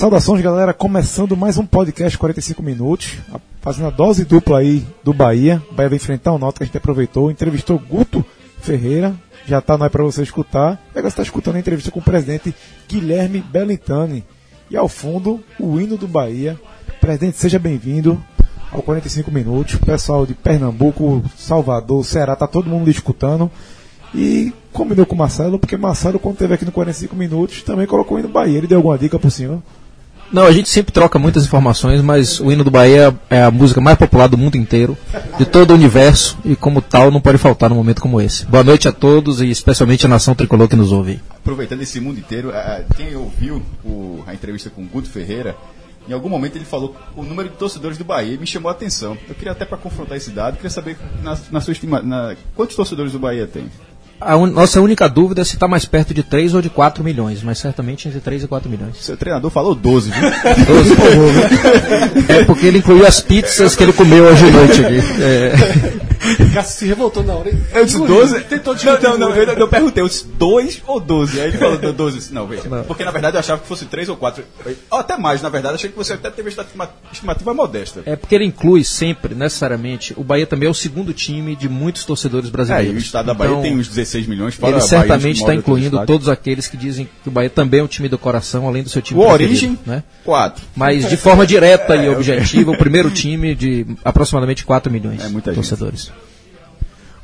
Saudações, galera. Começando mais um podcast 45 minutos. Fazendo a dose dupla aí do Bahia. O Bahia vai enfrentar o Náutico a gente aproveitou. Entrevistou Guto Ferreira. Já tá, não é pra você escutar. Pega, você tá escutando a entrevista com o presidente Guilherme Bellintani. E ao fundo, o hino do Bahia. Presidente, seja bem-vindo ao 45 minutos. O pessoal de Pernambuco, Salvador, Ceará, tá todo mundo escutando. E combinou com o Marcelo, porque Marcelo, quando esteve aqui no 45 minutos, também colocou o hino Bahia. Ele deu alguma dica por cima? Não, a gente sempre troca muitas informações, mas o hino do Bahia é a música mais popular do mundo inteiro, de todo o universo, e como tal não pode faltar num momento como esse. Boa noite a todos e especialmente a nação tricolor que nos ouve. Aproveitando esse mundo inteiro, quem ouviu a entrevista com o Guto Ferreira, em algum momento ele falou o número de torcedores do Bahia e me chamou a atenção. Eu queria até para confrontar esse dado, queria saber na, na sua estima, na, quantos torcedores do Bahia tem? A un... nossa única dúvida é se está mais perto de 3 ou de 4 milhões, mas certamente entre 3 e 4 milhões. Seu treinador falou 12, viu? 12 por É porque ele incluiu as pizzas que ele comeu hoje à noite aqui. É. Cássio se revoltou na hora. Eu disse 12? Tentou não, não, não, eu, eu perguntei, eu disse 2 ou 12? Aí ele falou 12. Não, veja. Não. Porque na verdade eu achava que fosse 3 ou 4. Ou até mais, na verdade, achei que você até teve uma estimativa modesta. É porque ele inclui sempre, necessariamente, o Bahia também é o segundo time de muitos torcedores brasileiros. É, e o estado da Bahia então, tem uns 16 milhões fora Ele certamente está incluindo todos aqueles que dizem que o Bahia também é um time do coração, além do seu time O Origem, né? 4. Mas de forma direta é, e objetiva, o primeiro time de aproximadamente 4 milhões é, de torcedores. Gente.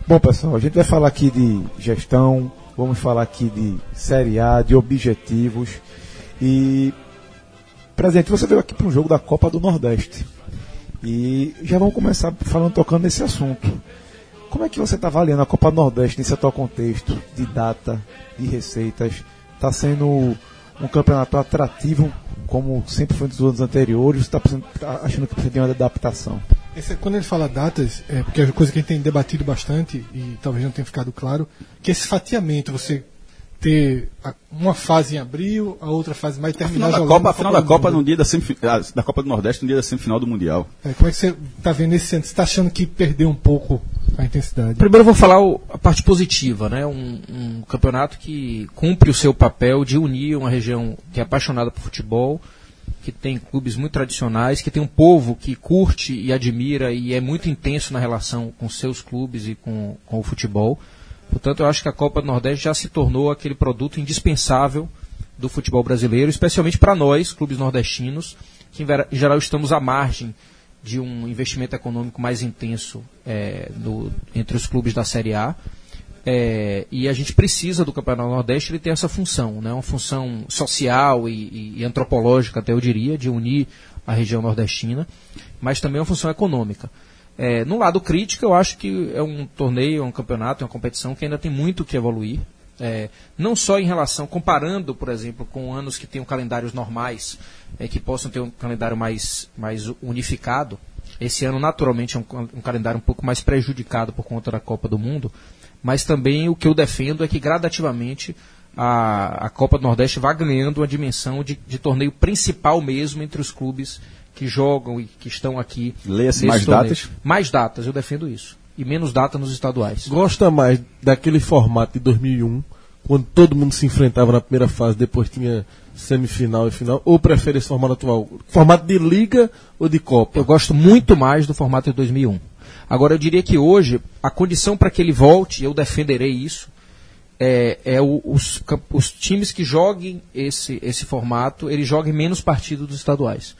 Bom, pessoal, a gente vai falar aqui de gestão, vamos falar aqui de Série A, de objetivos. E, presente, você veio aqui para um jogo da Copa do Nordeste. E já vamos começar falando, tocando nesse assunto. Como é que você está avaliando a Copa do Nordeste nesse atual contexto de data, de receitas? Está sendo um campeonato atrativo, como sempre foi nos anos anteriores? Você está achando que precisa de uma adaptação? Esse, quando ele fala datas, é porque é uma coisa que a gente tem debatido bastante e talvez não tenha ficado claro, que esse fatiamento, você ter uma fase em abril, a outra fase mais terminar a Copa, a final da Copa no dia da, da Copa do Nordeste no dia da semifinal do Mundial. É, como é que você está vendo esse Você está achando que perdeu um pouco a intensidade? Primeiro eu vou falar o, a parte positiva, né? Um, um, campeonato que cumpre o seu papel de unir uma região que é apaixonada por futebol que tem clubes muito tradicionais, que tem um povo que curte e admira e é muito intenso na relação com seus clubes e com, com o futebol. Portanto, eu acho que a Copa do Nordeste já se tornou aquele produto indispensável do futebol brasileiro, especialmente para nós, clubes nordestinos, que em geral estamos à margem de um investimento econômico mais intenso é, do, entre os clubes da Série A. É, e a gente precisa do Campeonato Nordeste ele ter essa função, né? uma função social e, e, antropológica, até eu diria, de unir a região nordestina, mas também uma função econômica. É, no lado crítico, eu acho que é um torneio, é um campeonato, é uma competição que ainda tem muito que evoluir. É, não só em relação, comparando, por exemplo, com anos que tenham calendários normais, é, que possam ter um calendário mais, mais unificado. Esse ano, naturalmente, é um, um calendário um pouco mais prejudicado por conta da Copa do Mundo mas também o que eu defendo é que gradativamente a, a Copa do Nordeste vá ganhando uma dimensão de, de torneio principal mesmo entre os clubes que jogam e que estão aqui. Leia-se mais torneio. datas? Mais datas, eu defendo isso. E menos data nos estaduais. Gosta mais daquele formato de 2001, quando todo mundo se enfrentava na primeira fase, depois tinha semifinal e final, ou prefere esse formato atual? Formato de liga ou de Copa? Eu gosto muito mais do formato de 2001. Agora, eu diria que hoje, a condição para que ele volte, eu defenderei isso, é, é o, os, os, times que joguem esse, esse formato, eles joguem menos partidos dos estaduais.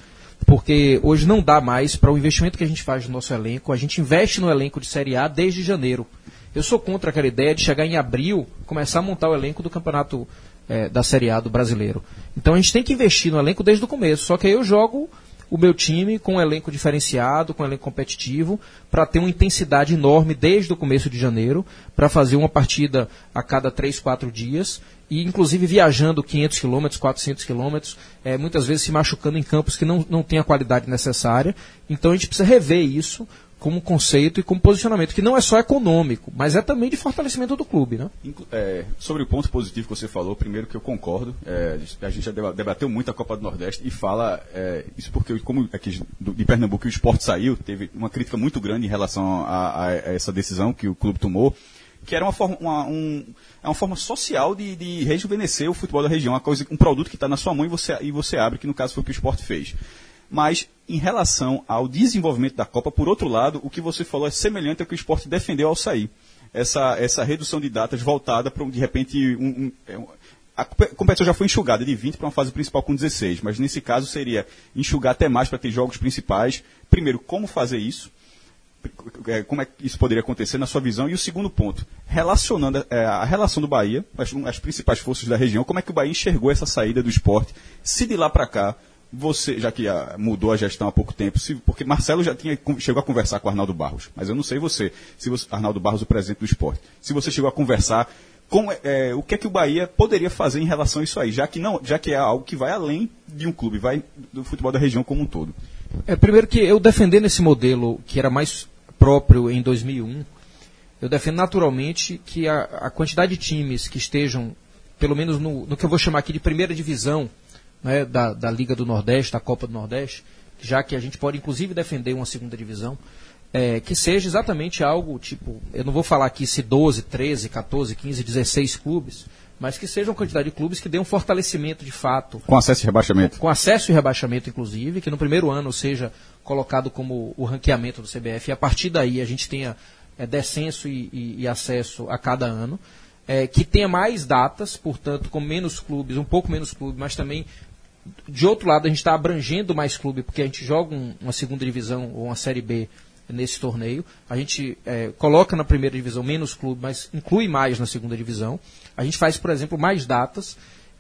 Porque hoje não dá mais para o investimento que a gente faz no nosso elenco. A gente investe no elenco de Série A desde janeiro. Eu sou contra aquela ideia de chegar em abril, começar a montar o elenco do campeonato é, da Série A do brasileiro. Então a gente tem que investir no elenco desde o começo. Só que aí eu jogo o meu time com um elenco diferenciado, com um elenco competitivo, para ter uma intensidade enorme desde o começo de janeiro, para fazer uma partida a cada 3, 4 dias, e inclusive viajando 500 quilômetros, 400 quilômetros, é, muitas vezes se machucando em campos que não, não tem a qualidade necessária. Então a gente precisa rever isso como conceito e como posicionamento, que não é só econômico, mas é também de fortalecimento do clube. Né? É, sobre o ponto positivo que você falou, primeiro que eu concordo, é, a gente já debateu muito a Copa do Nordeste e fala é, isso porque, como aqui de Pernambuco o esporte saiu, teve uma crítica muito grande em relação a, a, a essa decisão que o clube tomou. que era uma forma, uma, um, é uma forma social de, de rejuvenescer o futebol da região, uma coisa, um produto que está na sua mão e você, e você abre, que no caso foi o que o esporte fez. Mas, em relação ao desenvolvimento da Copa, por outro lado, o que você falou é semelhante ao que o esporte defendeu ao sair. Essa, essa redução de datas voltada para, de repente, um, um, é a competição já foi enxugada de 20 para uma fase principal com 16, mas nesse caso seria enxugar até mais para ter jogos principais. Primeiro, como fazer isso? É, como é que isso poderia acontecer na sua visão? E o segundo ponto, relacionando é, a relação do Bahia, as, as principais forças da região, como é que o Bahia enxergou essa saída do esporte? Se de lá para cá você, já que a, mudou a gestão há pouco tempo, se, porque Marcelo já tinha, chegou a conversar com Arnaldo Barros, mas eu não sei você, se você, Arnaldo Barros, o presidente do esporte, se você chegou a conversar com, é, o que é que o Bahia poderia fazer em relação a isso aí, já que, não, já que é algo que vai além de um clube, vai do futebol da região como um todo. É, primeiro que eu defendendo esse modelo que era mais próprio em 2001, eu defendo naturalmente que a, a quantidade de times que estejam, pelo menos no, no, que eu vou chamar aqui de primeira divisão, né, da, da Liga do Nordeste, da Copa do Nordeste, já que a gente pode inclusive defender uma segunda divisão, é, que seja exatamente algo tipo, eu não vou falar aqui se 12, 13, 14, 15, 16 clubes, mas que seja uma quantidade de clubes que dê um fortalecimento de fato. Com acesso e rebaixamento. Com, com acesso e rebaixamento, inclusive, que no primeiro ano seja colocado como o ranqueamento do CBF e a partir daí a gente tenha é, descenso e, e, e acesso a cada ano. É, que tenha mais datas, portanto, com menos clubes, um pouco menos clubes, mas também de outro lado, a gente está abrangendo mais clube, porque a gente joga um, uma segunda divisão ou uma série B nesse torneio. A gente é, coloca na primeira divisão menos clube, mas inclui mais na segunda divisão. A gente faz, por exemplo, mais datas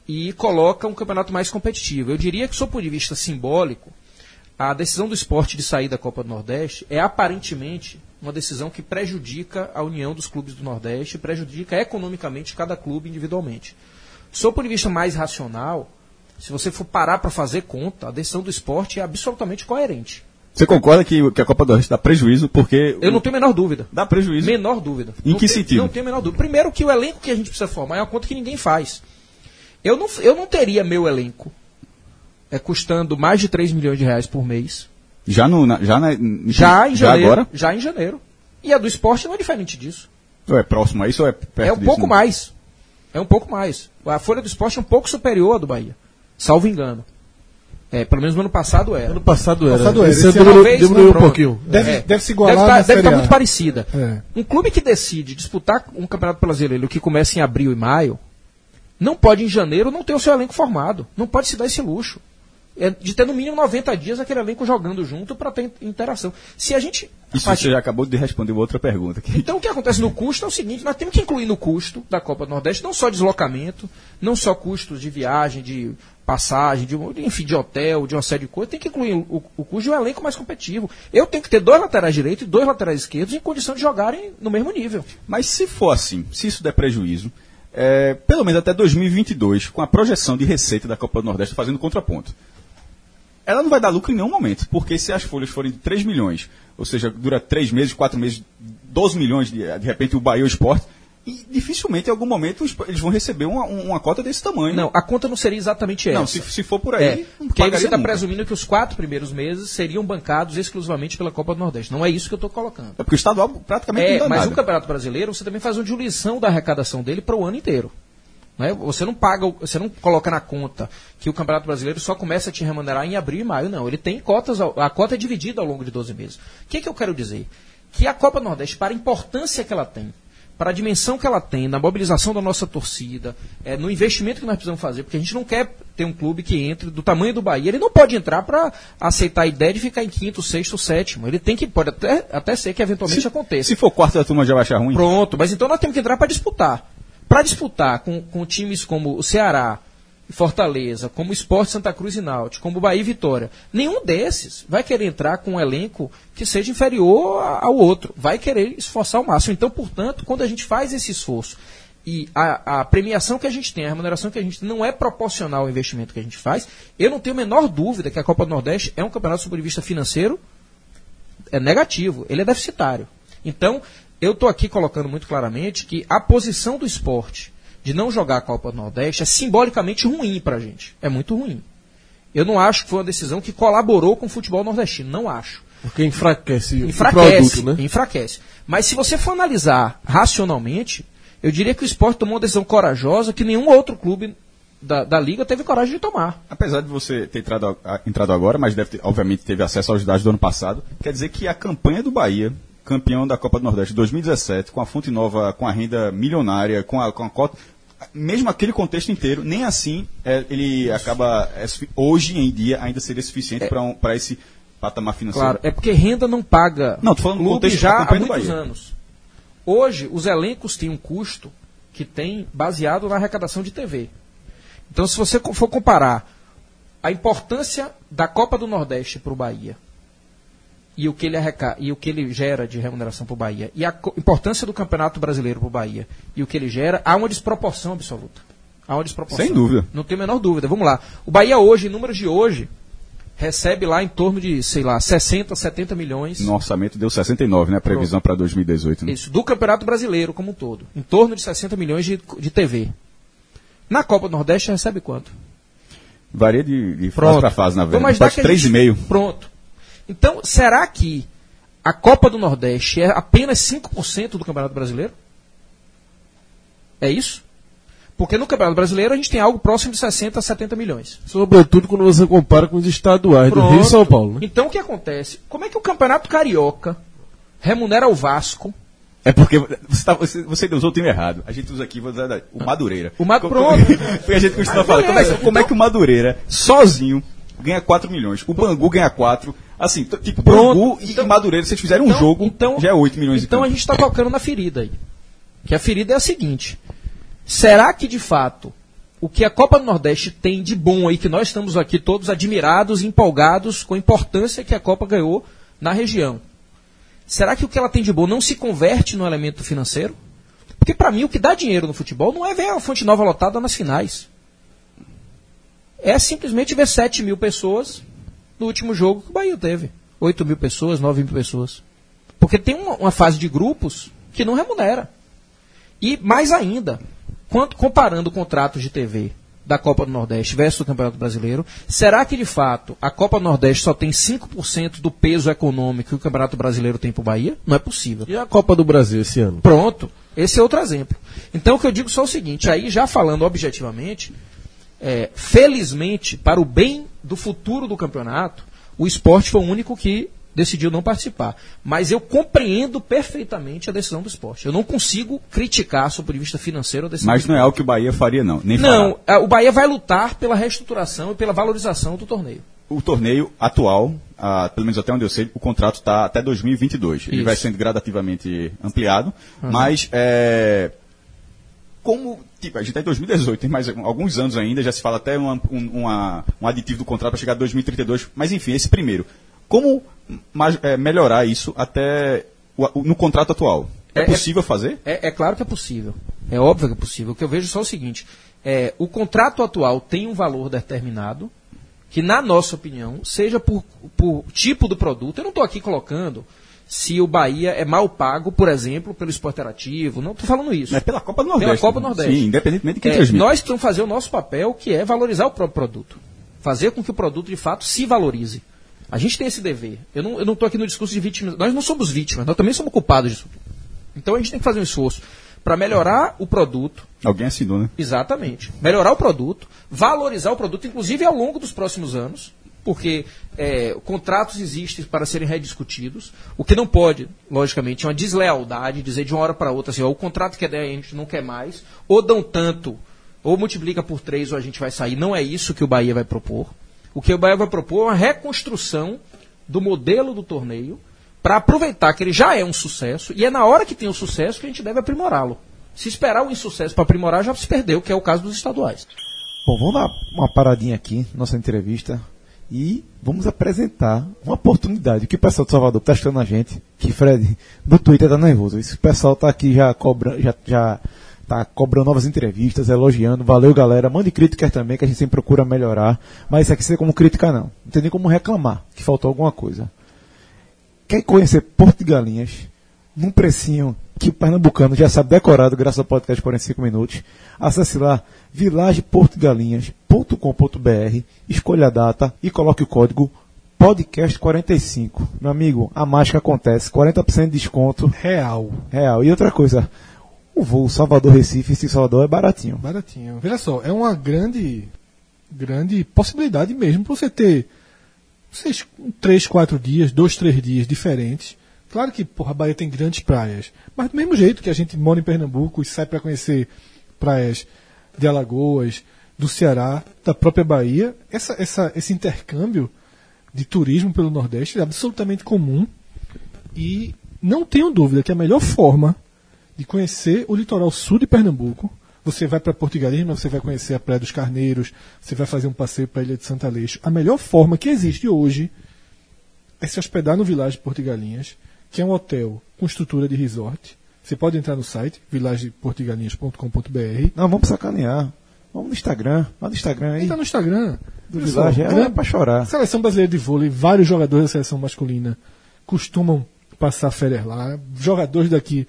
e coloca um campeonato mais competitivo. Eu diria que, sob ponto de vista simbólico, a decisão do esporte de sair da Copa do Nordeste é aparentemente uma decisão que prejudica a união dos clubes do Nordeste, prejudica economicamente cada clube individualmente. Sob ponto de vista mais racional, se você for parar para fazer conta, a decisão do esporte é absolutamente coerente. Você concorda que, que a Copa do Nordeste dá prejuízo porque. Eu não tenho a menor dúvida. Dá prejuízo? Menor dúvida. Em não que tem, sentido? Não tenho a menor dúvida. Primeiro que o elenco que a gente precisa formar é uma conta que ninguém faz. Eu não, eu não teria meu elenco é, custando mais de 3 milhões de reais por mês. Já, no, na, já, na, já em já janeiro. agora? Já em janeiro. E a do esporte não é diferente disso. Ou é próximo a isso ou é perto É um disso, pouco mais. É um pouco mais. A folha do esporte é um pouco superior à do Bahia. Salvo engano. É, pelo menos no ano passado era. Ano passado era. Passado era. Esse Esse diminuiu, diminuiu um pouquinho. Deve, É. deve se igualar deve tá, estar A. muito parecida. É. Um clube que decide disputar um campeonato brasileiro que começa em abril e maio, não pode em janeiro não ter o seu elenco formado. Não pode se dar esse luxo. É de ter no mínimo 90 dias aquele elenco jogando junto para ter interação. Se a gente. Isso partir- você já acabou de responder outra pergunta. Que... então o que acontece no custo é o seguinte, nós temos que incluir no custo da Copa do Nordeste não só deslocamento, não só custos de viagem, de passagem, de, enfim, de hotel, de uma série de coisas, tem que incluir o, o custo de um elenco mais competitivo. Eu tenho que ter dois laterais direitos e dois laterais esquerdos em condição de jogarem no mesmo nível. Mas se for assim, se isso der prejuízo, é, pelo menos até 2022, com a projeção de receita da Copa do Nordeste fazendo contraponto, ela não vai dar lucro em nenhum momento, porque se as folhas forem de 3 milhões, ou seja, dura 3 meses, 4 meses, 12 milhões, de, de repente o Bahia o Esporte, e dificilmente em algum momento eles vão receber uma, uma cota desse tamanho. Não, a conta não seria exatamente essa. Não, se, se for por aí, É, porque aí você está presumindo que os quatro primeiros meses seriam bancados exclusivamente pela Copa do Nordeste. Não é isso que eu estou colocando. É porque o estadual praticamente É, não dá mas nada. o Campeonato Brasileiro, você também faz uma diluição da arrecadação dele para o ano inteiro. Né? Você não paga, você não coloca na conta que o Campeonato Brasileiro só começa a te remunerar em abril e maio, não. Ele tem cotas, a cota é dividida ao longo de 12 meses. O que, que eu quero dizer? Que a Copa Nordeste, para a importância que ela tem, para a dimensão que ela tem, na mobilização da nossa torcida, é, no investimento que nós precisamos fazer, porque a gente não quer ter um clube que entre do tamanho do Bahia. Ele não pode entrar para aceitar a ideia de ficar em quinto, sexto, sétimo. Ele tem que, pode até, até ser que eventualmente aconteça. Se for quarto da turma já vai achar ruim? Pronto, mas então nós temos que entrar para disputar. Para disputar com, com times como o Ceará, Fortaleza, como o Esporte Santa Cruz e Náutico, como o Bahia e Vitória, nenhum desses vai querer entrar com um elenco que seja inferior ao outro. Vai querer esforçar o máximo. Então, portanto, quando a gente faz esse esforço e a, a premiação que a gente tem, a remuneração que a gente tem, não é proporcional ao investimento que a gente faz, eu não tenho a menor dúvida que a Copa do Nordeste é um campeonato, sob vista financeiro, é negativo, ele é deficitário. Então, eu estou aqui colocando muito claramente que a posição do esporte de não jogar a Copa do Nordeste é simbolicamente ruim para a gente. É muito ruim. Eu não acho que foi uma decisão que colaborou com o futebol nordestino. Não acho. Porque enfraquece, enfraquece, o produto, né? enfraquece. Mas se você for analisar racionalmente, eu diria que o esporte tomou uma decisão corajosa que nenhum outro clube da, da liga teve coragem de tomar. Apesar de você ter entrado, entrado agora, mas deve ter, obviamente teve acesso aos dados do ano passado, quer dizer que a campanha do Bahia, campeão da Copa do Nordeste 2017, com a fonte nova, com a renda milionária, com a, com a cota, mesmo aquele contexto inteiro, nem assim é, ele acaba, é hoje em dia, ainda seria suficiente para um, esse patamar financeiro. Claro, é porque renda não paga Não, tô falando do clube contexto da já há do muitos anos. Hoje, os elencos têm um custo que tem baseado na arrecadação de TV. Então, se você for comparar a importância da Copa do Nordeste para o Bahia e o, que ele arreca- e o que ele gera de remuneração para o Bahia e a importância do Campeonato Brasileiro para o Bahia e o que ele gera, há uma desproporção absoluta. Há uma desproporção. Sem dúvida. Não tem a menor dúvida. Vamos lá. O Bahia hoje, em números de hoje, recebe lá em torno de, sei lá, 60, 70 milhões. No orçamento deu 69, né? A previsão para 2018. Né? Isso, do Campeonato Brasileiro como um todo. Em torno de 60 milhões de, de TV. Na Copa do Nordeste recebe quanto? Varia de, de fase para fase, na Vamos verdade. Pode que a gente- 3,5. Pronto. Então, será que a Copa do Nordeste é apenas 5% do Campeonato Brasileiro? É isso? Porque no Campeonato Brasileiro a gente tem algo próximo de 60 a 70 milhões. Sobretudo quando você compara com os estaduais do Rio e São Paulo, né? Então o que acontece? Como é que o Campeonato Carioca remunera o Vasco? É porque você, tá, você, você usou o time errado. A gente usa aqui, vou usar o Madureira. O Ma- pronto. Porque a gente costuma falar, como é, que- como é que o Madureira, sozinho, ganha 4 milhões? O Bangu ganha 4. Assim, tipo, Pronto. E Então- Madureira, se vocês fizerem um jogo, já é 8 milhões Então a de gente está tocando na ferida aí. Que a ferida é a seguinte: será que de fato o que a Copa do Nordeste tem de bom aí, que nós estamos aqui todos admirados e empolgados com a importância que a Copa ganhou na região, será que o que ela tem de bom não se converte no elemento financeiro? Porque para mim o que dá dinheiro no futebol não é ver a Fonte Nova lotada nas finais. É simplesmente ver 7 mil pessoas no último jogo que o Bahia teve. 8 mil pessoas, 9 mil pessoas. Porque tem uma, uma fase de grupos que não remunera. E mais ainda, quanto, comparando contratos de TV da Copa do Nordeste versus o Campeonato Brasileiro, será que de fato a Copa do Nordeste só tem 5% do peso econômico que o Campeonato Brasileiro tem para o Bahia? Não é possível. E a Copa do Brasil esse ano? Pronto. Esse é outro exemplo. Então o que eu digo só é o seguinte, aí já falando objetivamente, é, felizmente, para o bem do futuro do campeonato, o esporte foi o único que decidiu não participar. Mas eu compreendo perfeitamente a decisão do esporte. Eu não consigo criticar, sob o ponto de vista financeiro, a decisão Mas não é algo que o Bahia faria, não. Nem Não, fará. é, o Bahia vai lutar pela reestruturação e pela valorização do torneio. O torneio atual, ah, pelo menos até onde eu sei, o contrato está até 2022. Ele Isso. vai sendo gradativamente ampliado, mas é, como tipo, a gente está em 2018, tem mais alguns anos ainda, já se fala até uma- um, uma- um aditivo do contrato para chegar a 2032, mas enfim, esse primeiro. Como é, melhorar isso até o- no contrato atual? É, É- possível fazer? É, é claro que é possível. É óbvio que é possível. O que eu vejo é só o seguinte: é, o contrato atual tem um valor determinado, que, na nossa opinião, seja por, por tipo do produto. Eu não estou aqui colocando se o Bahia é mal pago, por exemplo, pelo esporte interativo. Não estou falando isso. É pela Copa do Nordeste. Pela Copa do? Nordeste. Sim, independentemente de quem É, transmite. nós precisamos fazer o nosso papel, que é valorizar o próprio produto. Fazer com que o produto, de fato, se valorize. A gente tem esse dever. Eu não estou aqui no discurso de vítimas. Nós não somos vítimas, nós também somos culpados disso. Então a gente tem que fazer um esforço para melhorar o produto, Alguém assinou, né? Exatamente. Melhorar o produto, valorizar o produto, inclusive ao longo dos próximos anos, porque é, contratos existem para serem rediscutidos. O que não pode, logicamente, é uma deslealdade dizer de uma hora para outra assim, ó, o contrato que é 10 a gente não quer mais, ou dão tanto, ou multiplica por três ou a gente vai sair. Não é isso que o Bahia vai propor. O que o Bahia vai propor é uma reconstrução do modelo do torneio para aproveitar que ele já é um sucesso e é na hora que tem o sucesso que a gente deve aprimorá-lo. Se esperar o insucesso para aprimorar, já se perdeu, que é o caso dos estaduais. Bom, vamos dar uma paradinha aqui, nossa entrevista, e vamos apresentar uma oportunidade que o pessoal de Salvador está achando a gente, que Fred, do Twitter tá nervoso. Esse pessoal tá aqui já cobrando, já, já tá cobrando novas entrevistas, elogiando. Valeu, galera. Mande críticas também, que a gente sempre procura melhorar. Mas isso aqui ser como crítica, não. Não tem nem como reclamar que faltou alguma coisa. Quer conhecer Porto de Galinhas num precinho que o pernambucano já sabe decorado graças ao podcast 45 minutos? Acesse lá vilageportogalinhas.com.br, escolha a data e coloque o código podcast 45. Meu amigo, a mágica acontece. 40% de desconto Real. real. E outra coisa, o voo Salvador-Recife, esse Salvador é baratinho. Baratinho. Veja só, é uma grande, grande possibilidade mesmo para você ter seis, três, quatro dias, dois, três dias diferentes. Claro que porra, a Bahia tem grandes praias, mas do mesmo jeito que a gente mora em Pernambuco e sai para conhecer praias de Alagoas, do Ceará, da própria Bahia, essa, essa, esse intercâmbio de turismo pelo Nordeste é absolutamente comum e não tenho dúvida que a melhor forma de conhecer o litoral sul de Pernambuco, você vai para Porto você vai conhecer a Praia dos Carneiros, você vai fazer um passeio para a Ilha de Santa Aleixo. A melhor forma que existe hoje é se hospedar no Village Porto Galinhas, que é um hotel com estrutura de resort. Você pode entrar no site villageportugalinhas.com.br. Não, vamos sacanear. Vamos no Instagram. Vai no Instagram aí. Entra no Instagram. Do só, Village. É, é pra chorar. Seleção brasileira de vôlei, vários jogadores da seleção masculina costumam passar férias lá. Jogadores daqui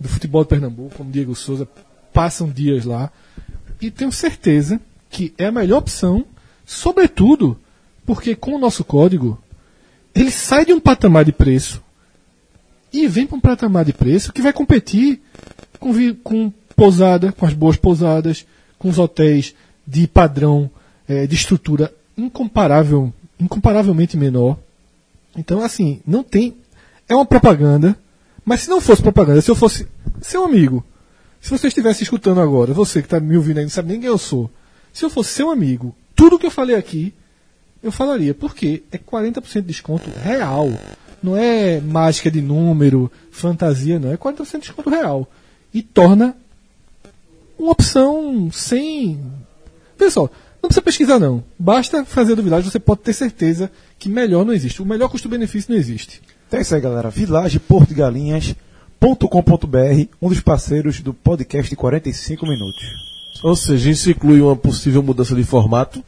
do futebol de Pernambuco, como Diego Souza, passam dias lá. E tenho certeza que é a melhor opção, sobretudo porque com o nosso código ele sai de um patamar de preço e vem para um patamar de preço que vai competir com, com pousada, com as boas pousadas, com os hotéis de padrão, eh, de estrutura incomparável, incomparavelmente menor. Então, assim, não tem. É uma propaganda, mas se não fosse propaganda, se eu fosse seu amigo, se você estivesse escutando agora, você que está me ouvindo aí, não sabe nem quem eu sou, se eu fosse seu amigo, tudo que eu falei aqui, eu falaria, porque é 40% de desconto real. Não é mágica de número, fantasia, não. É 40% de desconto real. E torna uma opção sem. Pessoal, não precisa pesquisar, não. Basta fazer do Village, você pode ter certeza que melhor não existe. O melhor custo-benefício não existe. Então é isso aí, galera. villageportogalinhas.com.br, um dos parceiros do podcast de 45 minutos. Ou seja, isso inclui uma possível mudança de formato.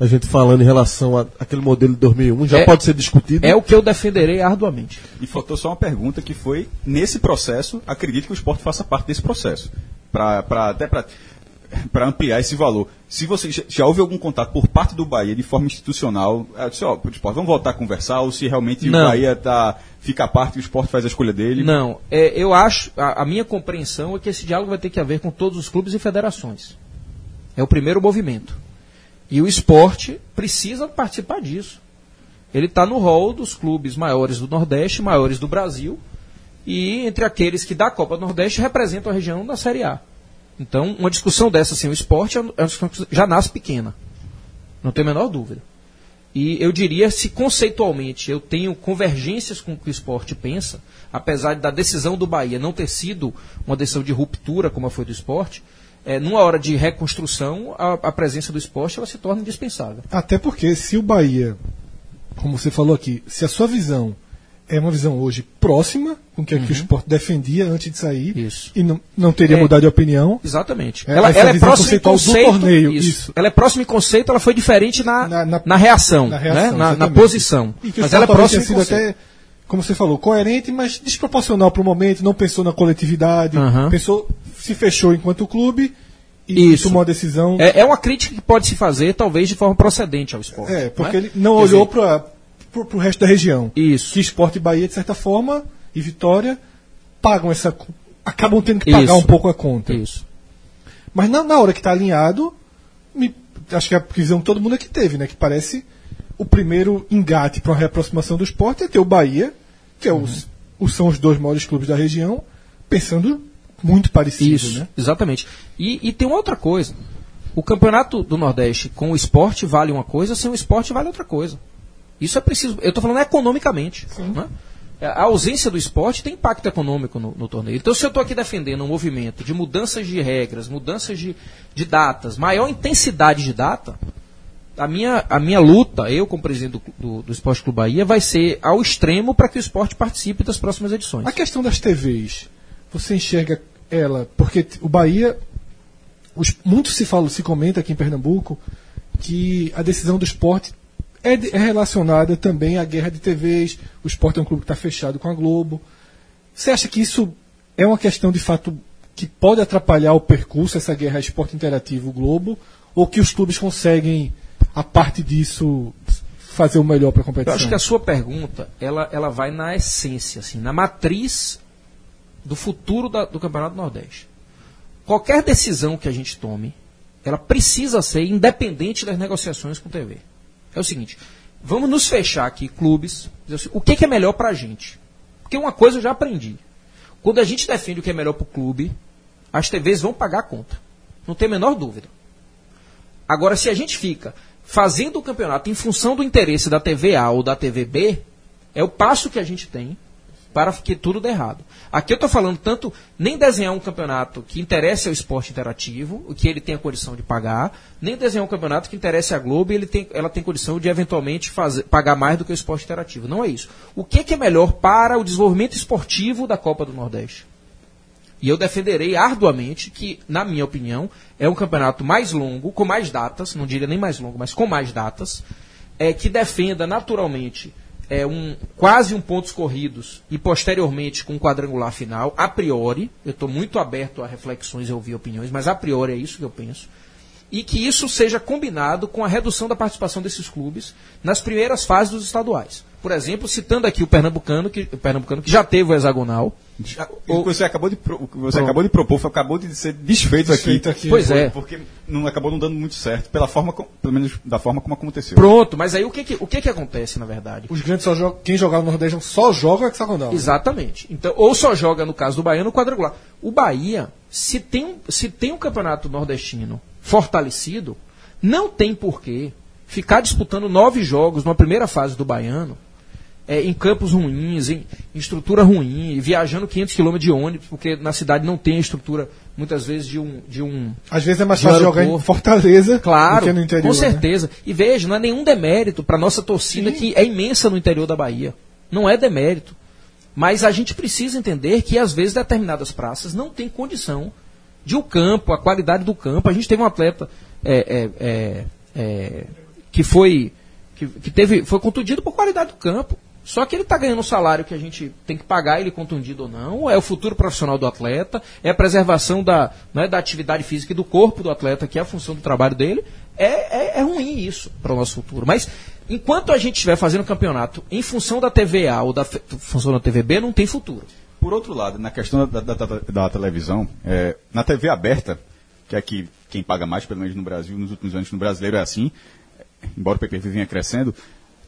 A gente falando em relação a- àquele modelo de 2001, já É- pode ser discutido. É o que eu defenderei arduamente. E faltou só uma pergunta que foi, nesse processo, acredito que o esporte faça parte desse processo. Pra, pra, até para ampliar esse valor. Se você já, já houve algum contato por parte do Bahia de forma institucional, é, disse, ó, o esporte, vamos voltar a conversar, ou se realmente Não. o Bahia tá, fica à parte e o esporte faz a escolha dele. Não, é, eu acho, a, a minha compreensão é que esse diálogo vai ter que haver com todos os clubes e federações. É o primeiro movimento. E o esporte precisa participar disso. Ele está no rol dos clubes maiores do Nordeste, maiores do Brasil, e entre aqueles que da Copa do Nordeste representam a região da Série A. Então, uma discussão dessa sem o esporte é que já nasce pequena. Não tem a menor dúvida. E eu diria, se conceitualmente eu tenho convergências com o que o esporte pensa, apesar da decisão do Bahia não ter sido uma decisão de ruptura como a foi do esporte, é, numa hora de reconstrução, a, a presença do esporte ela se torna indispensável. Até porque se o Bahia, como você falou aqui, se a sua visão é uma visão hoje próxima com o que, que o esporte defendia antes de sair Isso. e não, não teria É. mudado de opinião, Exatamente. É, ela, ela é próxima em conceito. torneio, isso. isso. Ela é próxima em conceito, ela foi diferente na, Na- na, na- reação, na né? reação, na, na posição. Mas ela é próxima em conceito. até, como você falou, coerente, mas desproporcional para o momento, não pensou na coletividade, Aham. pensou, se fechou enquanto clube e Isso. tomou a decisão. É, é uma crítica que pode se fazer, talvez, de forma procedente ao esporte. É, porque né? ele não Quer olhou para o resto da região. Isso. Que Esporte e Bahia, de certa forma, e Vitória, pagam essa. acabam tendo que pagar Isso. um pouco a conta. Isso. Mas na, na hora que está alinhado, me- acho que a visão que todo mundo aqui teve, né? Que parece o primeiro engate para uma reaproximação do esporte é ter o Bahia, que é os, os- são os dois maiores clubes da região, pensando muito parecido, Isso, né? exatamente. E, e tem uma outra coisa. O campeonato do Nordeste com o esporte vale uma coisa, sem o esporte vale outra coisa. Isso é preciso. Eu estou falando economicamente. né? A ausência do esporte tem impacto econômico no, no torneio. Então, se eu estou aqui defendendo um movimento de mudanças de regras, mudanças de, de datas, maior intensidade de data, a minha, a minha luta, eu como presidente do, do, do Esporte Clube Bahia, vai ser ao extremo para que o esporte participe das próximas edições. A questão das TVs, você enxerga ela, porque o Bahia, os- muito se fala, se comenta aqui em Pernambuco, que a decisão do esporte é, é relacionada também à guerra de TVs, o esporte é um clube que está fechado com a Globo. Você acha que isso é uma questão de fato que pode atrapalhar o percurso, essa guerra esporte interativo Globo, ou que os clubes conseguem, a parte disso, fazer o melhor para a Eu competição? acho que a sua pergunta, ela, ela vai na essência, assim, na matriz do futuro da- do Campeonato Nordeste. Qualquer decisão que a gente tome, ela precisa ser independente das negociações com o TV. É o seguinte, vamos nos fechar aqui, clubes, assim, o que, que é melhor para a gente? Porque uma coisa eu já aprendi. Quando a gente defende o que é melhor para o clube, as TVs vão pagar a conta. Não tem a menor dúvida. Agora, se a gente fica fazendo o campeonato em função do interesse da TV A ou da TV B, é o passo que a gente tem para que tudo dê errado. Aqui eu estou falando tanto nem desenhar um campeonato que interesse ao esporte interativo, o que ele tem a condição de pagar, nem desenhar um campeonato que interesse à Globo e ele tem, ela tem condição de eventualmente fazer, pagar mais do que o esporte interativo. Não é isso. O que, que é melhor para o desenvolvimento esportivo da Copa do Nordeste? E eu defenderei arduamente que, na minha opinião, é um campeonato mais longo, com mais datas, não diria nem mais longo, mas com mais datas, é, que defenda naturalmente é, um, quase um pontos corridos e posteriormente com um quadrangular final, a priori. Eu estou muito aberto a reflexões e ouvir opiniões, mas a priori é isso que eu penso. E que isso seja combinado com a redução da participação desses clubes nas primeiras fases dos estaduais. Por exemplo, citando aqui o Pernambucano, que, o Pernambucano, que já teve o hexagonal. O que você acabou de, pro- o que você acabou de propor foi- acabou de ser desfeito, Desfeito aqui. aqui. Pois Foi- é. Porque não acabou não dando muito certo, pela forma, com- pelo menos da forma como aconteceu. Pronto, mas aí o que, que, o que, que acontece, na verdade? Os grandes só jogam. Quem jogar no Nordeste só joga o hexagonal. Exatamente. Então, ou só joga, no caso do Bahia, no quadrangular. O Bahia, se tem, um- se tem um campeonato nordestino fortalecido, não tem porquê ficar disputando nove jogos numa primeira fase do Baiano, é, em campos ruins, em, em estrutura ruim, viajando 500 km de ônibus, porque na cidade não tem a estrutura, muitas vezes, de um. De um Às vezes é mais fácil jogar em. Fortaleza Claro, do que no interior. com né? certeza. E veja, não é nenhum demérito para nossa torcida que é imensa no interior da Bahia. Não é demérito. Mas a gente precisa entender que às vezes determinadas praças não têm condição de o campo, a qualidade do campo. A gente teve um atleta é, é, é, é, que foi que, que teve foi contundido por qualidade do campo. Só que ele está ganhando um salário que a gente tem que pagar ele contundido ou não. É o futuro profissional do atleta, é a preservação da, né, da atividade física e do corpo do atleta, que é a função do trabalho dele. É, é, é ruim isso para o nosso futuro. Mas enquanto a gente estiver fazendo campeonato em função da TVA ou da função da TVB, não tem futuro. Por outro lado, na questão da, da- da- da televisão, é, na TV aberta, que é aqui quem paga mais, pelo menos no Brasil, nos últimos anos no brasileiro é assim, embora o PPV vinha crescendo,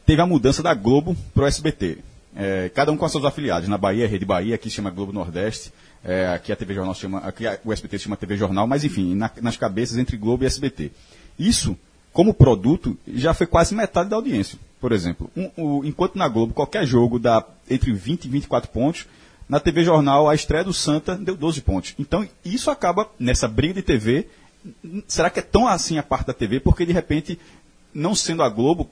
teve a mudança da Globo para o SBT. É, cada um com seus afiliados. Na Bahia, Rede Bahia, aqui se chama Globo Nordeste, é, aqui a TV Jornal chama, aqui a- o SBT se chama TV Jornal, mas enfim, na- nas cabeças entre Globo e SBT. Isso, como produto, já foi quase metade da audiência. Por exemplo, um- o- enquanto na Globo qualquer jogo dá entre 20 e 24 pontos, na TV Jornal a estreia do Santa deu 12 pontos. Então isso acaba nessa briga de TV. Será que é tão assim a parte da TV? Porque de repente, não sendo a Globo,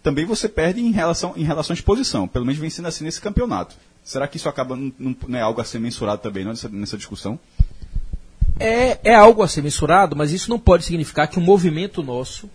também você perde em relação, em relação à exposição. Pelo menos vem sendo assim nesse campeonato. Será que isso acaba não, não- é algo a ser mensurado também não, nessa, nessa discussão? É, é algo a ser mensurado, mas isso não pode significar que um movimento nosso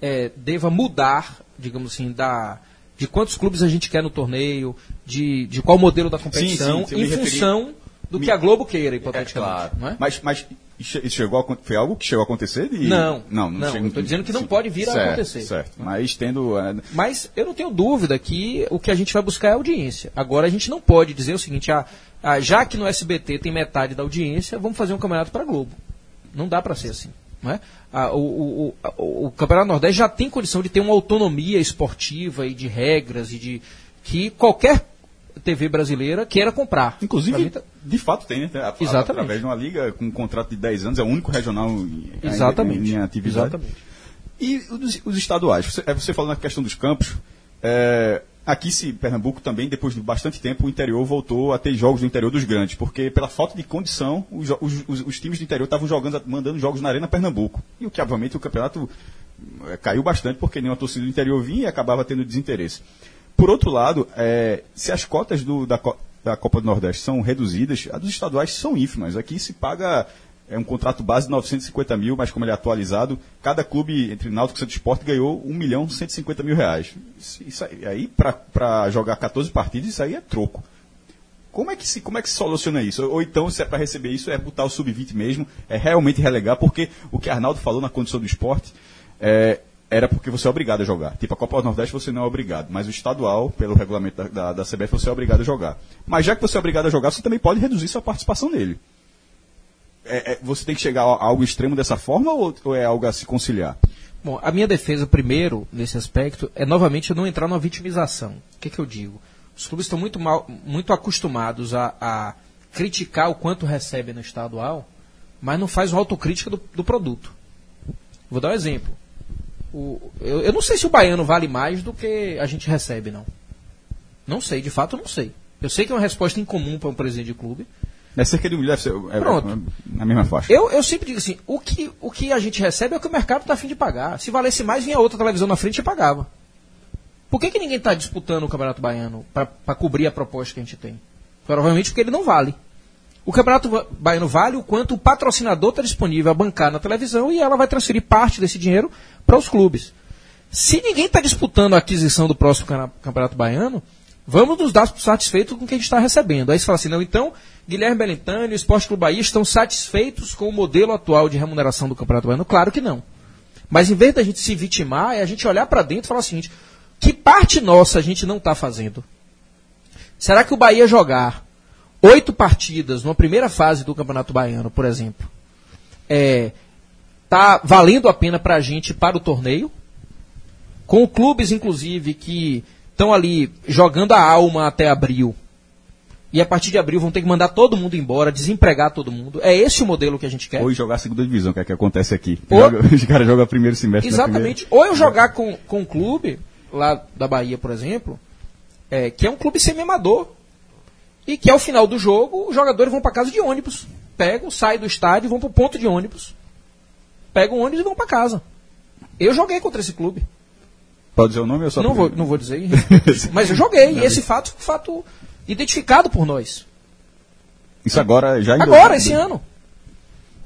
é, deva mudar, digamos assim, da, de quantos clubes a gente quer no torneio, de, de qual modelo da competição, sim, sim, em referi- função do me- que a Globo queira, hipoteticamente. não é? Mas, mas isso chegou a, foi algo que chegou a acontecer? De... Não, não, não, tô dizendo que não sim. pode vir a Certo, acontecer. Certo, mas tendo... eh, Mas eu não tenho dúvida que o que a gente vai buscar é audiência. Agora a gente não pode dizer o seguinte, ah, ah, já que no SBT tem metade da audiência, vamos fazer um campeonato para Globo. Não dá para ser assim. Não é? Ah, o, o, o, Campeonato Nordeste já tem condição de ter uma autonomia esportiva e de regras e de que qualquer TV brasileira queira comprar. Pra Inclusive, mim tá- de fato tem, né? A- a- Exatamente. Através de uma liga com um contrato de 10 anos, é o único regional em, Exatamente. em atividade. Exatamente. E os, os estaduais? Você, é, você falou na questão dos campos. é, aqui, se Pernambuco também, depois de bastante tempo, o interior voltou a ter jogos do interior dos grandes, porque pela falta de condição, os, os- os- times do interior estavam jogando, mandando jogos na Arena Pernambuco. E o que, obviamente, o campeonato é, caiu bastante, porque nenhuma torcida do interior vinha e acabava tendo desinteresse. Por outro lado, é, se as cotas do- da, da Copa do Nordeste são reduzidas, as dos estaduais são ínfimas. Aqui se paga é um contrato base de 950 mil, mas como ele é atualizado, cada clube entre Náutico e Santos Esporte ganhou 1 milhão e 150 mil reais. Isso, isso aí, aí para jogar 14 partidas, isso aí é troco. Como é que se, como é que se soluciona isso? Ou, ou então, se é para receber isso, é botar o sub-20 mesmo, é realmente relegar, porque o que Arnaldo falou na condição do esporte, é, era porque você é obrigado a jogar. Tipo, a Copa do Nordeste você não é obrigado, mas o estadual, pelo regulamento da, da, da CBF, você é obrigado a jogar. Mas já que você é obrigado a jogar, você também pode reduzir sua participação nele. É- é- você tem que chegar a algo extremo dessa forma ou, ou é algo a se conciliar? Bom, a minha defesa, primeiro, nesse aspecto, é novamente não entrar numa vitimização. O que, que eu digo? Os clubes estão muito, mal, muito acostumados a, a criticar o quanto recebem no estadual, mas não faz uma autocrítica do, do produto. Vou dar um exemplo. O- eu, eu não sei se o baiano vale mais do que a gente recebe, não. Não sei, de fato eu não sei. Eu sei que é uma resposta incomum para um presidente de clube. É cerca de um milhão, deve ser é, Pronto. é, na mesma faixa. Eu, eu sempre digo assim, o que, o que a gente recebe é o que o mercado está afim de pagar. Se valesse mais, vinha outra televisão na frente e pagava. Por que, que ninguém está disputando o Campeonato Baiano para cobrir a proposta que a gente tem? Provavelmente porque ele não vale. O Campeonato Baiano vale o quanto o patrocinador está disponível a bancar na televisão e ela vai transferir parte desse dinheiro para os clubes. Se ninguém está disputando a aquisição do próximo Campeonato Baiano, vamos nos dar satisfeitos com o que a gente está recebendo. Aí você fala assim, não, então Guilherme Belintani e o Esporte Clube Bahia estão satisfeitos com o modelo atual de remuneração do Campeonato Baiano? Claro que não. Mas em vez da gente se vitimar, é a gente olhar para dentro e falar o seguinte: que parte nossa a gente não está fazendo? Será que o Bahia jogar oito partidas numa primeira fase do Campeonato Baiano, por exemplo, é, tá valendo a pena para a gente para o torneio? Com clubes, inclusive, que estão ali jogando a alma até abril. E a partir de abril vão ter que mandar todo mundo embora, desempregar todo mundo. É esse o modelo que a gente quer? Ou jogar a segunda divisão, que é o que acontece aqui. Ou- Joga- os caras jogam primeiro semestre. na Exatamente. Ou eu jogar com, com um clube, lá da Bahia, por exemplo, é, que é um clube semi-amador. E que ao final do jogo, os jogadores vão para casa de ônibus. Pegam, saem do estádio, vão para o ponto de ônibus. Pegam o ônibus e vão para casa. Eu joguei contra esse clube. Pode dizer o nome ou só Não vou, não vou dizer. mas eu joguei. E esse fato fato identificado por nós. Isso agora já em Agora, esse ano.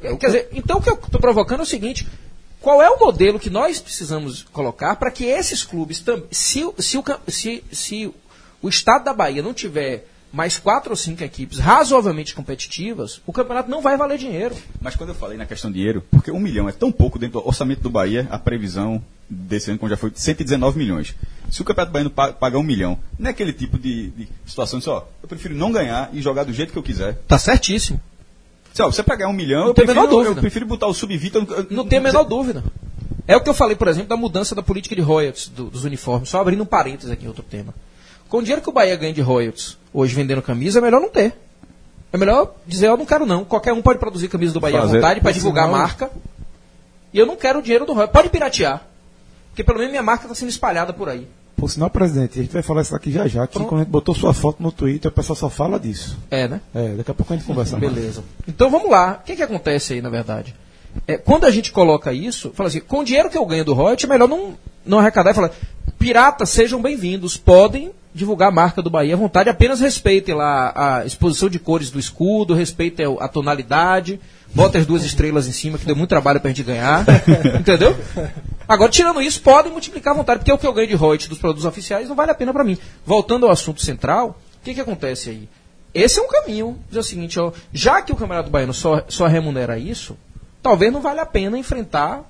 Quer dizer, então o que eu estou provocando é o seguinte: qual é o modelo que nós precisamos colocar para que esses clubes, se, o- se, o, se, se o estado da Bahia não tiver mais quatro ou cinco equipes razoavelmente competitivas, o campeonato não vai valer dinheiro. Mas quando eu falei na questão de dinheiro, porque um milhão é tão pouco dentro do orçamento do Bahia, a previsão desse ano, como já foi, 119 milhões. Se o Campeonato Baiano pa- pagar um milhão, não é aquele tipo de, de situação de só, eu prefiro não ganhar e jogar do jeito que eu quiser. Tá certíssimo. Se ó, você pagar um milhão, Não eu tem prefiro, eu dúvida. prefiro botar o sub-20. eu- eu- Não tem a menor dúvida. É o que eu falei, por exemplo, da mudança da política de royalties do- dos uniformes. Só abrindo um parênteses aqui em outro tema. Com o dinheiro que o Bahia ganha de royalties hoje vendendo camisa, é melhor não ter. É melhor dizer, eu não quero não. Qualquer um pode produzir camisa do Bahia à Fazer- vontade para divulgar a marca. E eu não quero o dinheiro do royalties. Pode piratear. Porque pelo menos minha marca está sendo espalhada por aí. Por sinal, presidente, a gente vai falar isso aqui já já, que Pronto. quando a gente botou sua foto no Twitter, o pessoal só fala disso. É, né? É, daqui a pouco a gente conversa mais. Beleza. Então vamos lá. O que, que acontece aí, na verdade? É, quando a gente coloca isso, fala assim, com o dinheiro que eu ganho do royalties, é melhor não, não arrecadar e falar, piratas, sejam bem-vindos, podem divulgar a marca do Bahia à vontade, apenas respeitem lá a exposição de cores do escudo, respeitem a tonalidade, botem as duas estrelas em cima, que deu muito trabalho pra gente ganhar, entendeu? Agora, tirando isso, podem multiplicar à vontade, porque o que eu ganho de royalties dos produtos oficiais não vale a pena para mim. Voltando ao assunto central, o que, que acontece aí? Esse é um caminho. Dizer o seguinte, ó, já que o Campeonato Baiano só, só remunera isso, talvez não valha a pena enfrentar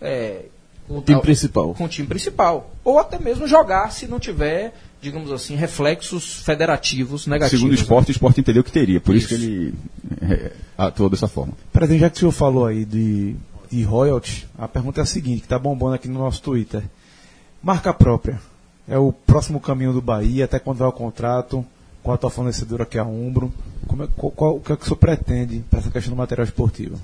é, O time principal. com o time principal. Ou até mesmo jogar se não tiver, digamos assim, reflexos federativos negativos. Segundo o esporte, o esporte entendeu que teria. Por isso, Isso. que ele é, atuou dessa forma. Presidente, já que o senhor falou aí de, de royalties, a pergunta é a seguinte, que está bombando aqui no nosso Twitter. Marca própria. É o próximo caminho do Bahia, até quando vai o contrato, com a atual fornecedora que é a Umbro. Como é, qual, qual- o que é que o senhor pretende para essa questão do material esportivo?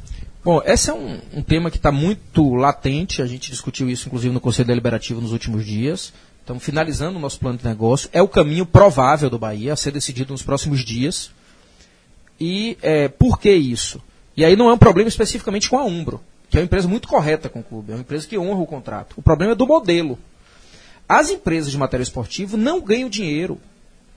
Bom, esse é um, um tema que está muito latente. A gente discutiu isso, inclusive, no Conselho Deliberativo nos últimos dias. Estamos finalizando o nosso plano de negócio. É o caminho provável do Bahia a ser decidido nos próximos dias. E é, por que isso? E aí não é um problema especificamente com a Umbro, que é uma empresa muito correta com o clube, é uma empresa que honra o contrato. O problema é do modelo. As empresas de material esportivo não ganham dinheiro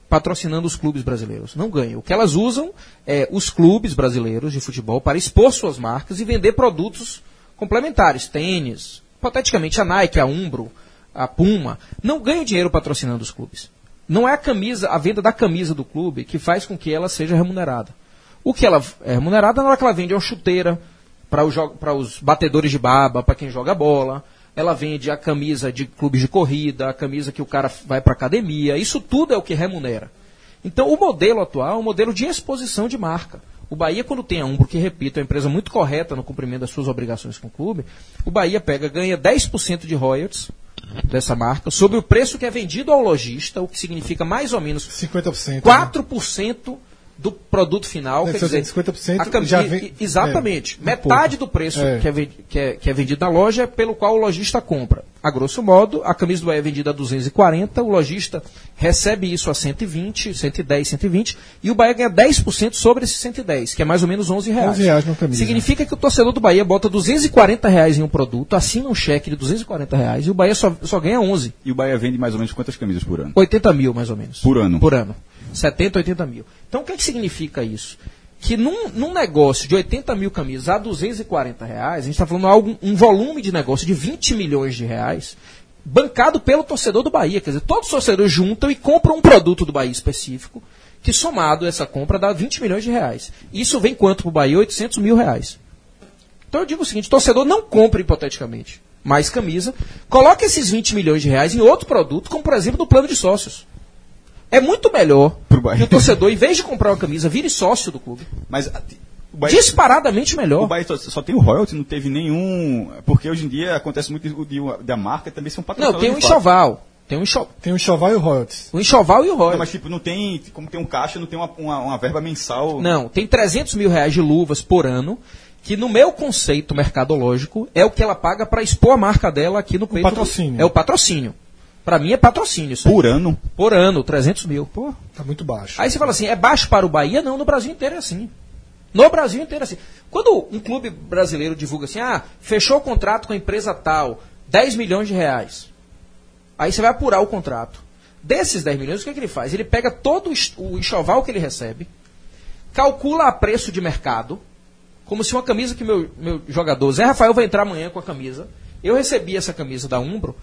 patrocinando os clubes brasileiros. Não ganham. O que elas usam é os clubes brasileiros de futebol para expor suas marcas e vender produtos complementares, tênis, hipoteticamente a Nike, a Umbro, a Puma, não ganham dinheiro patrocinando os clubes. Não é a camisa, a venda da camisa do clube que faz com que ela seja remunerada. O que ela é remunerada na hora que ela vende é uma chuteira para os, para os batedores de baba, para quem joga bola, ela vende a camisa de clubes de corrida, a camisa que o cara vai para academia, isso tudo é o que remunera. Então, o modelo atual é um modelo de exposição de marca. O Bahia, quando tem a Umbro, que repito, é uma empresa muito correta no cumprimento das suas obrigações com o clube, o Bahia pega, ganha 10% de royalties dessa marca sobre o preço que é vendido ao lojista, o que significa mais ou menos 50%. 4% do produto final. Deve quer dizer, 50% a cami- já vem- Exatamente. é, Metade pouco. do preço É. que, é, que é- que é vendido na loja é pelo qual o lojista compra. A grosso modo, a camisa do Bahia é vendida a 240, o lojista recebe isso a 120, 110, 120, e o Bahia ganha 10% sobre esse 110, que é mais ou menos 11 reais. 11 reais numa camisa. Significa que o torcedor do Bahia bota 240 reais em um produto, assina um cheque de 240 reais, e o Bahia só, só ganha 11. E o Bahia vende mais ou menos quantas camisas por ano? 80 mil, mais ou menos. Por ano. Por ano. 70, 80 mil. Então, o que, é que significa isso? Que num, num negócio de 80 mil camisas a 240 reais, a gente está falando algo, um volume de negócio de 20 milhões de reais, bancado pelo torcedor do Bahia. Quer dizer, todos os torcedores juntam e compram um produto do Bahia específico, que somado essa compra dá 20 milhões de reais. Isso vem quanto para o Bahia? 800 mil reais. Então eu digo o seguinte, torcedor não compra hipoteticamente mais camisa, coloca esses 20 milhões de reais em outro produto, como por exemplo no plano de sócios. É muito melhor que o torcedor, em vez de comprar uma camisa, vire sócio do clube. Mas a- o Bahia, Disparadamente o melhor. Bahia só, só tem o royalty, não teve nenhum. Porque hoje em dia acontece muito de, de- da marca também ser um Não, patrocinador. tem um enxoval. Tem um, enxo... Tem o enxoval e o royalties. o enxoval e o Não, royalties. mas tipo, não tem. Como tem um caixa, não tem uma, uma, uma verba mensal. Não, tem 300 mil reais de luvas por ano, que no meu conceito mercadológico é o que ela paga para expor a marca dela aqui no peito. do- patrocínio. É o patrocínio. Para mim é patrocínio isso aí. Por ano. Por ano, 300 mil. Pô. Tá muito baixo. Aí você fala assim, é baixo para o Bahia? Não, no Brasil inteiro é assim. No Brasil inteiro é assim. Quando um clube brasileiro divulga assim, ah, fechou o contrato com a empresa tal, 10 milhões de reais. Aí você vai apurar o contrato. Desses 10 milhões, o que, é que ele faz? Ele pega todo o enxoval que ele recebe, calcula a preço de mercado, como se uma camisa que meu, meu jogador, Zé Rafael, vai entrar amanhã com a camisa. Eu recebi essa camisa da Umbro.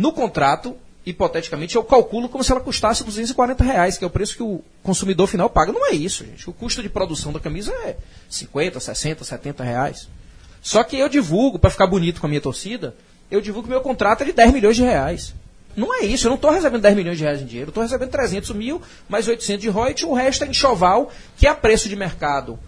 No contrato, hipoteticamente, eu calculo como se ela custasse 240 reais, que é o preço que o consumidor final paga. Não é isso, gente. O custo de produção da camisa é 50, 60, 70 reais. Só que eu divulgo, para ficar bonito com a minha torcida, eu divulgo que meu contrato é de 10 milhões de reais. Não é isso, eu não estou recebendo 10 milhões de reais em dinheiro, estou recebendo 300 mil, mais 800 de royalties, o resto é enxoval, que a preço de mercado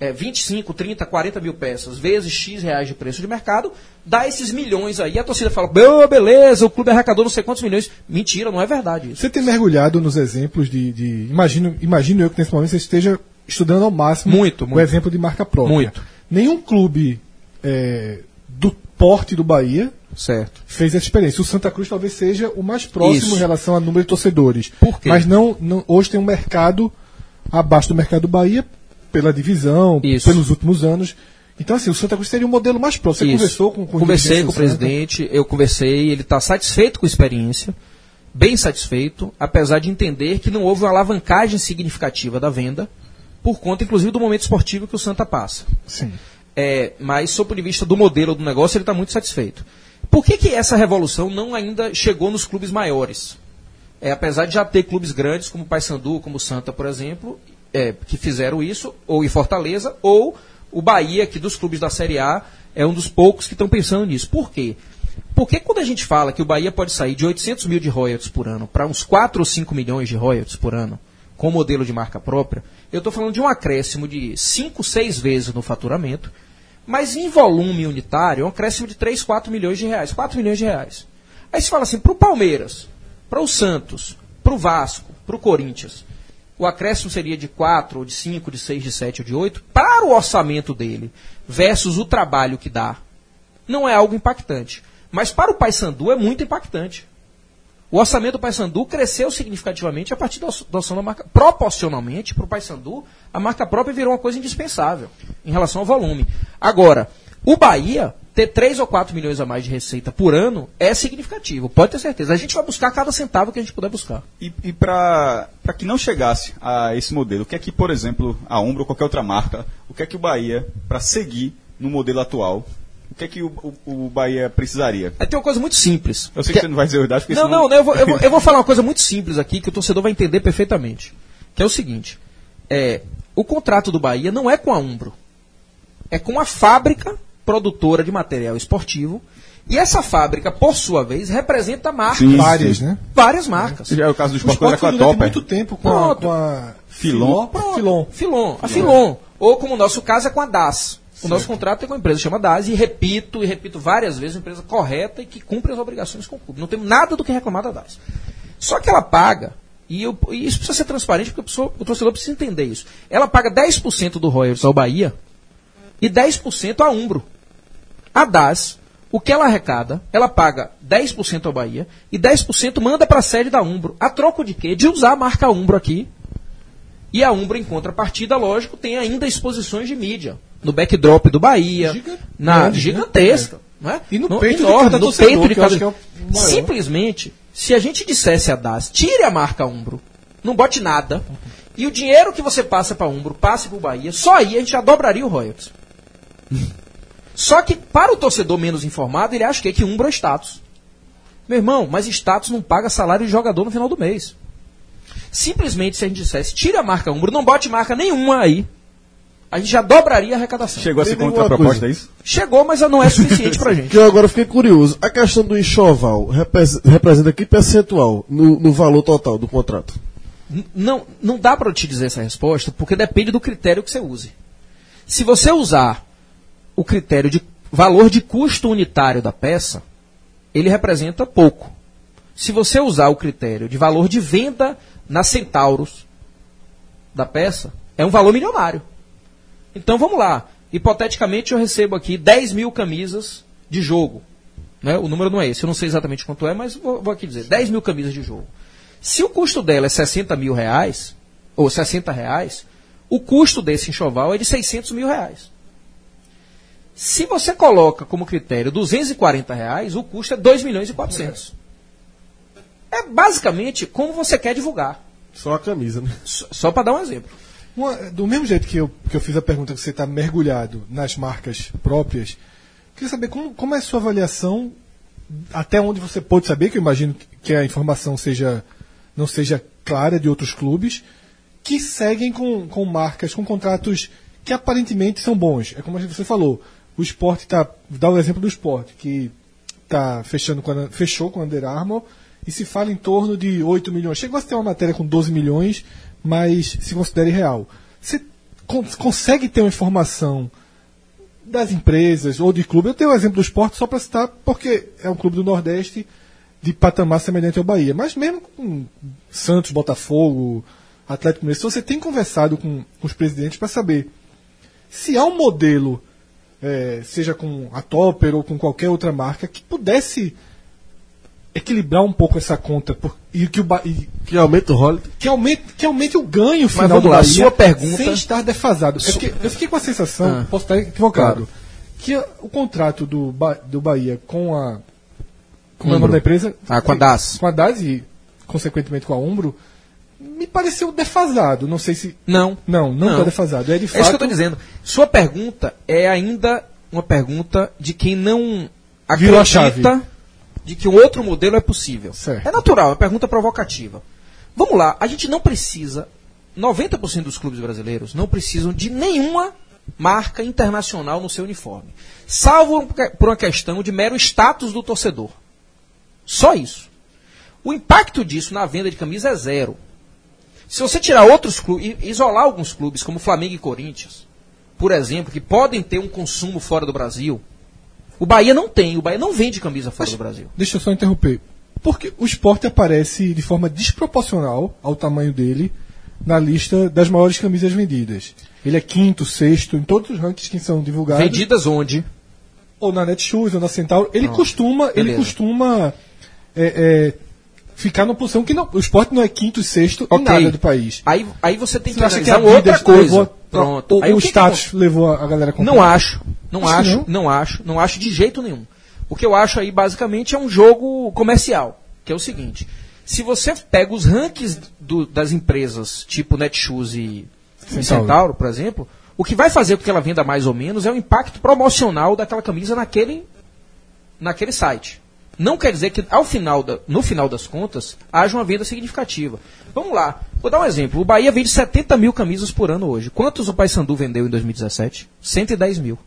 é, 25, 30, 40 mil peças vezes X reais de preço de mercado, dá esses milhões aí. A torcida fala, "Bê, beleza, o clube arrecadou não sei quantos milhões. Mentira, não é verdade isso. Você tem mergulhado nos exemplos de. de- imagino, imagino eu que nesse momento você esteja estudando ao máximo Muito, o muito. exemplo de marca própria. Muito. Nenhum clube é, do porte do Bahia Certo. fez essa experiência. O Santa Cruz talvez seja o mais próximo Isso. em relação a número de torcedores. Por quê? Mas não, não- hoje tem um mercado abaixo do mercado do Bahia pela divisão, Isso. pelos últimos anos. Então, assim, o Santa Cruz seria um modelo mais próximo. Você Isso. conversou com, com Conversei com o presidente, eu conversei, ele está satisfeito com a experiência, bem satisfeito, apesar de entender que não houve uma alavancagem significativa da venda, por conta, inclusive, do momento esportivo que o Santa passa. Sim. É, mas, sob o ponto de vista do modelo do negócio, ele está muito satisfeito. Por que, que essa revolução não ainda chegou nos clubes maiores? É, apesar de já ter clubes grandes, como o Paysandu, como o Santa, por exemplo, é, que fizeram isso, ou em Fortaleza, ou o Bahia, que dos clubes da Série A é um dos poucos que estão pensando nisso. Por quê? Porque quando a gente fala que o Bahia pode sair de 800 mil de royalties por ano para uns 4 ou 5 milhões de royalties por ano, com modelo de marca própria, eu estou falando de um acréscimo de 5, 6 vezes no faturamento, mas em volume unitário é um acréscimo de 3, 4 milhões de reais. 4 milhões de reais. Aí se fala assim, para o Palmeiras, para o Santos, para o Vasco, para o Corinthians, o acréscimo seria de 4, ou de 5, de 6, de 7 ou de 8, para o orçamento dele, versus o trabalho que dá, não é algo impactante. Mas para o Paysandu é muito impactante. O orçamento do Paysandu cresceu significativamente a partir da adoção da marca. Proporcionalmente, para o Paysandu, a marca própria virou uma coisa indispensável em relação ao volume. Agora, o Bahia ter 3 ou 4 milhões a mais de receita por ano é significativo, pode ter certeza. A gente vai buscar cada centavo que a gente puder buscar. E, e para que não chegasse a esse modelo, o que é que, por exemplo, a Umbro ou qualquer outra marca, o que é que o Bahia, para seguir no modelo atual, o que é que o, o- o Bahia precisaria? Aí tem uma coisa muito simples. Eu sei Que- que você não vai dizer dados, porque Não, senão... não, eu vou, eu, vou, eu vou falar uma coisa muito simples aqui que o torcedor vai entender perfeitamente. Que é o seguinte: é, o contrato do Bahia não é com a Umbro, é com a fábrica produtora de material esportivo E essa fábrica, por sua vez, representa marcas. Sim, Várias, sim. né? Várias marcas. É o caso do O esporte, era esporte com a Topper. muito tempo com a, Pronto. com a Filon. Pronto. Filon. Filon. A Filon. Ou como o nosso caso é com a DAS. O nosso contrato é com a empresa chama DAS e repito, e repito várias vezes, uma empresa correta e que cumpre as obrigações com o clube. Não temos nada do que reclamar da DAS. Só que ela paga, e, eu- e isso precisa ser transparente, porque a pessoa- o torcedor precisa entender isso. Ela paga 10% do royalties ao Bahia e 10% à Umbro. A DAS, o que ela arrecada, ela paga 10% ao Bahia e 10% manda para a sede da Umbro. A troco de quê? De usar a marca Umbro aqui. E a Umbro, em contrapartida, lógico, tem ainda exposições de mídia. No backdrop do Bahia, Giga- na né? gigantesca. É? E no No- peito de enorme, cada no torcedor, peito de cada... é. Simplesmente, se a gente dissesse a DAS, tire a marca Umbro, não bote nada, e o dinheiro que você passa para Umbro passe para o Bahia, só aí a gente já dobraria o royalties. Só que para o torcedor menos informado, ele acha que, que Umbro é status. Meu irmão, mas status não paga salário de jogador no final do mês. Simplesmente se a gente dissesse, tire a marca Umbro, não bote marca nenhuma aí, a gente já dobraria a arrecadação. Chegou a ser Me diga contra a uma proposta, coisa. é isso? Chegou, mas não é suficiente pra gente. Que eu agora fiquei curioso. A questão do enxoval repres- representa que percentual no, no valor total do contrato? N- Não, não dá para eu te dizer essa resposta, porque depende do critério que você use. Se você usar o critério de valor de custo unitário da peça, ele representa pouco. Se você usar o critério de valor de venda na Centauros da peça, é um valor milionário. Então vamos lá. Hipoteticamente eu recebo aqui 10 mil camisas de jogo. Né? O número não é esse, eu não sei exatamente quanto é, mas vou, vou aqui dizer. 10 mil camisas de jogo. Se o custo dela é 60 mil reais, ou 60 reais, o custo desse enxoval é de 600 mil reais. Se você coloca como critério 240 reais, o custo é 2 milhões e 400. É basicamente como você quer divulgar. Só a camisa, né? S- Só para dar um exemplo. Uma- do mesmo jeito que eu, que eu fiz a pergunta que você está mergulhado nas marcas próprias, queria saber como, como é a sua avaliação, até onde você pode saber, que eu imagino que a informação seja não seja clara de outros clubes, que seguem com, com marcas, com contratos que aparentemente são bons. É como você falou, o esporte está. Dá o exemplo do esporte, que tá fechando com a, fechou com a Under Armour e se fala em torno de 8 milhões. Chegou a ter uma matéria com 12 milhões, mas se considera irreal. Você con- consegue ter uma informação das empresas ou de clube? Eu tenho o exemplo do esporte só para citar, porque é um clube do Nordeste de patamar semelhante ao Bahia. Mas mesmo com Santos, Botafogo, Atlético Mineiro, você tem conversado com os presidentes para saber se há um modelo, eh, seja com a Topper ou com qualquer outra marca, que pudesse equilibrar um pouco essa conta por- e que, o, e Que aumenta o holiday. que aumente, que aumente o ganho final vamos do lá, Bahia sua pergunta- sem estar defasado. É porque eu fiquei com a sensação, Ah. posso estar equivocado, Claro. que o contrato do, Ba- do Bahia com a como é o nome da empresa? Ah, com a DAS. Com a DAS e consequentemente com a Umbro, me pareceu defasado. Não sei se Não. não, não está defasado. É de É fato isso que eu estou dizendo. Sua pergunta é ainda uma pergunta de quem não acredita de que um outro modelo é possível. Certo. É natural, é uma pergunta provocativa. Vamos lá, a gente não precisa, 90% dos clubes brasileiros não precisam de nenhuma marca internacional no seu uniforme. Salvo por uma questão de mero status do torcedor. Só isso. O impacto disso na venda de camisa é zero. Se você tirar outros clubes, e isolar alguns clubes, como Flamengo e Corinthians, por exemplo, que podem ter um consumo fora do Brasil, o Bahia não tem, o Bahia não vende camisa fora do Brasil. Deixa eu só interromper. Porque o esporte aparece de forma desproporcional ao tamanho dele na lista das maiores camisas vendidas. Ele é quinto, sexto, em todos os rankings que são divulgados. Vendidas onde? ou na Netshoes, ou na Centauro, ele costuma, ele beleza. costuma é, é, ficar numa posição que não, o esporte não é quinto e sexto em Ok. nada do país. Aí, aí você tem que Você acha que a analisar outra coisa. levou, Pronto. ou Aí o que que status levou a galera a comprar? Não acho. Não Acho acho, que não? não? acho, não acho de jeito nenhum. O que eu acho aí basicamente é um jogo comercial, que é o seguinte: se você pega os rankings do- das empresas, tipo Netshoes e Centauro. Centauro. por exemplo, o que vai fazer com que ela venda mais ou menos é o impacto promocional daquela camisa naquele, naquele site. Não quer dizer que ao final da- no final das contas haja uma venda significativa. Vamos lá, vou dar um exemplo. O Bahia vende 70 mil camisas por ano hoje. Quantos o Paysandu vendeu em 2017? 110 mil.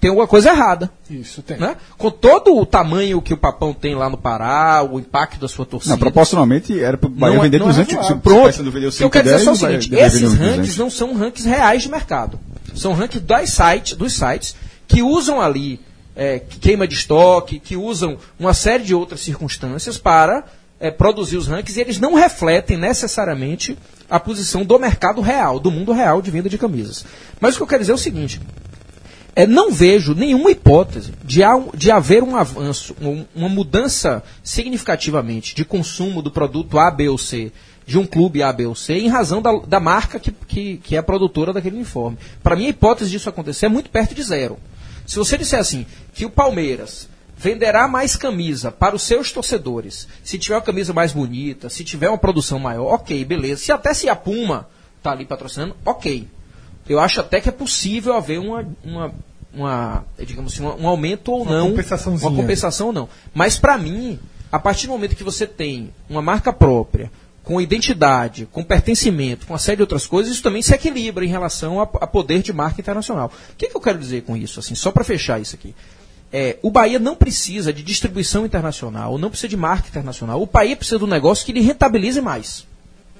tem alguma coisa errada. Isso tem. Né? Com todo o tamanho que o Papão tem lá no Pará, o impacto da sua torcida. Não, proporcionalmente era para o Bahia Não é- vender não é 200. razoável. se Pronto. Eu quero dizer é só o 110, seguinte: esses rankings 200. não são rankings reais de mercado. São rankings das sites, dos sites que usam ali é, queima de estoque, que usam uma série de outras circunstâncias para é, produzir os rankings e eles não refletem necessariamente a posição do mercado real, do mundo real de venda de camisas. Mas o que eu quero dizer é o seguinte: é, não vejo nenhuma hipótese de, de haver um avanço, um- uma mudança significativamente de consumo do produto A, B ou C de um clube A, B ou C em razão da, da marca que, que, que é a produtora daquele uniforme. Para mim, a hipótese disso acontecer é muito perto de zero. Se você disser assim, que o Palmeiras venderá mais camisa para os seus torcedores, se tiver uma camisa mais bonita, se tiver uma produção maior, ok, beleza. Se até se a Puma está ali patrocinando, ok eu acho até que é possível haver uma, uma, uma digamos assim, um aumento ou Uma não. compensaçãozinha. Uma compensação ou não. Mas para mim, a partir do momento que você tem uma marca própria, com identidade, com pertencimento, com uma série de outras coisas, isso também se equilibra em relação a, a poder de marca internacional. O que, que eu quero dizer com isso? Assim, só para fechar isso aqui. É, o Bahia não precisa de distribuição internacional, não precisa de marca internacional. O Bahia precisa de um negócio que lhe rentabilize mais.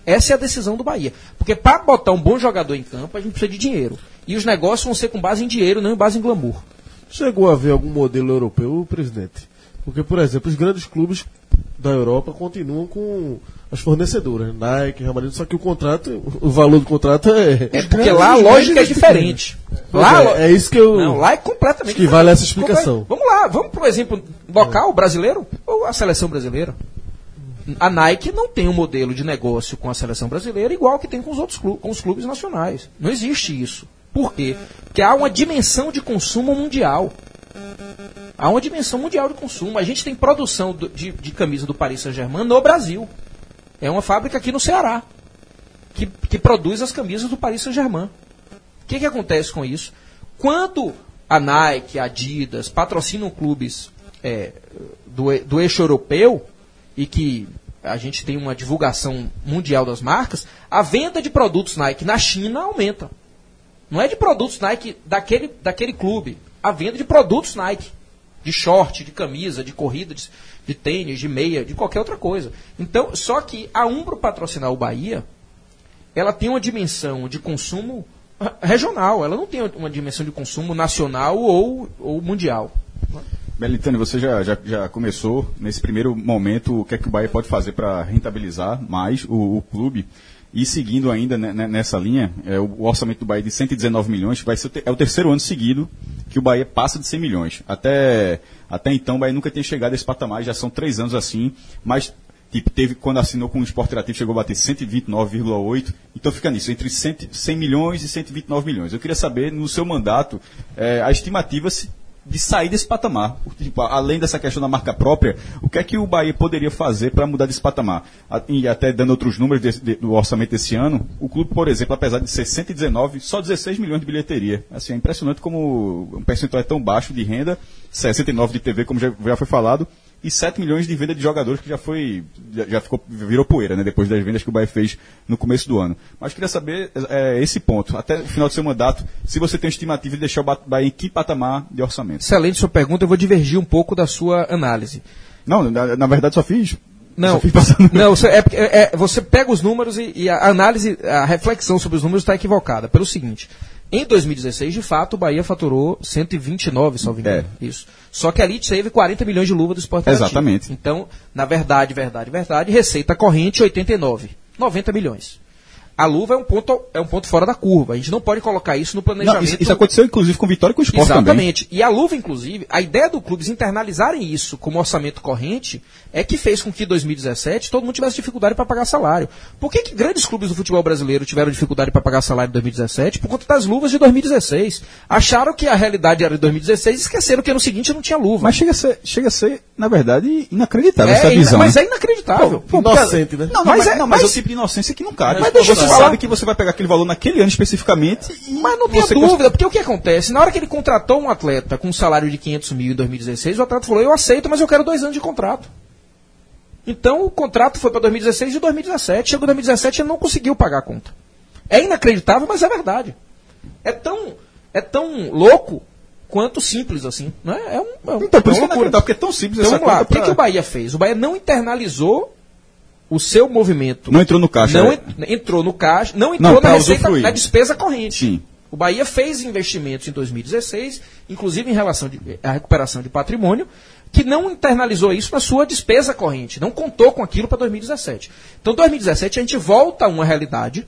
Essa é a decisão do Bahia. Porque para botar um bom jogador em campo, a gente precisa de dinheiro. E os negócios vão ser com base em dinheiro, não em base em glamour. Chegou a ver algum modelo europeu, presidente? Porque, por exemplo, os grandes clubes da Europa continuam com as fornecedoras, Nike, Real Madrid, só que o contrato, o valor do contrato é. É porque lá a lógica é diferente. Lá, é, é isso que eu. Não, lá é completamente que vale essa explicação. Vamos lá, vamos pro exemplo local, brasileiro, ou a seleção brasileira. A Nike não tem um modelo de negócio com a seleção brasileira igual que tem com os outros clubes, com os clubes nacionais. Não existe isso. Por quê? Porque há uma dimensão de consumo mundial. Há uma dimensão mundial de consumo. A gente tem produção de, de camisa do Paris Saint-Germain no Brasil. É uma fábrica aqui no Ceará que, que produz as camisas do Paris Saint-Germain. O que, que acontece com isso? Quando a Nike, a Adidas patrocinam clubes é, do, do eixo europeu e que a gente tem uma divulgação mundial das marcas, a venda de produtos Nike na China aumenta. Não é de produtos Nike daquele, daquele clube. A venda de produtos Nike. De short, de camisa, de corrida, de, de tênis, de meia, de qualquer outra coisa. Então, só que a Umbro patrocinar o Bahia, ela tem uma dimensão de consumo regional. Ela não tem uma dimensão de consumo nacional ou, ou mundial. Belitani, você já, já, já começou nesse primeiro momento o que é que o Bahia pode fazer para rentabilizar mais o, o clube. E seguindo ainda nessa linha, é, o, orçamento do Bahia de 119 milhões vai ser é o terceiro ano seguido que o Bahia passa de 100 milhões. Até, até então o Bahia nunca tinha chegado a esse patamar, já são três anos assim, mas tipo, teve quando assinou com o Esporte Interativo chegou a bater 129,8, então fica nisso, entre 100, 100 milhões e 129 milhões. Eu queria saber, no seu mandato, é, a estimativa se de sair desse patamar. Tipo, além dessa questão da marca própria, o que é que o Bahia poderia fazer para mudar desse patamar? E até dando outros números desse- de- do orçamento desse ano, o clube, por exemplo, apesar de ser 119, só 16 milhões de bilheteria. Assim, é impressionante como um percentual é tão baixo de renda, 69 de TV, como já, já foi falado, e 7 milhões de venda de jogadores que já foi já, já ficou virou poeira, né, depois das vendas que o Bahia fez no começo do ano. Mas queria saber é, esse ponto, até o final do seu mandato, se você tem estimativa de deixar o Ba- Bahia em que patamar de orçamento. Excelente sua pergunta, eu vou divergir um pouco da sua análise. Não, na, na verdade só fiz. Não, não você, é, é- é- você pega os números e, e a análise, a reflexão sobre os números está equivocada. Pelo seguinte, em 2016, de fato, o Bahia faturou 129, salvo engano. Isso. Só que ali teve 40 milhões de luva do esporte. Exatamente. Então, na verdade, verdade, verdade, receita corrente 89. 90 milhões. A luva é um ponto, é um ponto fora da curva. A gente não pode colocar isso no Não, planejamento. isso, isso aconteceu inclusive com Vitória e com o Sport também. Exatamente. E a luva, inclusive, a ideia do clubes internalizarem isso como orçamento corrente é que fez com que em 2017 todo mundo tivesse dificuldade para pagar salário. Por que, que grandes clubes do futebol brasileiro tiveram dificuldade para pagar salário em 2017? Por conta das luvas de 2016. Acharam que a realidade era de 2016 e esqueceram que no seguinte não tinha luva. Mas chega a ser, chega a ser na verdade, inacreditável é, essa visão. mas né? é inacreditável. Pô, porque- Inocente, né? Não, não, Mas mas, é- não, mas mas- é o tipo de inocência que não cabe. Mas deixa eu você falar- sabe que você vai pegar aquele valor naquele ano especificamente Mas não tenha você dúvida, porque o que acontece? Na hora que ele contratou um atleta com um salário de 500 mil em 2016, o atleta falou: Eu aceito, mas eu quero dois anos de contrato. Então o contrato foi para 2016 e 2017. Chegou 2017 e ele não conseguiu pagar a conta. É inacreditável, mas é verdade. É tão, é tão louco quanto simples assim. Né? É, um, é, um, Então, por é isso que eu não acredito, porque é tão simples Então essa vamos lá, o que, que o Bahia fez? O Bahia não internalizou o seu movimento. Não entrou no caixa. Não é. en- entrou no caixa, não entrou Não, na receita, na despesa corrente. Sim. O Bahia fez investimentos em 2016, inclusive em relação à recuperação de patrimônio, que não internalizou isso na sua despesa corrente, não contou com aquilo para 2017. Então, 2017 a gente volta a uma realidade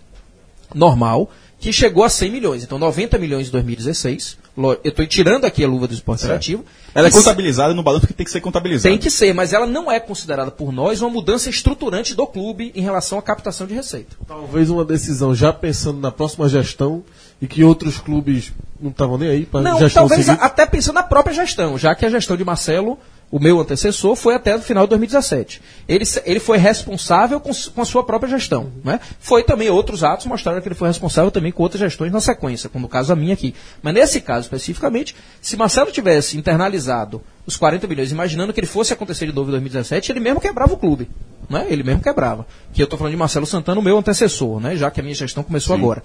normal que chegou a 100 milhões. Então, 90 milhões em 2016. Lo- Eu estou tirando aqui a luva do esporte interativo. Ela é contabilizada no balanço que tem que ser contabilizada. tem que ser, mas ela não é considerada por nós uma mudança estruturante do clube em relação à captação de receita. Talvez uma decisão já pensando na próxima gestão e que outros clubes não estavam nem aí para Não, gestão talvez até pensando na própria gestão, já que a gestão de Marcelo, o meu antecessor, foi até o final de 2017. Ele, ele foi responsável com, com a sua própria gestão. Né? Foi também outros atos mostraram que ele foi responsável também com outras gestões na sequência, como no caso a minha aqui. Mas nesse caso especificamente, se Marcelo tivesse internalizado os 40 milhões, imaginando que ele fosse acontecer de novo em 2017, ele mesmo quebrava o clube. Né? Ele mesmo quebrava. Que eu estou falando de Marcelo Santana, o meu antecessor, né? já que a minha gestão começou agora.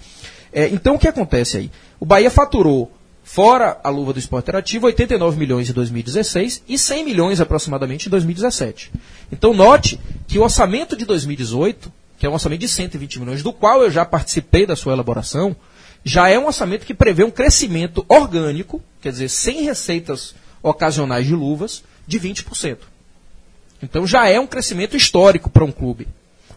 É, então o que acontece aí? O Bahia faturou Fora a luva do esporte interativo, 89 milhões em 2016 e 100 milhões aproximadamente em 2017. Então note que o orçamento de 2018, que é um orçamento de 120 milhões, do qual eu já participei da sua elaboração, já é um orçamento que prevê um crescimento orgânico, quer dizer, sem receitas ocasionais de luvas, de 20%. Então já é um crescimento histórico para um clube.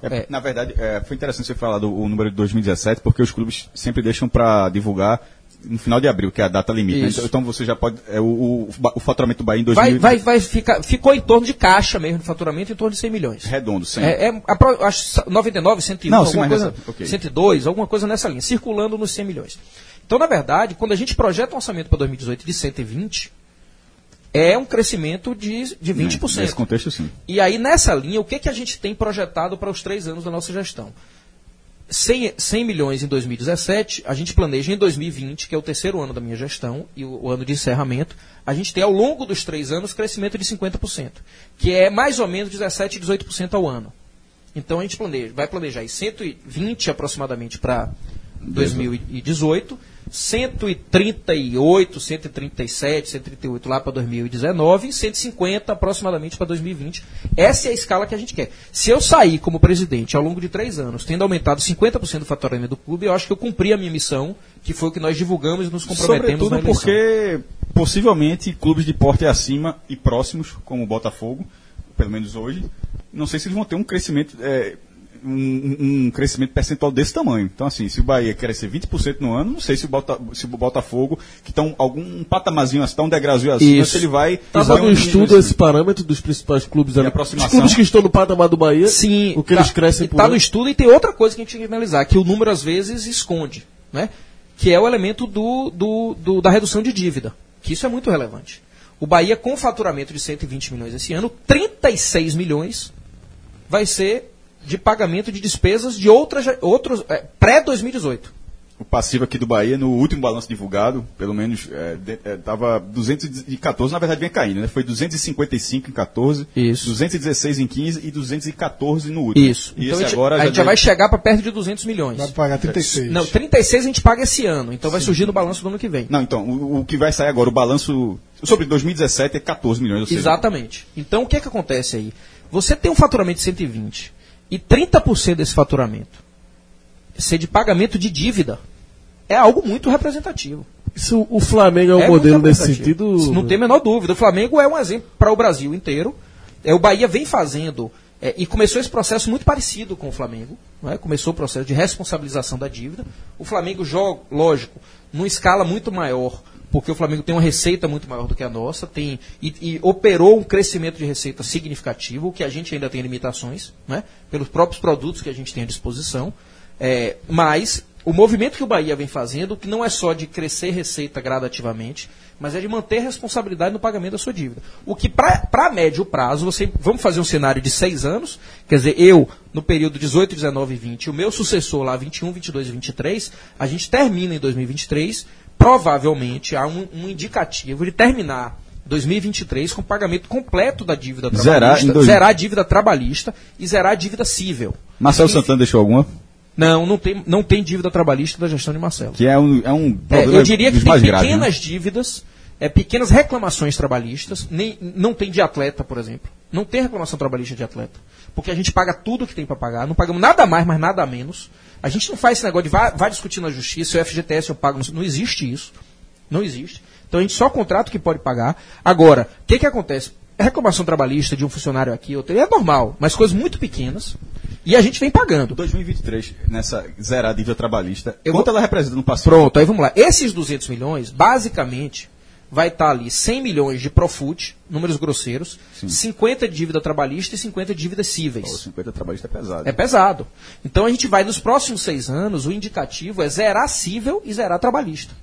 É, É. Na verdade, é, foi interessante você falar do número de 2017, porque os clubes sempre deixam para divulgar no final de abril, que é a data limite. né? Isso. Então, então você já pode. É, o, o, o faturamento do Bahia em Vai, 2000. vai, vai ficar, ficou em torno de caixa mesmo, de faturamento, em torno de 100 milhões. Redondo, sim. É, é acho 99, 101, Não, sim, alguma coisa, nessa- ok. 102, alguma coisa nessa linha, circulando nos 100 milhões. Então, na verdade, quando a gente projeta um orçamento para 2018 de 120, é um crescimento de, de 20%. Né? Nesse contexto, sim. E aí, nessa linha, o que, que a gente tem projetado para os três anos da nossa gestão? 100, 100 milhões em 2017, a gente planeja em 2020, que é o terceiro ano da minha gestão e o, o ano de encerramento, a gente tem ao longo dos três anos crescimento de 50%, que é mais ou menos 17, 18% ao ano. Então a gente planeja, vai planejar aí 120 aproximadamente para 2018, 138, 137, 138 lá para 2019 e 150 aproximadamente para 2020. Essa é a escala que a gente quer. Se eu sair como presidente ao longo de três anos, tendo aumentado 50% do faturamento do clube, eu acho que eu cumpri a minha missão, que foi o que nós divulgamos e nos comprometemos Sobretudo na eleição. porque, possivelmente, clubes de porte acima e próximos, como o Botafogo, pelo menos hoje, não sei se eles vão ter um crescimento. é, um, um crescimento percentual desse tamanho. Então, assim, se o Bahia crescer 20% no ano, não sei se o, Bota, se o Botafogo, que está um, algum patamazinho, está um degrauzinho acima, se ele vai. Estava ter um no estudo esse parâmetro dos principais clubes ali. Os aproximação. clubes que estão no patamar do Bahia, Sim, o que eles crescem por Está no estudo e tem outra coisa que a gente tem que analisar, que o número às vezes esconde, né? que é o elemento do, do- do- da redução de dívida, que isso é muito relevante. O Bahia, com faturamento de 120 milhões esse ano, 36 milhões vai ser de pagamento de despesas de outras, outros é, pré-2018. O passivo aqui do Bahia, no último balanço divulgado, pelo menos estava 214, na verdade vem caindo, né? Foi 255 em 14, Isso. 216 em 15 e 214 no último. Isso. E Então esse a gente, agora a gente já deve- vai chegar para perto de 200 milhões. Vai pagar 36. Não, 36 a gente paga esse ano, então vai surgir no balanço do ano que vem. Não, então, o, o que vai sair agora, o balanço sobre 2017 é 14 milhões. Ou seja, Exatamente. Então o que, é que acontece aí? Você tem um faturamento de 120 e 30% desse faturamento ser de pagamento de dívida é algo muito representativo. Isso, o Flamengo é um É modelo nesse sentido. Não tem a menor dúvida. O Flamengo é um exemplo para o Brasil inteiro. É, o Bahia vem fazendo, é, e começou esse processo muito parecido com o Flamengo. é? Começou o processo de responsabilização da dívida. O Flamengo joga, lógico, numa escala muito maior, porque o Flamengo tem uma receita muito maior do que a nossa, tem, e, e operou um crescimento de receita significativo, que a gente ainda tem limitações, né? pelos próprios produtos que a gente tem à disposição. É, mas o movimento que o Bahia vem fazendo, que não é só de crescer receita gradativamente, mas é de manter responsabilidade no pagamento da sua dívida. O que, para médio prazo, você vamos fazer um cenário de seis anos, quer dizer, eu, no período 18, 19 e 20, o meu sucessor lá, 21, 22 e 23, a gente termina em 2023, provavelmente há um, um indicativo de terminar 2023 com pagamento completo da dívida Zerar trabalhista, dois- zerar a dívida trabalhista e zerar a dívida cível. Marcelo Santana deixou alguma? Não, não tem, não tem dívida trabalhista da gestão de Marcelo. Que é um, é um É, problema eu diria que tem pequenas né? dívidas é, pequenas reclamações trabalhistas, nem, não tem de atleta, por exemplo. Não tem reclamação trabalhista de atleta. Porque a gente paga tudo que tem para pagar, não pagamos nada mais, mas nada menos. A gente não faz esse negócio de vai, vai discutir na justiça, o FGTS eu pago, não, existe isso. Não existe. Então a gente só contrata o que pode pagar. Agora, o que, que acontece? Reclamação trabalhista de um funcionário aqui, outro, é normal, mas coisas muito pequenas. E a gente vem pagando. 2023, nessa zerada dívida trabalhista, Eu quanto vou- ela representa no passivo? Pronto, aí vamos lá. Esses 200 milhões, basicamente, vai estar ali 100 milhões de Profut, números grosseiros, 50 de dívida trabalhista e 50 de dívidas cíveis. 50 trabalhista é pesado. É pesado. Então a gente vai, nos próximos seis anos, o indicativo é zerar cível e zerar trabalhista.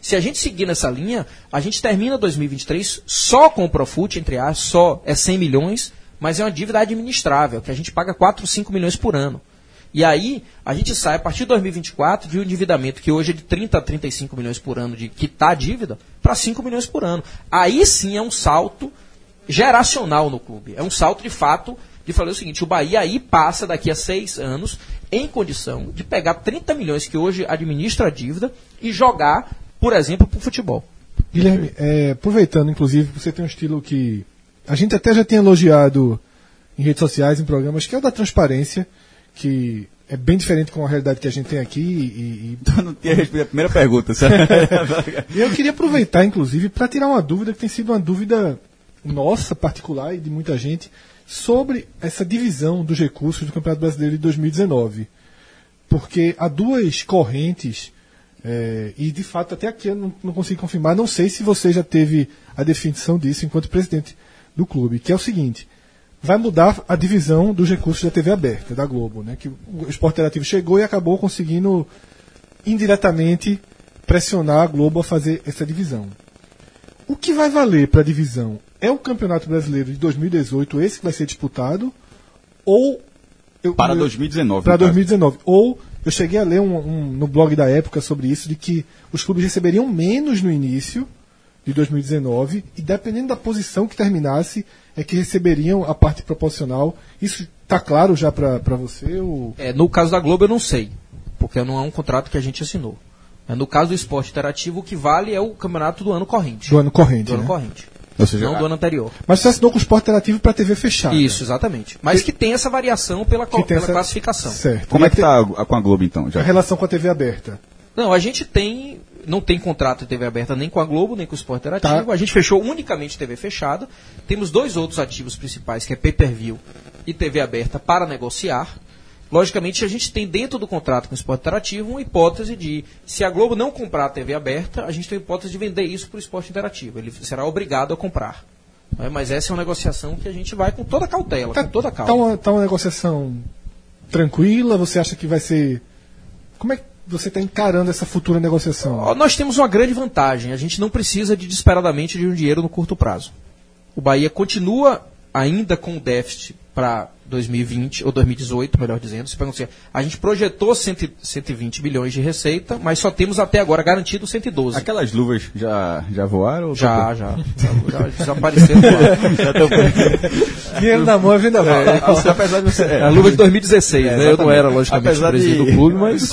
Se a gente seguir nessa linha, a gente termina 2023 só com o Profut, entre aspas, só é 100 milhões, mas é uma dívida administrável, que a gente paga 4, 5 milhões por ano. E aí, a gente sai, a partir de 2024, de um endividamento que hoje é de 30 a 35 milhões por ano de quitar a dívida, para 5 milhões por ano. Aí sim é um salto geracional no clube. É um salto de fato de falar o seguinte: o Bahia aí passa daqui a seis anos em condição de pegar 30 milhões que hoje administra a dívida e jogar, por exemplo, para o futebol. Guilherme, é, aproveitando, inclusive, você tem um estilo que a gente até já tem elogiado em redes sociais, em programas, que é o da transparência, que é bem diferente com a realidade que a gente tem aqui. E, Eu não tinha respondido a primeira pergunta, e- e eu queria aproveitar, inclusive, para tirar uma dúvida que tem sido uma dúvida nossa, particular e de muita gente, sobre essa divisão dos recursos do Campeonato Brasileiro de 2019. Porque há duas correntes, é, e de fato até aqui eu não, não consigo confirmar, não sei se você já teve a definição disso enquanto presidente do clube, que é o seguinte, vai mudar a divisão dos recursos da TV aberta, da Globo, né? Que o Esporte Interativo chegou e acabou conseguindo indiretamente pressionar a Globo a fazer essa divisão. O que vai valer para a divisão é o Campeonato Brasileiro de 2018, esse que vai ser disputado, ou eu- Para eu- 2019. para no caso. 2019. Ou eu cheguei a ler um, um- no blog da época sobre isso, de que os clubes receberiam menos no início de 2019 e dependendo da posição que terminasse, é que receberiam a parte proporcional. Isso está claro já para você? Ou... É, no caso da Globo eu não sei, porque não é um contrato que a gente assinou. É, no caso do esporte interativo, o que vale é o campeonato do ano corrente. Do ano corrente. Do ano né? corrente. Ou seja, não do ano anterior. Mas você assinou com o Esporte Interativo para TV fechada. Isso, exatamente. Mas que tem essa variação pela, Que pela essa- classificação. Certo. Como E é que te- tá a- com a Globo então? Já? a relação com a TV aberta? Não, a gente tem. Não tem contrato de TV aberta nem com a Globo, nem com o Esporte Interativo. Tá. A gente fechou unicamente TV fechada. Temos dois outros ativos principais, que é pay-per-view e TV aberta, para negociar. Logicamente, a gente tem dentro do contrato com o Esporte Interativo uma hipótese de, se a Globo não comprar a TV aberta, a gente tem a hipótese de vender isso para o Esporte Interativo. Ele será obrigado a comprar. É, Mas essa é uma negociação que a gente vai com toda cautela, com toda calma. Tá uma, tá uma negociação tranquila? Você acha que vai ser. Como é que você está encarando essa futura negociação? Nós temos uma grande vantagem. A gente não precisa de desesperadamente de um dinheiro no curto prazo. O Bahia continua ainda com déficit para 2020, ou 2018, melhor dizendo. Você pergunta assim, a gente projetou 100, 120 bilhões de receita, mas só temos até agora garantido 112. Aquelas luvas já, já voaram? ou Já, tá- já. Já, já desapareceram. lá. Dinheiro na mão é venda É, apesar de você. É a luva de 2016, né? Eu não era, logicamente, Apesar presidente de- do clube, mas...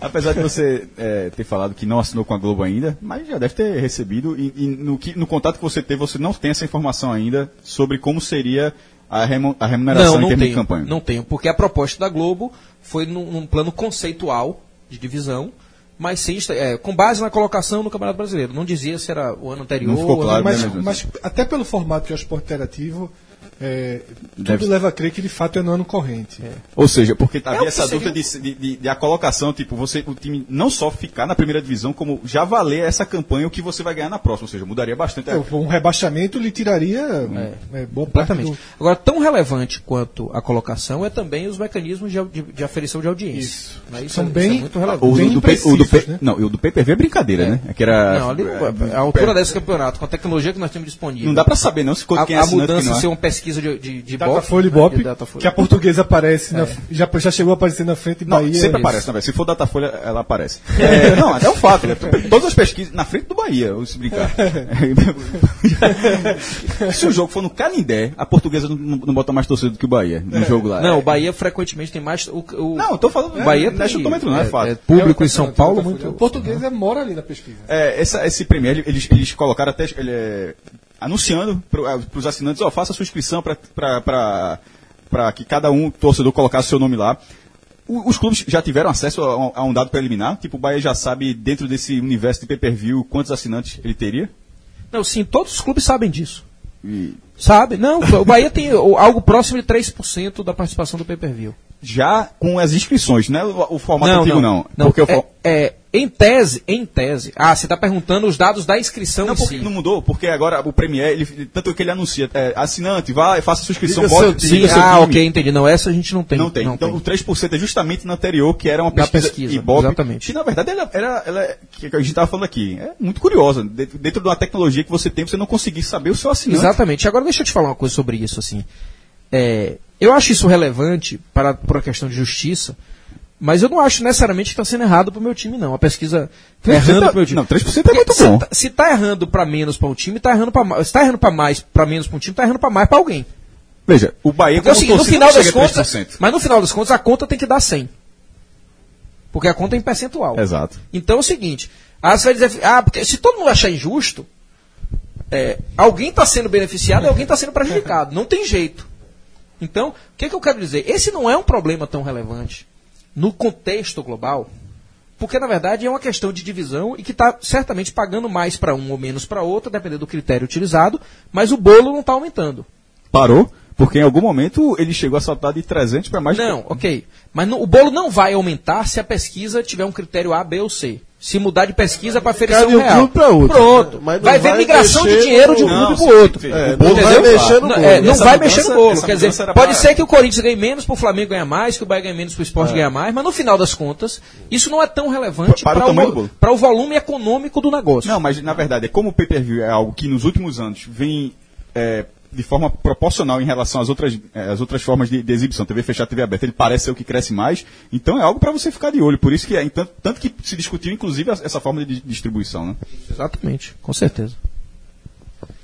Apesar de você é, ter falado que não assinou com a Globo ainda, mas já deve ter recebido. E, e no, que, no contato que você teve, você não tem essa informação ainda sobre como seria a, remuneração Não, em não termos tenho. de campanha. Não tenho, porque a proposta da Globo foi num, num plano conceitual de divisão, mas sem, é, com base na colocação no Campeonato Brasileiro. Não dizia se era o ano anterior. Não ficou ou- claro, mas, né, mas- mas até pelo formato que é o esporte interativo, é, Deve- tudo leva a crer que de fato é no ano corrente. Ou seja, porque havia É o que essa seria dúvida de, de, de- a colocação, tipo, você, o time não só ficar na primeira divisão, como já valer essa campanha o que você vai ganhar na próxima. Ou seja, mudaria bastante. a- É, Um rebaixamento lhe tiraria é, boa parte Completamente. do... Agora, tão relevante quanto a colocação é também os mecanismos de, de, de aferição de audiência. Isso. Né? Isso São é, bem- isso é muito relevante. Bem do, o do né? Não, e o do per view é brincadeira, né? É que era. Não, ali, a altura desse campeonato, com a tecnologia que nós temos disponível. Não dá pra saber não se a, quem é a quem mudança é. ser uma pesquisa pesquisa de, de, de Datafolha e né, Bop, Datafolha. que a portuguesa aparece, na- já, já chegou a aparecer na frente Não, Bahia. sempre Isso. aparece, né, velho? Se for Datafolha, ela aparece. É, não, é um fato. né? Todas as pesquisas na frente do Bahia, se brincar. se o jogo for no Canindé, a portuguesa não, não bota mais torcida do que o Bahia no jogo lá. Não, o Bahia frequentemente tem mais. O, o, Não, eu tô falando. o Bahia não é tem, chutamento, não é, fato. é público É, em São é, Paulo muito. O portuguesa mora ali na pesquisa. É, essa- esse Premier, eles, eles colocaram até ele, é, anunciando para os assinantes, ó, faça a sua inscrição para que cada um torcedor colocasse seu nome lá. O- os clubes já tiveram acesso a, um- a um dado preliminar? Tipo, o Bahia já sabe, dentro desse universo de pay-per-view, quantos assinantes ele teria? Não, sim, todos os clubes sabem disso. E Sabe? Não, o Bahia tem algo próximo de 3% da participação do pay-per-view. Já com as inscrições, não é o, o formato antigo, não. Porque o é, for- é, em tese, em tese. Ah, você está perguntando os dados da inscrição Não, em porque si. não mudou, porque agora o Premier, ele, tanto que ele anuncia, é, assinante, vá, faça sua inscrição, Diga bote- seu seu ah, time. ok, entendi. Não, essa a gente não tem. Não tem. então o 3% é justamente na anterior, que era uma pesquisa, pesquisa, Ibope, exatamente. Que na verdade ela, era, ela, é- que a gente estava falando aqui, é muito curiosa. Dentro, dentro de uma tecnologia que você tem, você não conseguir saber o seu assinante. Exatamente. Agora deixa eu te falar uma coisa sobre isso, assim. É, eu acho isso relevante para por uma questão de justiça, mas eu não acho necessariamente que está sendo errado para o meu time, não. A pesquisa tá 3% errando é- para o meu time. não, 3% é muito se bom. tá- Se está errando para menos para um time, está errando para mais. Se tá errando para mais, para menos para um time, está errando para mais para alguém. Veja, o Bahia é como seguinte, no final das a contas, 3%. mas no final das contas a conta tem que dar 100. Porque a conta é em percentual. Exato. Então é o seguinte, ah, você vai dizer, ah, porque se todo mundo achar injusto, é, alguém está sendo beneficiado e alguém está sendo prejudicado. Não tem jeito. Então, o que, que eu quero dizer? Esse não é um problema tão relevante no contexto global, porque na verdade é uma questão de divisão e que está certamente pagando mais para um ou menos para outro, dependendo do critério utilizado, mas o bolo não está aumentando. Parou, porque em algum momento ele chegou a saltar de 300 para mais de- Não, ok. Mas no- o bolo não vai aumentar se a pesquisa tiver um critério A, B ou C. Se mudar de pesquisa para oferecer um um real. clube pra outro. Pronto. Mas vai haver migração de dinheiro de um clube para o outro. É, não vai mexer no Não, bolo. é, não Essa vai mudança- mexer no bolo. essa Quer dizer, pode pra- ser que o Corinthians ganhe menos, para o Flamengo ganhar mais, que o Bahia ganhe menos, para o É. Sport ganhar mais, mas no final das contas, isso não é tão relevante Para o para o, para o volume econômico do negócio. Não, mas na verdade, é como o pay-per-view é algo que nos últimos anos vem é, de forma proporcional em relação às outras, é, às outras formas de, de exibição, TV fechada, TV aberta, ele parece ser o que cresce mais, então é algo para você ficar de olho. Por isso que é, tanto, tanto que se discutiu, inclusive, essa forma de di- distribuição, né? Exatamente, com certeza.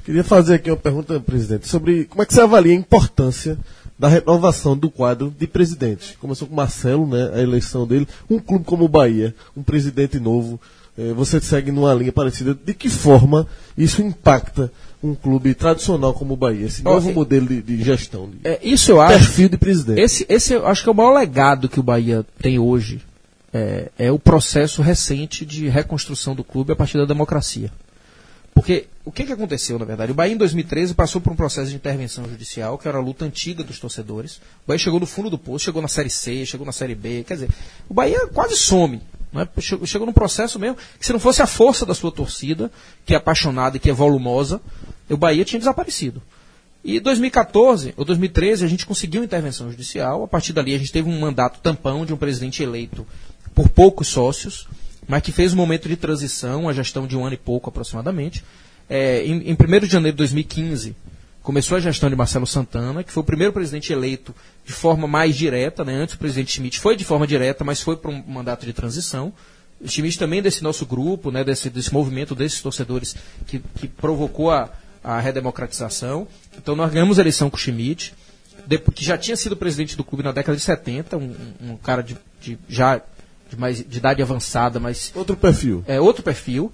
Queria fazer aqui uma pergunta, presidente, sobre como é que você avalia a importância da renovação do quadro de presidente. Começou com o Marcelo, né, a eleição dele. Um clube como o Bahia, um presidente novo, eh, você segue numa linha parecida. De que forma isso impacta um clube tradicional como o Bahia? Esse novo modelo de, de gestão, de É, isso eu acho. perfil de presidente. Esse, esse eu acho que é o maior legado que o Bahia tem hoje. É, é o processo recente de reconstrução do clube a partir da democracia. Porque o que, que aconteceu, na verdade? O Bahia, em 2013, passou por um processo de intervenção judicial, que era a luta antiga dos torcedores. O Bahia chegou no fundo do poço, chegou na Série C, chegou na Série B. Quer dizer, o Bahia quase some. É? Chegou, chegou num processo mesmo que, se não fosse a força da sua torcida, que é apaixonada e que é volumosa, o Bahia tinha desaparecido. E 2014 ou 2013 a gente conseguiu intervenção judicial. A partir dali a gente teve um mandato tampão de um presidente eleito por poucos sócios, mas que fez um momento de transição, a gestão de um ano e pouco aproximadamente. É, em, em 1 de janeiro de 2015 começou a gestão de Marcelo Santana, que foi o primeiro presidente eleito de forma mais direta. Né? Antes o presidente Schmidt foi de forma direta, mas foi para um mandato de transição. O Schmidt também desse nosso grupo, né, desse, desse movimento desses torcedores que, que provocou a, a redemocratização. Então nós ganhamos a eleição com o Schmidt, que já tinha sido presidente do clube na década de 70, um, um- um cara de, de- já de, mais, de idade avançada, mas Outro perfil. é outro perfil,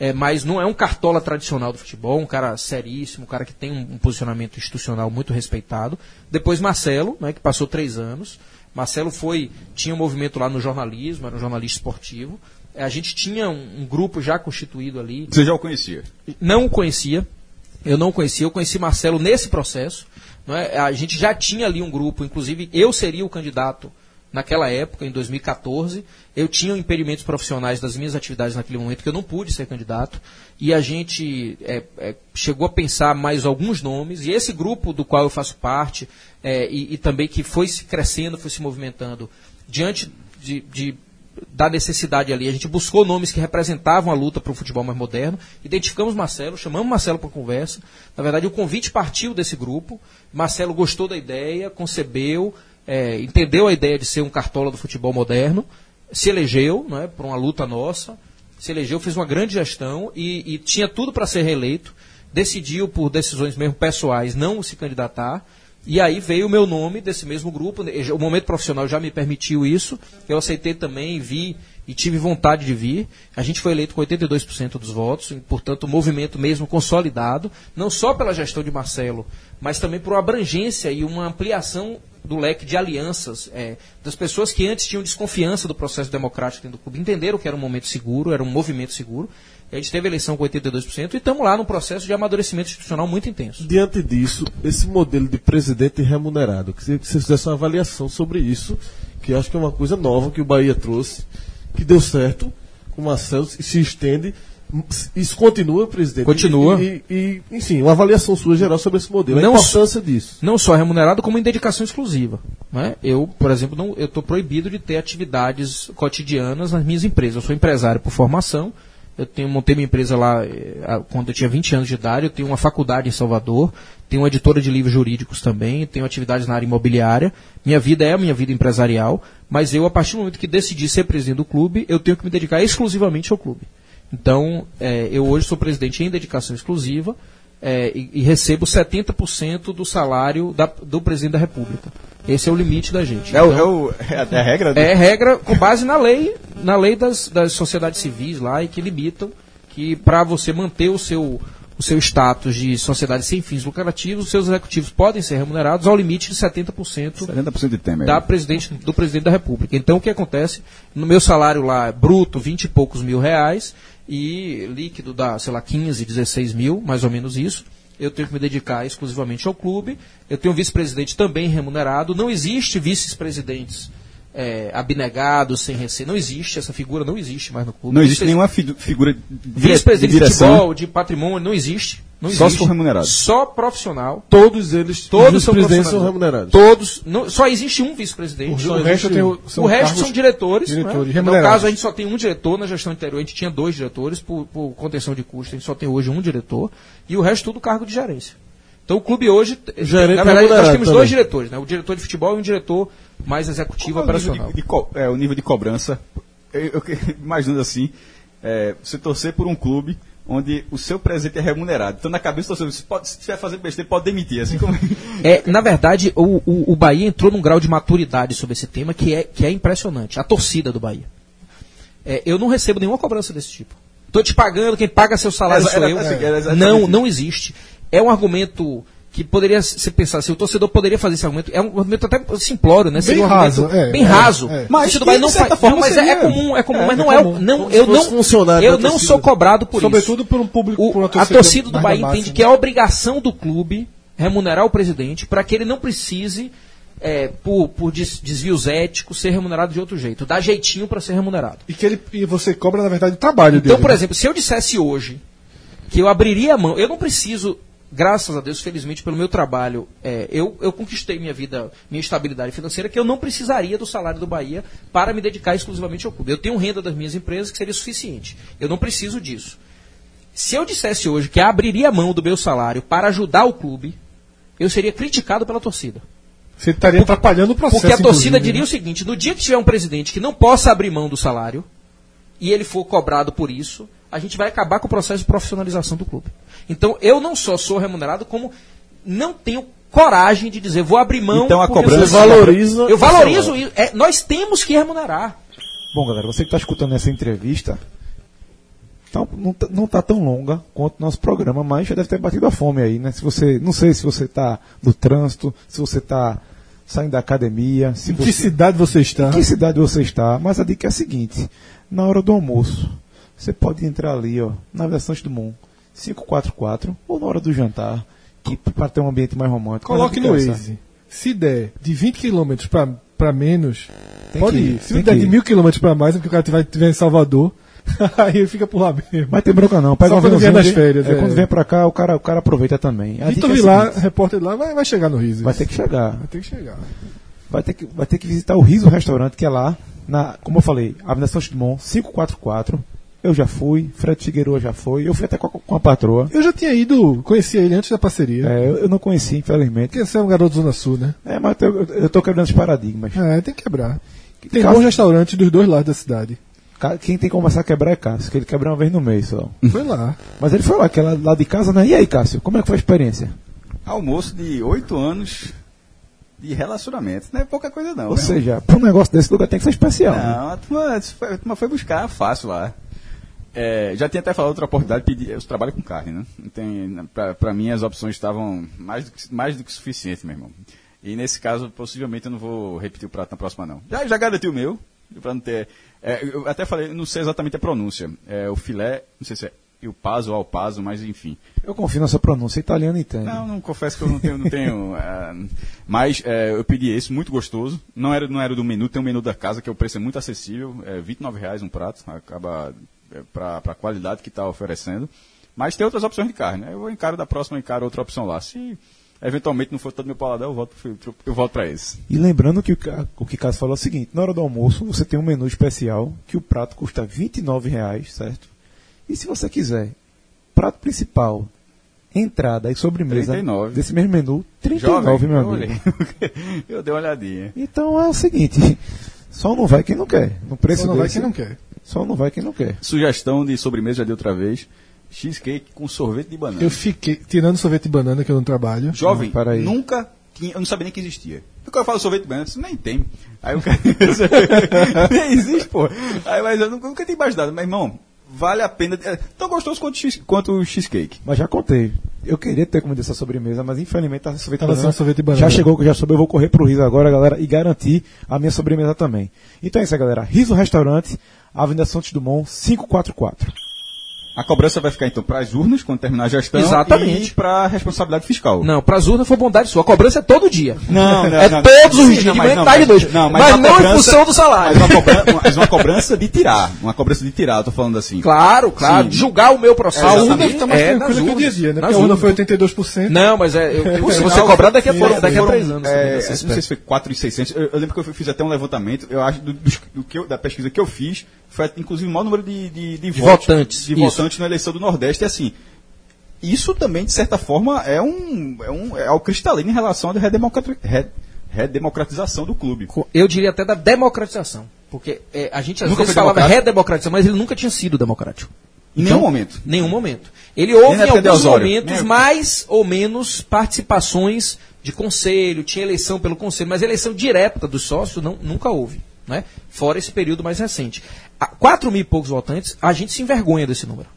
é, mas não é um cartola tradicional do futebol, um cara seríssimo, um cara que tem um, um posicionamento institucional muito respeitado. Depois Marcelo, né, que passou três anos. Marcelo foi tinha um movimento lá no jornalismo, era um jornalista esportivo. É, A gente tinha um, um grupo já constituído ali, Você já o conhecia? não o conhecia. Eu não o conhecia, eu conheci Marcelo nesse processo. Não é? A gente já tinha ali um grupo, inclusive eu seria o candidato naquela época, em 2014. Eu tinha impedimentos profissionais das minhas atividades naquele momento, que eu não pude ser candidato. E a gente é, é, chegou a pensar mais alguns nomes. E esse grupo do qual eu faço parte, é, e, e também que foi se crescendo, foi se movimentando, diante de, de da necessidade ali. A gente buscou nomes que representavam a luta para o futebol mais moderno, identificamos Marcelo, chamamos Marcelo para conversa. Na verdade, o convite partiu desse grupo. Marcelo gostou da ideia, concebeu, é, entendeu a ideia de ser um cartola do futebol moderno, se elegeu né, para uma luta nossa, se elegeu, fez uma grande gestão e, e tinha tudo para ser reeleito. Decidiu, por decisões mesmo pessoais, não se candidatar. E aí veio o meu nome desse mesmo grupo. O momento profissional já me permitiu isso. Eu aceitei também, vi e tive vontade de vir. A gente foi eleito com 82% dos votos, e, portanto, o movimento mesmo consolidado, não só pela gestão de Marcelo, mas também por uma abrangência e uma ampliação do leque de alianças é, das pessoas que antes tinham desconfiança do processo democrático dentro do clube, entenderam que era um momento seguro, era um movimento seguro. A gente teve eleição com 82% e estamos lá num processo de amadurecimento institucional muito intenso. Diante disso, esse modelo de presidente remunerado, que você fizesse uma avaliação sobre isso, que acho que é uma coisa nova que o Bahia trouxe, que deu certo com o Marcelo e se estende. Isso continua, presidente? Continua. E, e, e, enfim, uma avaliação sua geral sobre esse modelo, Não a importância disso. Não só remunerado, como em dedicação exclusiva. Né? Eu, por exemplo, não, eu estou proibido de ter atividades cotidianas nas minhas empresas. Eu sou empresário por formação, eu tenho, montei minha empresa lá eh, quando eu tinha 20 anos de idade, eu tenho uma faculdade em Salvador, tenho uma editora de livros jurídicos também, tenho atividades na área imobiliária. Minha vida é a minha vida empresarial, mas eu, a partir do momento que decidi ser presidente do clube, eu tenho que me dedicar exclusivamente ao clube. Então, eh, eu hoje sou presidente em dedicação exclusiva eh, e, e recebo 70% do salário da- do presidente da República. Esse é o limite da gente. É, o, Então- é, é a- é a regra? do- é regra com base na lei, na lei das, das sociedades civis lá e que limitam que para você manter o seu o seu status de sociedade sem fins lucrativos, os seus executivos podem ser remunerados ao limite de 70% 70% de Temer. da presidente, do presidente da República. Então o que acontece? No meu salário lá é bruto, 20 e poucos mil reais, e líquido dá, sei lá, 15, 16 mil, mais ou menos isso. Eu tenho que me dedicar exclusivamente ao clube. Eu tenho um vice-presidente também remunerado. Não existe vice-presidentes é, abnegados, sem receber. Não existe, essa figura não existe mais no clube. Não existe nenhuma fi- figura de Vice-presidente de de futebol, de patrimônio, não existe. Não Só se existe. for remunerado. Só profissional. Todos eles, Todos os são presidentes são remunerados. Todos. não- só existe um vice-presidente. O, o resto são o resto são diretores. diretores né? No caso, a gente só tem um diretor. Na gestão anterior, a gente tinha dois diretores. Por, por contenção de custos, a gente só tem hoje um diretor. E o resto tudo cargo de gerência. Então o clube hoje. Gerente na verdade, nós temos também. dois diretores, né? O diretor de futebol e um diretor mais executivo Qual é o nível operacional. de- de co- é, o nível de cobrança. Eu, eu imaginando assim, é, você torcer por um clube onde o seu presidente é remunerado. Então, na cabeça do torcedor, se, pode, se tiver fazendo besteira, pode demitir. Assim como... É, na verdade, o, o, o Bahia entrou num grau de maturidade sobre esse tema que é, que é impressionante. A torcida do Bahia. É, eu não recebo nenhuma cobrança desse tipo. Estou te pagando, quem paga seu salário Era- sou era- eu. era- era exatamente não, isso. não existe. É um argumento que poderia se pensar, se o torcedor poderia fazer esse argumento, é um argumento até simplório, né? Seria um raso, é, bem é, raso. é. O Mas que, Bahia não faz. forma, Não, mas é, seria- é comum, é comum, É, mas é não é. comum. Não, eu não, eu não torcida. sou cobrado por isso. Sobretudo por um público, O- por uma a torcida, torcida do Bahia entende né? que é obrigação do clube remunerar o presidente para que ele não precise, é, por, por des- desvios éticos, ser remunerado de outro jeito. Dá jeitinho para ser remunerado. E que ele, e você cobra, na verdade, o trabalho dele. Então, por né? exemplo, se eu dissesse hoje que eu abriria a mão, eu não preciso, graças a Deus, felizmente, pelo meu trabalho, é, eu, eu conquistei minha vida, minha estabilidade financeira, que eu não precisaria do salário do Bahia para me dedicar exclusivamente ao clube. Eu tenho renda das minhas empresas que seria suficiente. Eu não preciso disso. Se eu dissesse hoje que abriria mão do meu salário para ajudar o clube, eu seria criticado pela torcida. Você estaria atrapalhando o processo. Porque a torcida inclusive, diria né? o seguinte: no dia que tiver um presidente que não possa abrir mão do salário e ele for cobrado por isso, a gente vai acabar com o processo de profissionalização do clube. Então eu não só sou remunerado, como não tenho coragem de dizer vou abrir mão. Então, a cobrança- eu valoriza Eu valorizo isso. É, nós temos que remunerar. Bom, galera, você que está escutando essa entrevista, tá- não, tá, não tá tão longa quanto o nosso programa, mas já deve ter batido a fome aí, né? Se você, não sei se você está no trânsito, se você está saindo da academia, se Em que você, cidade você está? em que cidade você está, mas a dica é a seguinte, na hora do almoço, você pode entrar ali, ó, na versão do Mundo 544, ou na hora do jantar, que para ter um ambiente mais romântico. Coloque no é. Waze. Se der de 20 km para menos, Tem pode que ir. Se der de mil km para mais, é porque o cara tiver, tiver em Salvador, aí ele fica por lá mesmo. Mas tem bronca não, pega Só quando aviãozinho, nas vem- férias, É, é. quando vem pra cá, o cara, o cara aproveita também. A Vitor é Vilar, seguinte, repórter lá, vai, vai chegar no Riso. vai ter que chegar. Vai ter que chegar. Vai ter que, vai ter que visitar o Riso Restaurante, que é lá, na, como eu falei, Avenida Santos Dumont, 544. Eu já fui, Fred Figueiredo já foi, eu fui até com a, com a patroa. Eu já tinha ido, conhecia ele antes da parceria. É, eu, eu não conheci, infelizmente. Porque você é um garoto da Zona Sul, né? É, mas eu, eu tô quebrando os paradigmas. É, tem que quebrar. Tem Cássio- bons restaurantes dos dois lados da cidade. Quem tem que começar a quebrar é Cássio, que ele quebra uma vez no mês só. Foi lá. Mas ele foi lá, que é lá, lá de casa, né? E aí, Cássio, como é que foi a experiência? Almoço de oito anos de relacionamento. Não é pouca coisa, não. Ou né? seja, pra um negócio desse lugar tem que ser especial. né? Não, a turma, a turma foi buscar fácil lá. É, já tinha até falado outra oportunidade, pedir, eu trabalho com carne, né? Tem, pra, pra mim as opções estavam mais do, que, mais do que suficientes, meu irmão. E nesse caso, possivelmente eu não vou repetir o prato na próxima, não. Já, já garanti o meu, pra não ter. é, eu até falei, não sei exatamente a pronúncia. É, o filé, não sei se é il paso ou al paso, mas enfim. Eu confio na sua pronúncia, italiano entende. Não, não confesso que eu não tenho. Não tenho ah, mas é, eu pedi esse, muito gostoso. Não era, não era do menu, tem um menu da casa que o preço é muito acessível. É 29 reais um prato, acaba é, para a qualidade que está oferecendo. Mas tem outras opções de carne. né? Eu vou encaro da próxima, eu encaro outra opção lá. Se eventualmente não for todo meu paladar, eu volto, eu volto para esse. E lembrando que o, Ca- o que Cássio falou é o seguinte: na hora do almoço você tem um menu especial que o prato custa 29 reais, certo? E se você quiser prato principal, entrada e sobremesa 39. desse mesmo menu, R$ 39, meu eu amigo. olhei. eu dei uma olhadinha. Então é o seguinte: só não vai quem não quer. No preço Só não vai desse, quem não quer. Só não vai quem não quer. Sugestão de sobremesa já dei outra vez. Cheesecake com sorvete de banana. Eu fiquei, tirando sorvete de banana que eu não trabalho. Jovem, peraí. nunca tinha, eu não sabia nem que existia. Porque eu falo sorvete de banana, isso nem tem. Aí o cara. nem existe, pô. Aí, mas eu nunca, nunca tinha imaginado. Mas, irmão, vale a pena. É tão gostoso quanto, cheese- quanto o cheesecake. Mas já contei. Eu queria ter comido essa sobremesa, mas infelizmente tá sorvete de Tava banana. sorvete de banana. Já chegou, já soube, eu vou correr pro Riso agora, galera, e garantir a minha sobremesa também. Então é isso aí, galera. Riso Restaurante, Avenida Santos Dumont, 544. A cobrança vai ficar então para as urnas quando terminar a gestão Exatamente. e para a responsabilidade fiscal. Não, para as urnas foi bondade sua. A cobrança é todo dia. Não, não, é não, todos os Sim, dias, não, mas não, mas- não, mas mas não em cobrança- função do salário. Mas uma, cobrança, mas uma cobrança de tirar. Uma cobrança de tirar, eu tô falando assim. Claro, claro. Sim. Julgar o meu processo. A urna está mais É, tranquila que o dia a dia, né? Porque a urna foi 82%. Não, mas é, eu, eu, se você Não, cobrar daqui a, foram- daqui a três anos. é, não sei se foi 4,600. Eu, eu lembro que eu fiz até um levantamento. Eu acho do, dos- do que eu- da pesquisa que eu fiz foi inclusive o maior número de, de, de votos, votantes, de isso. votantes na eleição do Nordeste. E assim, isso também de certa forma é um é um é algo cristalino em relação à redemocrati- re- redemocratização do clube. Eu diria até da democratização. Porque é, a gente às Nunca vezes falava redemocratização, mas ele nunca tinha sido democrático. Em Então, nenhum momento. Nenhum momento. Ele houve em de alguns momentos Nem- mais ou menos participações de conselho, tinha eleição pelo conselho, mas eleição direta dos sócios não, nunca houve. Né? Fora esse período mais recente. A- Quatro mil e poucos votantes, a gente se envergonha desse número.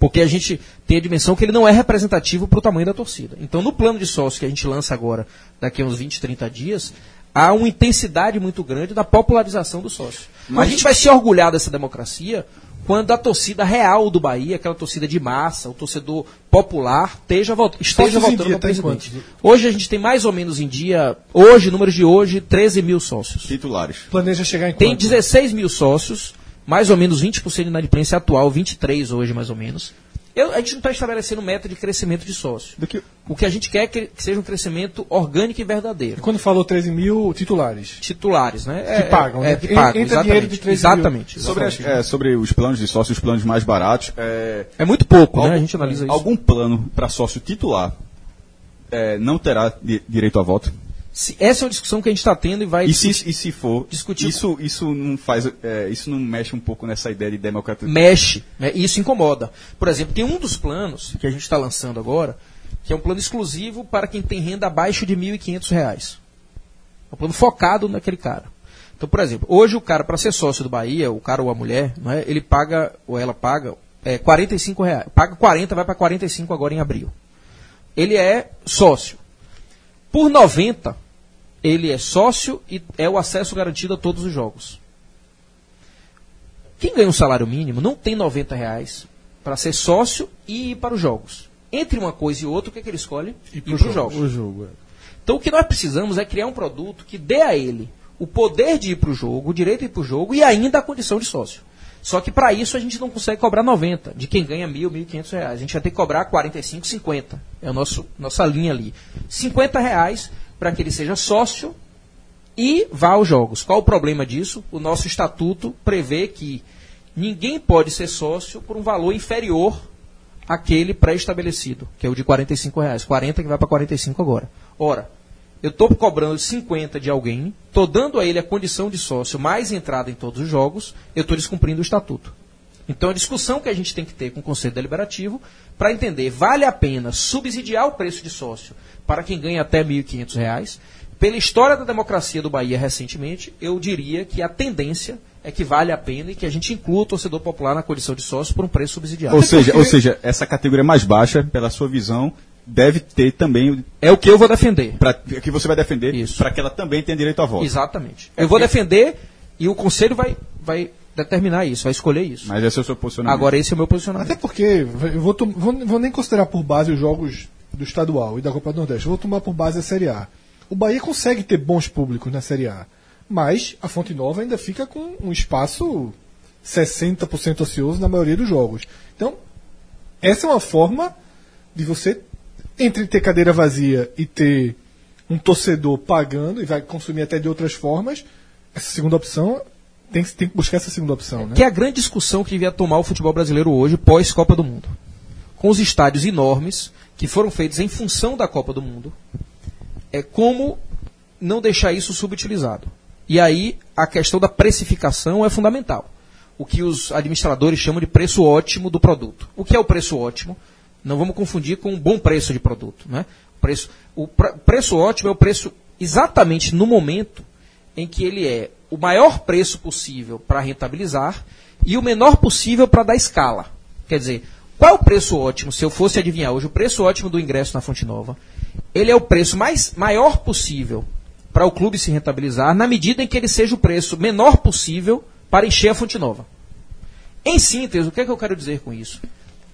Porque a gente tem a dimensão que ele não é representativo para o tamanho da torcida. Então, no plano de sócio que a gente lança agora, daqui a uns 20, 30 dias, há uma intensidade muito grande da popularização do sócio. Mas- A gente vai se orgulhar dessa democracia quando a torcida real do Bahia, aquela torcida de massa, o torcedor popular, esteja, vot- esteja votando dia no tem presidente. quantos? Hoje a gente tem mais ou menos em dia, hoje, números de hoje, 13 mil sócios. Titulares. Planeja chegar em Tem quanto? 16 mil sócios, mais ou menos 20% de inadimplência atual, 23 hoje mais ou menos. Eu- a gente não está estabelecendo meta de crescimento de sócio. Do que, O que a gente quer é que, que seja um crescimento orgânico e verdadeiro. Quando falou 13 mil titulares. Titulares, né? É, pagam, é, né? que En- pagam, entra dinheiro exatamente. de 13 mil. exatamente. sobre, as- é, sobre os planos de sócio, os planos mais baratos, é, É muito pouco, né? Algum- A gente analisa isso. Algum plano para sócio titular é, não terá di- direito a voto? Se- essa é uma discussão que a gente está tendo e vai E se, e se for, Discutir- isso, isso não faz, é, isso não mexe um pouco nessa ideia de democratização? mexe, né? e isso incomoda. Por exemplo, tem um dos planos que a gente está lançando agora, que é um plano exclusivo para quem tem renda abaixo de 1.500 reais. É um plano focado naquele cara. Então, por exemplo, hoje o cara, para ser sócio do Bahia, o cara ou a mulher, não é, ele paga, ou ela paga, é, 45 reais. Paga 40, vai para 45 agora em abril. Ele é sócio. Por 90, ele é sócio e é o acesso garantido a todos os jogos. Quem ganha um salário mínimo não tem 90 reais para ser sócio e ir para os jogos. Entre uma coisa e outra, o que, é que ele escolhe? Ir para os jogos. O jogo, é. Então o que nós precisamos é criar um produto que dê a ele o poder de ir para o jogo, o direito de ir para o jogo e ainda a condição de sócio. Só que para isso a gente não consegue cobrar 90 de quem ganha mil, mil e quinhentos reais. A gente vai ter que cobrar 45, 50. É a nosso, nossa linha ali. 50 reais para que ele seja sócio e vá aos jogos. Qual o problema disso? O nosso estatuto prevê que ninguém pode ser sócio por um valor inferior àquele pré-estabelecido, que é o de 45 reais. 40 que vai para 45 agora. Ora, eu estou cobrando 50 de alguém, estou dando a ele a condição de sócio mais entrada em todos os jogos, eu estou descumprindo o estatuto. Então, a discussão que a gente tem que ter com o Conselho Deliberativo para entender, vale a pena subsidiar o preço de sócio para quem ganha até R$ 1.500? Pela história da democracia do Bahia recentemente, eu diria que a tendência é que vale a pena e que a gente inclua o torcedor popular na condição de sócio por um preço subsidiado. Ou seja, ou seja, essa categoria mais baixa, pela sua visão, deve ter também É o que eu vou defender. pra, que você vai defender Isso. para que ela também tenha direito a voto. Exatamente. Eu vou defender e o Conselho vai, vai determinar isso, vai escolher isso. Mas esse é o seu posicionamento. Agora, esse é o meu posicionamento. Até porque, eu vou, vou, vou nem considerar por base os jogos do estadual e da Copa do Nordeste, eu vou tomar por base a Série A. O Bahia consegue ter bons públicos na Série A, mas a Fonte Nova ainda fica com um espaço 60% ocioso na maioria dos jogos. Então, essa é uma forma de você, entre ter cadeira vazia e ter um torcedor pagando, e vai consumir até de outras formas, essa segunda opção, tem, que- tem que buscar essa segunda opção, né? Que é a grande discussão que devia tomar o futebol brasileiro hoje, pós-Copa do Mundo. Com os estádios enormes, que foram feitos em função da Copa do Mundo, é como não deixar isso subutilizado. E aí, a questão da precificação é fundamental. O que os administradores chamam de preço ótimo do produto. O que é o preço ótimo? Não vamos confundir com um bom preço de produto. Né? O, preço, o pre- preço ótimo é o preço exatamente no momento em que ele é o maior preço possível para rentabilizar e o menor possível para dar escala. Quer dizer, qual é o preço ótimo? Se eu fosse adivinhar hoje, o preço ótimo do ingresso na Fonte Nova, ele é o preço mais maior possível para o clube se rentabilizar, na medida em que ele seja o preço menor possível para encher a Fonte Nova. Em síntese, o que, é que eu quero dizer com isso?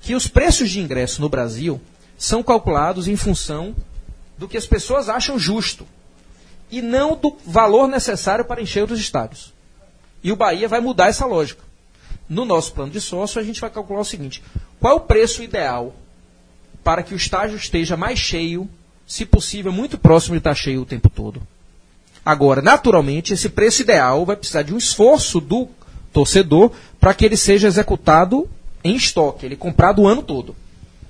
Que os preços de ingresso no Brasil são calculados em função do que as pessoas acham justo e não do valor necessário para encher os estádios. E o Bahia vai mudar essa lógica. No nosso plano de sócio, a gente vai calcular o seguinte: qual é o preço ideal para que o estádio esteja mais cheio, se possível, muito próximo de estar cheio o tempo todo? Agora, naturalmente, esse preço ideal vai precisar de um esforço do torcedor para que ele seja executado em estoque, ele comprado o ano todo.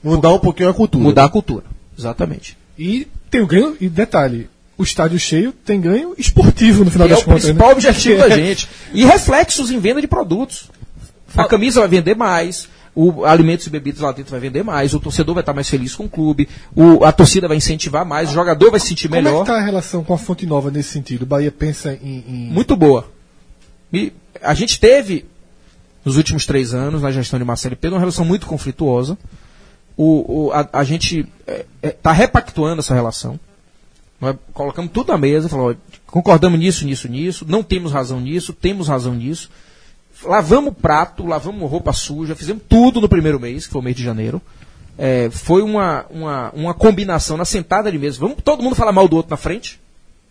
Mudar um pouquinho a cultura. Mudar a cultura. Exatamente. E tem o ganho, e detalhe, o estádio cheio tem ganho esportivo no final E é das o contas. principal né? objetivo da gente. E reflexos em venda de produtos. A camisa vai vender mais, o alimentos e bebidas lá dentro vai vender mais, o torcedor vai estar mais feliz com o clube, o- a torcida vai incentivar mais, o jogador vai se sentir Como é melhor. que está a relação com a Fonte Nova nesse sentido? O Bahia pensa em. em- Muito boa. E a gente teve, nos últimos três anos, na gestão de Marcelo Pedro, uma relação muito conflituosa. O, o- a, a gente está repactuando essa relação. Nós colocamos tudo na mesa, ó, concordamos nisso, nisso, nisso, não temos razão nisso, temos razão nisso. Lavamos prato, lavamos roupa suja, fizemos tudo no primeiro mês, que foi o mês de janeiro. É, foi uma, uma, uma combinação na sentada de mesa. Vamos todo mundo falar mal do outro na frente.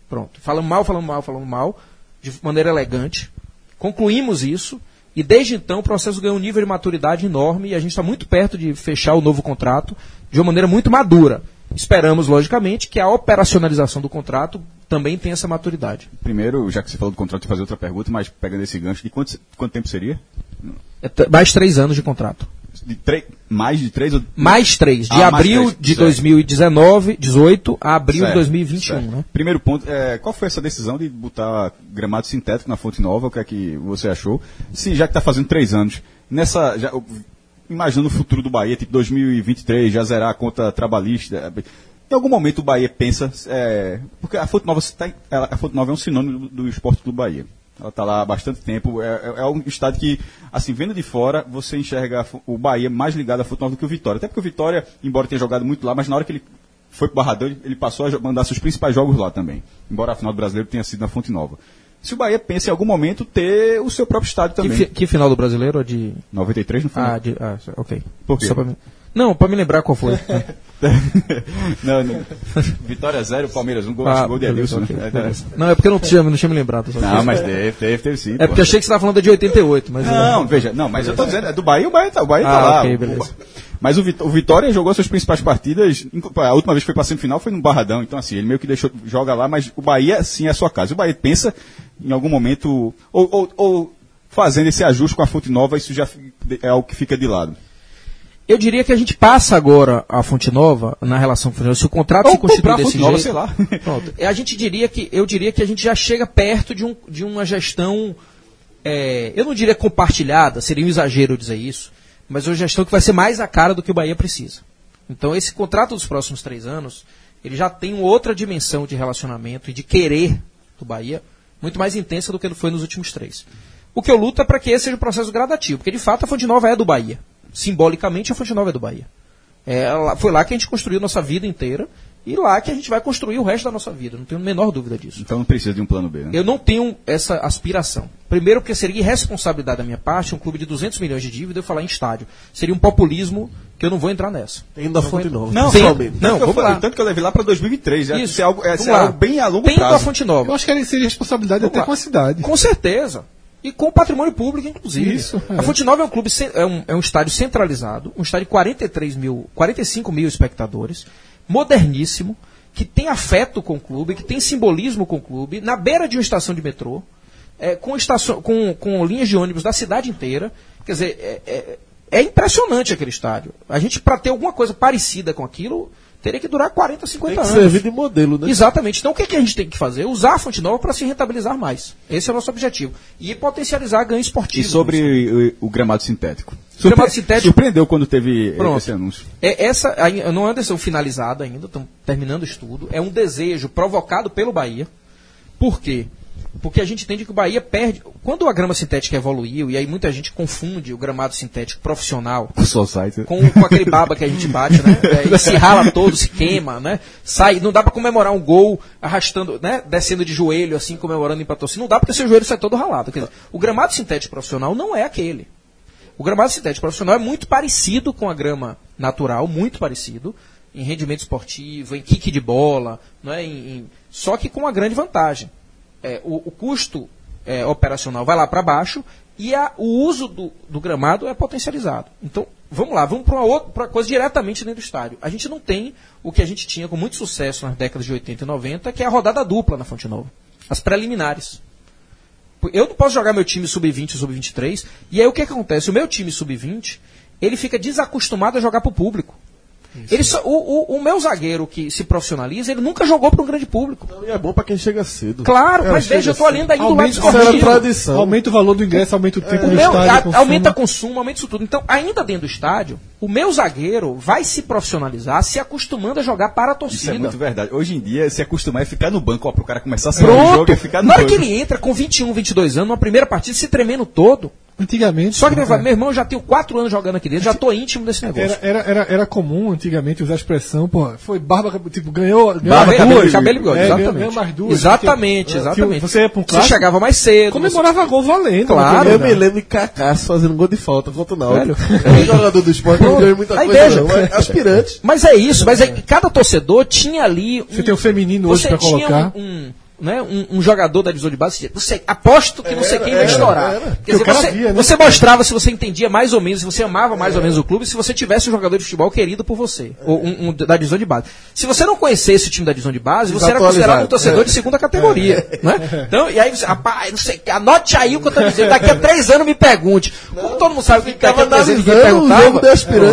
Pronto. Falamos mal, falamos mal, falamos mal, de maneira elegante. Concluímos isso. E desde então o processo ganhou um nível de maturidade enorme e a gente está muito perto de fechar o novo contrato de uma maneira muito madura. Esperamos, logicamente, que a operacionalização do contrato também tenha essa maturidade. Primeiro, já que você falou do contrato, eu vou fazer outra pergunta, mas pegando esse gancho, de quanto, quanto tempo seria? É mais três anos de contrato. De três, mais de três ou... Mais três, de Ah, abril três, de certo. 2019, 18 a abril de Certo, 2021. certo. Né? Primeiro ponto, é, qual foi essa decisão de botar gramado sintético na Fonte Nova? O que é que você achou? Se já que está fazendo três anos, nessa, já, imaginando o futuro do Bahia, tipo 2023, já zerar a conta trabalhista, em algum momento o Bahia pensa, é, porque a Fonte Nova, tá, a Fonte Nova é um sinônimo do, do esporte do Bahia. Ela está lá há bastante tempo. É, é- é um estádio que, assim, vendo de fora, você enxerga o Bahia mais ligado à Fonte Nova do que o Vitória. Até porque o Vitória, embora tenha jogado muito lá, mas na hora que ele foi pro Barradão, ele- ele passou a mandar seus principais jogos lá também. Embora a final do brasileiro tenha sido na Fonte Nova. Se o Bahia pensa em algum momento ter o seu próprio estádio Que, também. fi- que final do brasileiro? é De... 93 não foi? Ah, de... ah, ok. Por quê? Só pra mim... Não, para me lembrar qual foi. não, não. Vitória 0, Palmeiras 1, um, gol, Ah, que gol de Adilson. né? beleza. Não, é porque eu não tinha, não tinha me lembrado. Não, mas teve, teve, teve sim. É pô. porque eu achei que você estava falando de 88, mas... Não, veja, não, mas eu tô dizendo, é do Bahia, o Bahia tá, o Bahia Ah, tá lá. ok, O- beleza. Mas o, Vit- o Vitória jogou suas principais partidas. A última vez que foi pra semifinal foi no Barradão. Então, assim, ele meio que deixou, joga lá, mas o Bahia, sim, é a sua casa. O Bahia pensa em algum momento. Ou, ou- ou fazendo esse ajuste com a Fonte Nova, isso já é algo que fica de lado. Eu diria que a gente passa agora a Fonte Nova na relação com. Se o contrato Ou se constituir desse Fonte Nova, jeito, sei lá. Pronto. A gente diria que eu diria que a gente já chega perto de, um, de uma gestão, é, eu não diria compartilhada, seria um exagero dizer isso, mas uma gestão que vai ser mais a cara do que o Bahia precisa. Então esse contrato dos próximos três anos, ele já tem outra dimensão de relacionamento e de querer do Bahia muito mais intensa do que foi nos últimos três. O que eu luto é para que esse seja um processo gradativo, porque de fato a Fonte Nova é do Bahia. Simbolicamente a Fonte Nova é do Bahia. É, foi lá que a gente construiu nossa vida inteira e lá que a gente vai construir o resto da nossa vida. Não tenho a menor dúvida disso. Então não precisa de um plano B, né? Eu não tenho essa aspiração. Primeiro, porque seria irresponsabilidade da minha parte um clube de 200 milhões de dívida eu falar em estádio. Seria um populismo que eu não vou entrar nessa. Tem da Fonte Nova. Não, principalmente. não, tanto que eu vamos falei- lá. Tanto que eu levei lá para 2023. É, Isso. isso é algo, é, é algo bem a longo Tendo a prazo. Fonte Nova. Eu acho que seria responsabilidade Vamos até lá. com a cidade. Com certeza. E com o patrimônio público, inclusive. Isso, é. A Fonte Nova é um clube, é um, é um estádio centralizado, um estádio de 43 mil, 45 mil espectadores, moderníssimo, que tem afeto com o clube, que tem simbolismo com o clube, na beira de uma estação de metrô, é, com, estação, com, com linhas de ônibus da cidade inteira. Quer dizer, é, é- é impressionante aquele estádio. A gente, para ter alguma coisa parecida com aquilo, teria que durar 40, 50 Tem que anos. servir de modelo, né? Exatamente. Então o que, que a gente tem que fazer? Usar a fonte nova para se rentabilizar mais. Esse é o nosso objetivo. E potencializar ganho E esportivo. sobre o, o gramado sintético. O gramado sintético- Surpreendeu quando teve Pronto. esse anúncio. É, essa não é uma decisão finalizada ainda, estamos terminando o estudo. É um desejo provocado pelo Bahia. Por quê? Porque a gente entende que o Bahia perde. Quando a grama sintética evoluiu, e aí muita gente confunde o gramado sintético profissional com, com aquele baba que a gente bate, né? É, e se rala todo, se queima, né? Sai, não dá pra comemorar um gol arrastando, né? Descendo de joelho, assim, comemorando em patrocínio. Não dá porque seu joelho sai todo ralado. Quer dizer, o gramado sintético profissional não é aquele. O gramado sintético profissional é muito parecido com a grama natural, muito parecido, em rendimento esportivo, em kick de bola, é? Em- em- só que com uma grande vantagem. É, o, o custo é, operacional vai lá para baixo e a- o uso do, do gramado é potencializado. Então, vamos lá, vamos para uma coisa diretamente dentro do estádio. A gente não tem o que a gente tinha com muito sucesso nas décadas de 80 e 90, que é a rodada dupla na Fonte Nova. As preliminares. Eu não posso jogar meu time sub-20 ou sub-23. E aí o que, que acontece? O meu time sub-20, ele fica desacostumado a jogar para o Ele só- o, o- o meu zagueiro que se profissionaliza, ele nunca jogou para um grande público. Não, e é bom pra quem chega cedo. Claro, É, mas veja, eu tô ali ainda indo do lado esportivo. tradição. Aumenta o valor do ingresso, aumenta o tempo O do meu, estádio. a- consumo. aumenta consumo, aumenta isso tudo. Então, ainda dentro do estádio, o meu zagueiro vai se profissionalizar, se acostumando a jogar para a Isso é torcida. muito verdade. Hoje em dia, se acostumar é ficar no banco, ó, pro cara começar a sair do jogo e ficar no Na hora banco. que ele entra com 21, 22 anos, numa primeira partida, se tremendo todo. Antigamente. Só que ele é. meu irmão, eu já tenho 4 anos jogando aqui dentro, já tô íntimo desse negócio. Era, era, era, era comum antigamente usar a expressão, pô, foi barba, tipo, ganhou, ganhou Barba, mais cabelo, duas. cabelo e bigode, É, exatamente. ganhou mais duas. Exatamente, exatamente. Você ia pra um Você clássico, chegava mais cedo. comemorava gol valendo. Claro. Eu né? me lembro de Cacasso fazendo gol de falta contra o Náutico. Velho. É um jogador do esporte, não ganhou muita Aí coisa veja. não, mas aspirante. Mas é isso, mas é, que cada torcedor tinha ali. Um, Você tem o feminino hoje você pra colocar. Um, um, né, um, um jogador da divisão de base. Você, aposto que não sei Era, quem vai estourar. era. Quer dizer, você, via, né? você mostrava se você entendia mais ou menos, se você amava mais ou menos o clube, se você tivesse um jogador de futebol querido por você, ou um, um da divisão de base. Se você não conhecesse o time da divisão de base, você era considerado um torcedor de segunda categoria. Né? Então, e aí você, rapaz, não sei, anote aí o que eu tô dizendo, daqui a três anos me pergunte. Como todo mundo sabe o que daqui a três anos ninguém perguntava.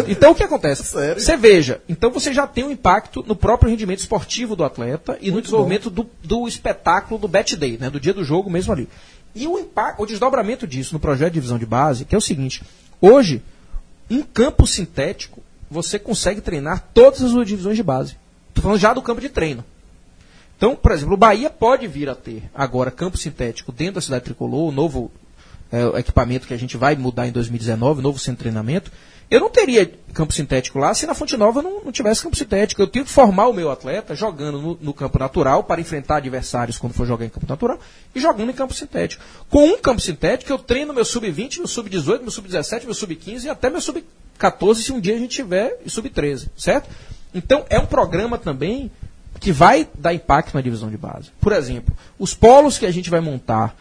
Então o que acontece? Sério? Você veja, então você já tem um impacto no próprio rendimento esportivo do atleta e no desenvolvimento do, do espetáculo do bet day, né, do dia do jogo mesmo ali. E o impacto, o desdobramento disso no projeto de divisão de base, que é o seguinte: hoje, um campo sintético, você consegue treinar todas as divisões de base. Estou falando já do campo de treino. Então, por exemplo, o Bahia pode vir a ter agora campo sintético dentro da cidade tricolor, o novo é, equipamento que a gente vai mudar em 2019, novo centro de treinamento. Eu não teria campo sintético lá se na Fonte Nova não, não tivesse campo sintético. Eu tenho que formar o meu atleta jogando no, no campo natural para enfrentar adversários quando for jogar em campo natural e jogando em campo sintético. Com um campo sintético, eu treino meu sub-20, meu sub-18, meu sub-17, meu sub-15 e até meu sub-14 se um dia a gente tiver e sub-13, certo? Então é um programa também que vai dar impacto na divisão de base. Por exemplo, os polos que a gente vai montar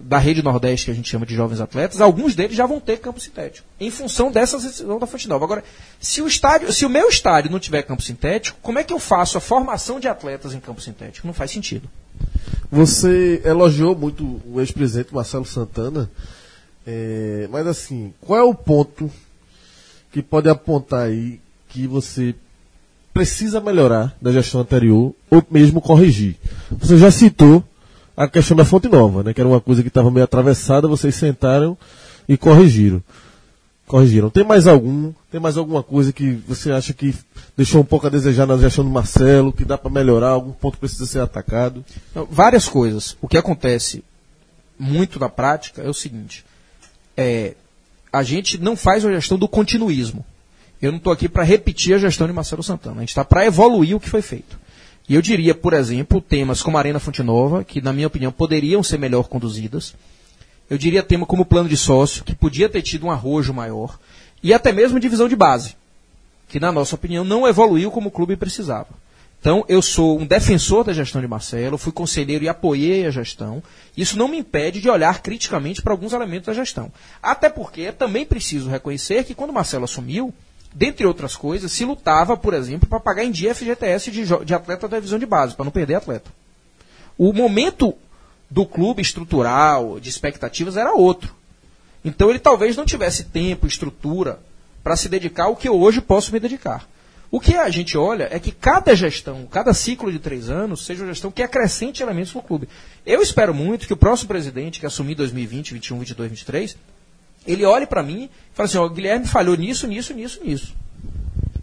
da rede Nordeste, que a gente chama de jovens atletas, alguns deles já vão ter campo sintético, em função dessa decisão da Fonte Nova. Agora, se o estádio, se o meu estádio não tiver campo sintético, como é que eu faço a formação de atletas em campo sintético? Não faz sentido. Você elogiou muito o ex-presidente Marcelo Santana, é, mas assim, qual é o ponto que pode apontar aí que você precisa melhorar da gestão anterior ou mesmo corrigir? Você já citou a questão da fonte nova, né? Que era uma coisa que estava meio atravessada, vocês sentaram e corrigiram. Corrigiram. Tem mais algum? Tem mais alguma coisa que você acha que deixou um pouco a desejar na gestão do Marcelo, que dá para melhorar, algum ponto precisa ser atacado? Várias coisas. O que acontece muito na prática é o seguinte: é, a gente não faz a gestão do continuismo. Eu não estou aqui para repetir a gestão de Marcelo Santana. A gente está para evoluir o que foi feito. E eu diria, por exemplo, temas como a Arena Fonte Nova, que na minha opinião poderiam ser melhor conduzidas. Eu diria tema como plano de sócio, que podia ter tido um arrojo maior. E até mesmo divisão de base, que na nossa opinião não evoluiu como o clube precisava. Então, eu sou um defensor da gestão de Marcelo, fui conselheiro e apoiei a gestão. Isso não me impede de olhar criticamente para alguns elementos da gestão. Até porque também preciso reconhecer que quando Marcelo assumiu, dentre outras coisas, se lutava, por exemplo, para pagar em dia FGTS de, de atleta da divisão de base, para não perder atleta. O momento do clube estrutural, de expectativas, era outro. Então ele talvez não tivesse tempo, estrutura, para se dedicar ao que eu hoje posso me dedicar. O que a gente olha é que cada gestão, cada ciclo de três anos, seja uma gestão que acrescente elementos no clube. Eu espero muito que o próximo presidente, que assumir 2020, 21, 22, 23, ele olhe para mim e fale assim, ó, Guilherme falhou nisso, nisso, nisso, nisso.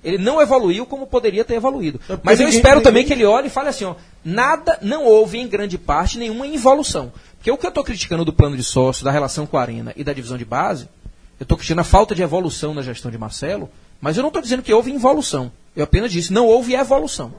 Ele não evoluiu como poderia ter evoluído. Mas eu espero também que ele olhe e fale assim, ó, nada, não houve em grande parte nenhuma involução. Porque o que eu estou criticando do plano de sócio, da relação com a Arena e da divisão de base, eu estou criticando a falta de evolução na gestão de Marcelo, mas eu não estou dizendo que houve involução. Eu apenas disse, não houve evolução.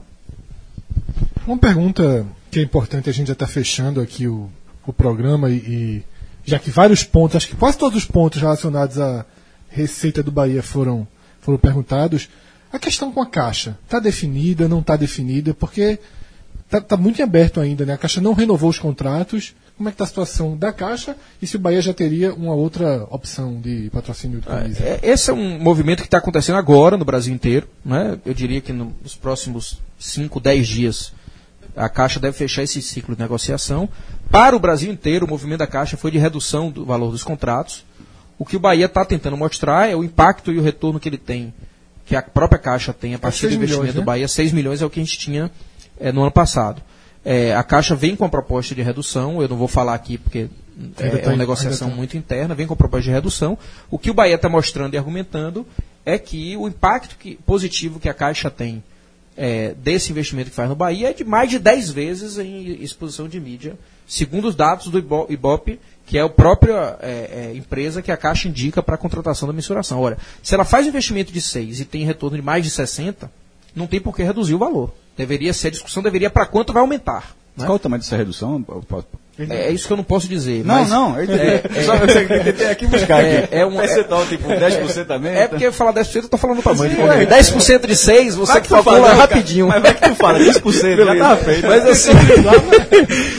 Uma pergunta que é importante, a gente já está fechando aqui o, o programa e, e já que vários pontos, acho que quase todos os pontos relacionados à receita do Bahia foram, foram perguntados. A questão com a Caixa, está definida, não está definida, porque está tá muito em aberto ainda, né? A Caixa não renovou os contratos. Como é que está a situação da Caixa e se o Bahia já teria uma outra opção de patrocínio de camisa? É, esse é um movimento que está acontecendo agora no Brasil inteiro. Né? Eu diria que nos próximos 5, 10 dias a Caixa deve fechar esse ciclo de negociação. Para o Brasil inteiro, o movimento da Caixa foi de redução do valor dos contratos. O que o Bahia está tentando mostrar é o impacto e o retorno que ele tem, que a própria Caixa tem a partir do investimento milhões, né? do Bahia. 6 milhões é o que a gente tinha é, no ano passado. É, a Caixa vem com a proposta de redução, eu não vou falar aqui porque é, é uma negociação muito interna, vem com a proposta de redução. O que o Bahia está mostrando e argumentando é que o impacto que- positivo que a Caixa tem é, desse investimento que faz no Bahia é de mais de 10 vezes em exposição de mídia, segundo os dados do Ibo- Ibope, que é a própria é, é, empresa que a Caixa indica para a contratação da mensuração. Ora, se ela faz um investimento de 6 e tem retorno de mais de 60, não tem por que reduzir o valor. Deveria ser, a discussão deveria para quanto vai aumentar. né? Qual o tamanho dessa redução? É, é isso que eu não posso dizer. Não, mas- não, eu entendi. É, é- Só eu tentei aqui buscar É, aqui. é um- percentual, tipo, 10% também. É porque eu falar 10% eu tô falando o tamanho. Sim, jeito. 10% de 6, você Vai que calcula fala, rapidinho. Mas vai que tu fala, 10%, já tava feito. Mas assim,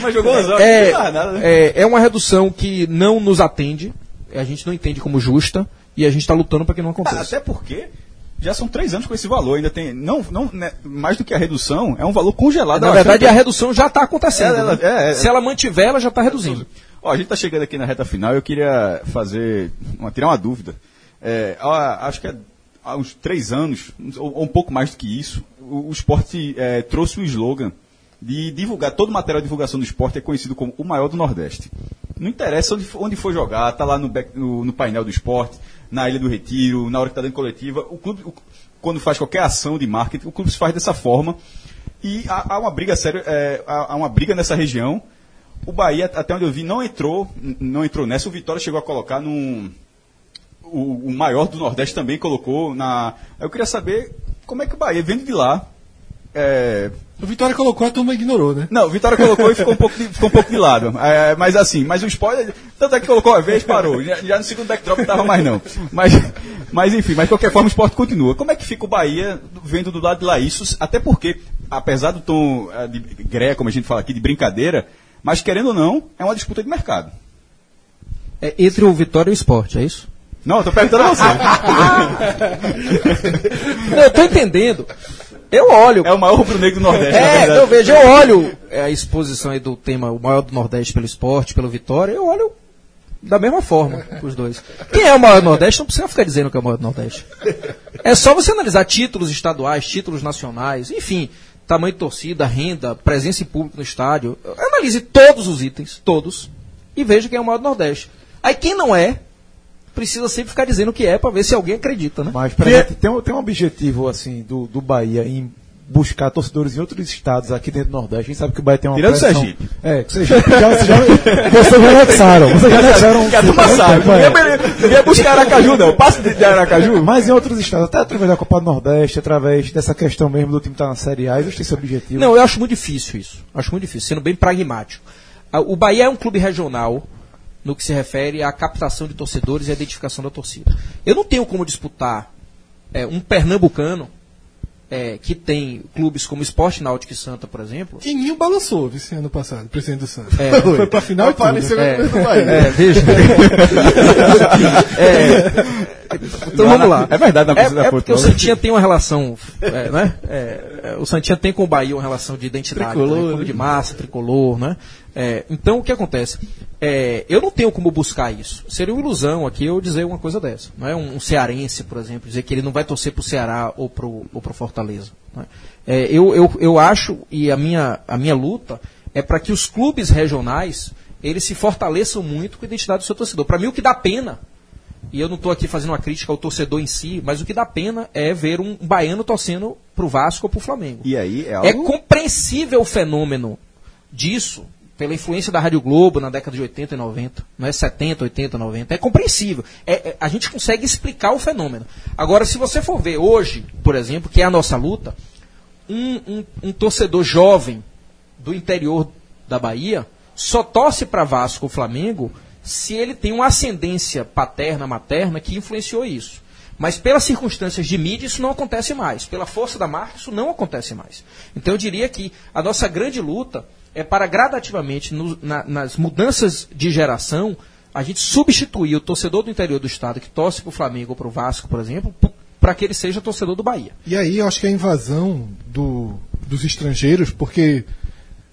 Mas jogou as horas, é, não nada, né? é, é uma redução que não nos atende, a gente não entende como justa e a gente está lutando para que não Ah, aconteça. Até porque já são três anos com esse valor, ainda tem. Não, não, né, mais do que a redução, é um valor congelado. Na verdade, a redução já está acontecendo. Ela- né? é, é. Se ela mantiver, ela já está reduzindo. Ó, a gente está chegando aqui na reta final. Eu queria fazer, uma, tirar uma dúvida. É, acho que é, há uns três anos, ou, ou um pouco mais do que isso, o, o esporte é, trouxe o slogan de divulgar todo o material de divulgação do esporte é conhecido como o maior do Nordeste. Não interessa onde, for- onde for jogar, tá lá no, back- no- no painel do esporte, na Ilha do Retiro, na hora que está dando coletiva. O clube, o- quando faz qualquer ação de marketing, o clube se faz dessa forma. E há, há uma briga séria, é, há, há uma briga nessa região. O Bahia, até onde eu vi, não entrou, não entrou nessa. O Vitória chegou a colocar num. O, o maior do Nordeste também colocou na. Eu queria saber como é que o Bahia, vendo de lá. É, O Vitória colocou, a turma ignorou, né? não, o Vitória colocou e ficou um pouco de, ficou um pouco de lado. É, mas assim, mas o spoiler, tanto é que colocou uma vez, parou. Já, já no segundo backdrop não estava mais não. Mas, mas enfim, mas de qualquer forma o esporte continua. Como é que fica o Bahia vendo do lado de lá isso? Até porque, apesar do tom eh, de gré, como a gente fala aqui, de brincadeira, mas querendo ou não, é uma disputa de mercado. É entre o Vitória e o Esporte, é isso? Não, eu tô perguntando a você. Não, eu tô entendendo. Eu olho. é o maior rubro-negro do Nordeste, na É, verdade. eu vejo, eu olho é, a exposição aí do tema o maior do Nordeste pelo esporte, pelo Vitória, eu olho da mesma forma os dois. Quem é o maior do Nordeste não precisa ficar dizendo que é o maior do Nordeste. É só você analisar títulos estaduais, títulos nacionais, enfim, tamanho de torcida, renda, presença em público no estádio. Analise todos os itens, todos, e veja quem é o maior do Nordeste. Aí quem não é, precisa sempre ficar dizendo que é, pra ver se alguém acredita, né? Mas peraí, tem, um- tem um objetivo assim do, do Bahia em buscar torcedores em outros estados aqui dentro do Nordeste. A gente sabe que o Bahia tem uma Tirando o pressão- Sergipe. É, Sergipe já, vocês já, vocês já anexaram. Vocês já anexaram. Que a turma sabe. É. Ninguém ninguém busca Aracaju, não. Passa de Aracaju. Mas em outros estados, até através da Copa do Nordeste, através dessa questão mesmo do time estar na Série A, existe esse objetivo. Não, eu acho muito difícil isso. Acho muito difícil, sendo bem pragmático. Ah, O Bahia é um clube regional no que se refere à captação de torcedores e à identificação da torcida. Eu não tenho como disputar é, um pernambucano é, que tem clubes como Esporte Náutico e Santa, por exemplo. Tininho balançou esse ano passado, presidente do Santos. É. Foi pra final e tudo. Apareceu É. no do Bahia. É, veja. É, então vamos lá. É verdade, na É, é porque o né? Santinha tem uma relação, é, né? É, o Santinha tem com o Bahia uma relação de identidade, Tricolor, né? né? de massa, tricolor, né? É, então o que acontece? É, eu não tenho como buscar isso. Seria uma ilusão aqui eu dizer uma coisa dessa. Não é um, um cearense, por exemplo, dizer que ele não vai torcer pro Ceará ou ou pro Fortaleza. né? É, eu, eu, eu acho e a minha, a minha luta é para que os clubes regionais eles se fortaleçam muito com a identidade do seu torcedor. Para mim o que dá pena e eu não estou aqui fazendo uma crítica ao torcedor em si, mas o que dá pena é ver um baiano torcendo pro Vasco ou pro Flamengo. E aí é É algo... compreensível o fenômeno disso, pela influência da Rádio Globo na década de 80 e 90, não é 70, 80, 90. É compreensível. É- é- a gente consegue explicar o fenômeno. Agora, se você for ver hoje, por exemplo, que é a nossa luta, um, um- um torcedor jovem do interior da Bahia só torce para Vasco ou Flamengo se ele tem uma ascendência paterna, materna que influenciou isso. Mas pelas circunstâncias de mídia isso não acontece mais. Pela força da marca isso não acontece mais. Então eu diria que a nossa grande luta é para gradativamente no- na- nas mudanças de geração a gente substituir o torcedor do interior do estado que torce para o Flamengo ou para o Vasco, por exemplo, para que ele seja torcedor do Bahia. E aí eu acho que a invasão do- dos estrangeiros, porque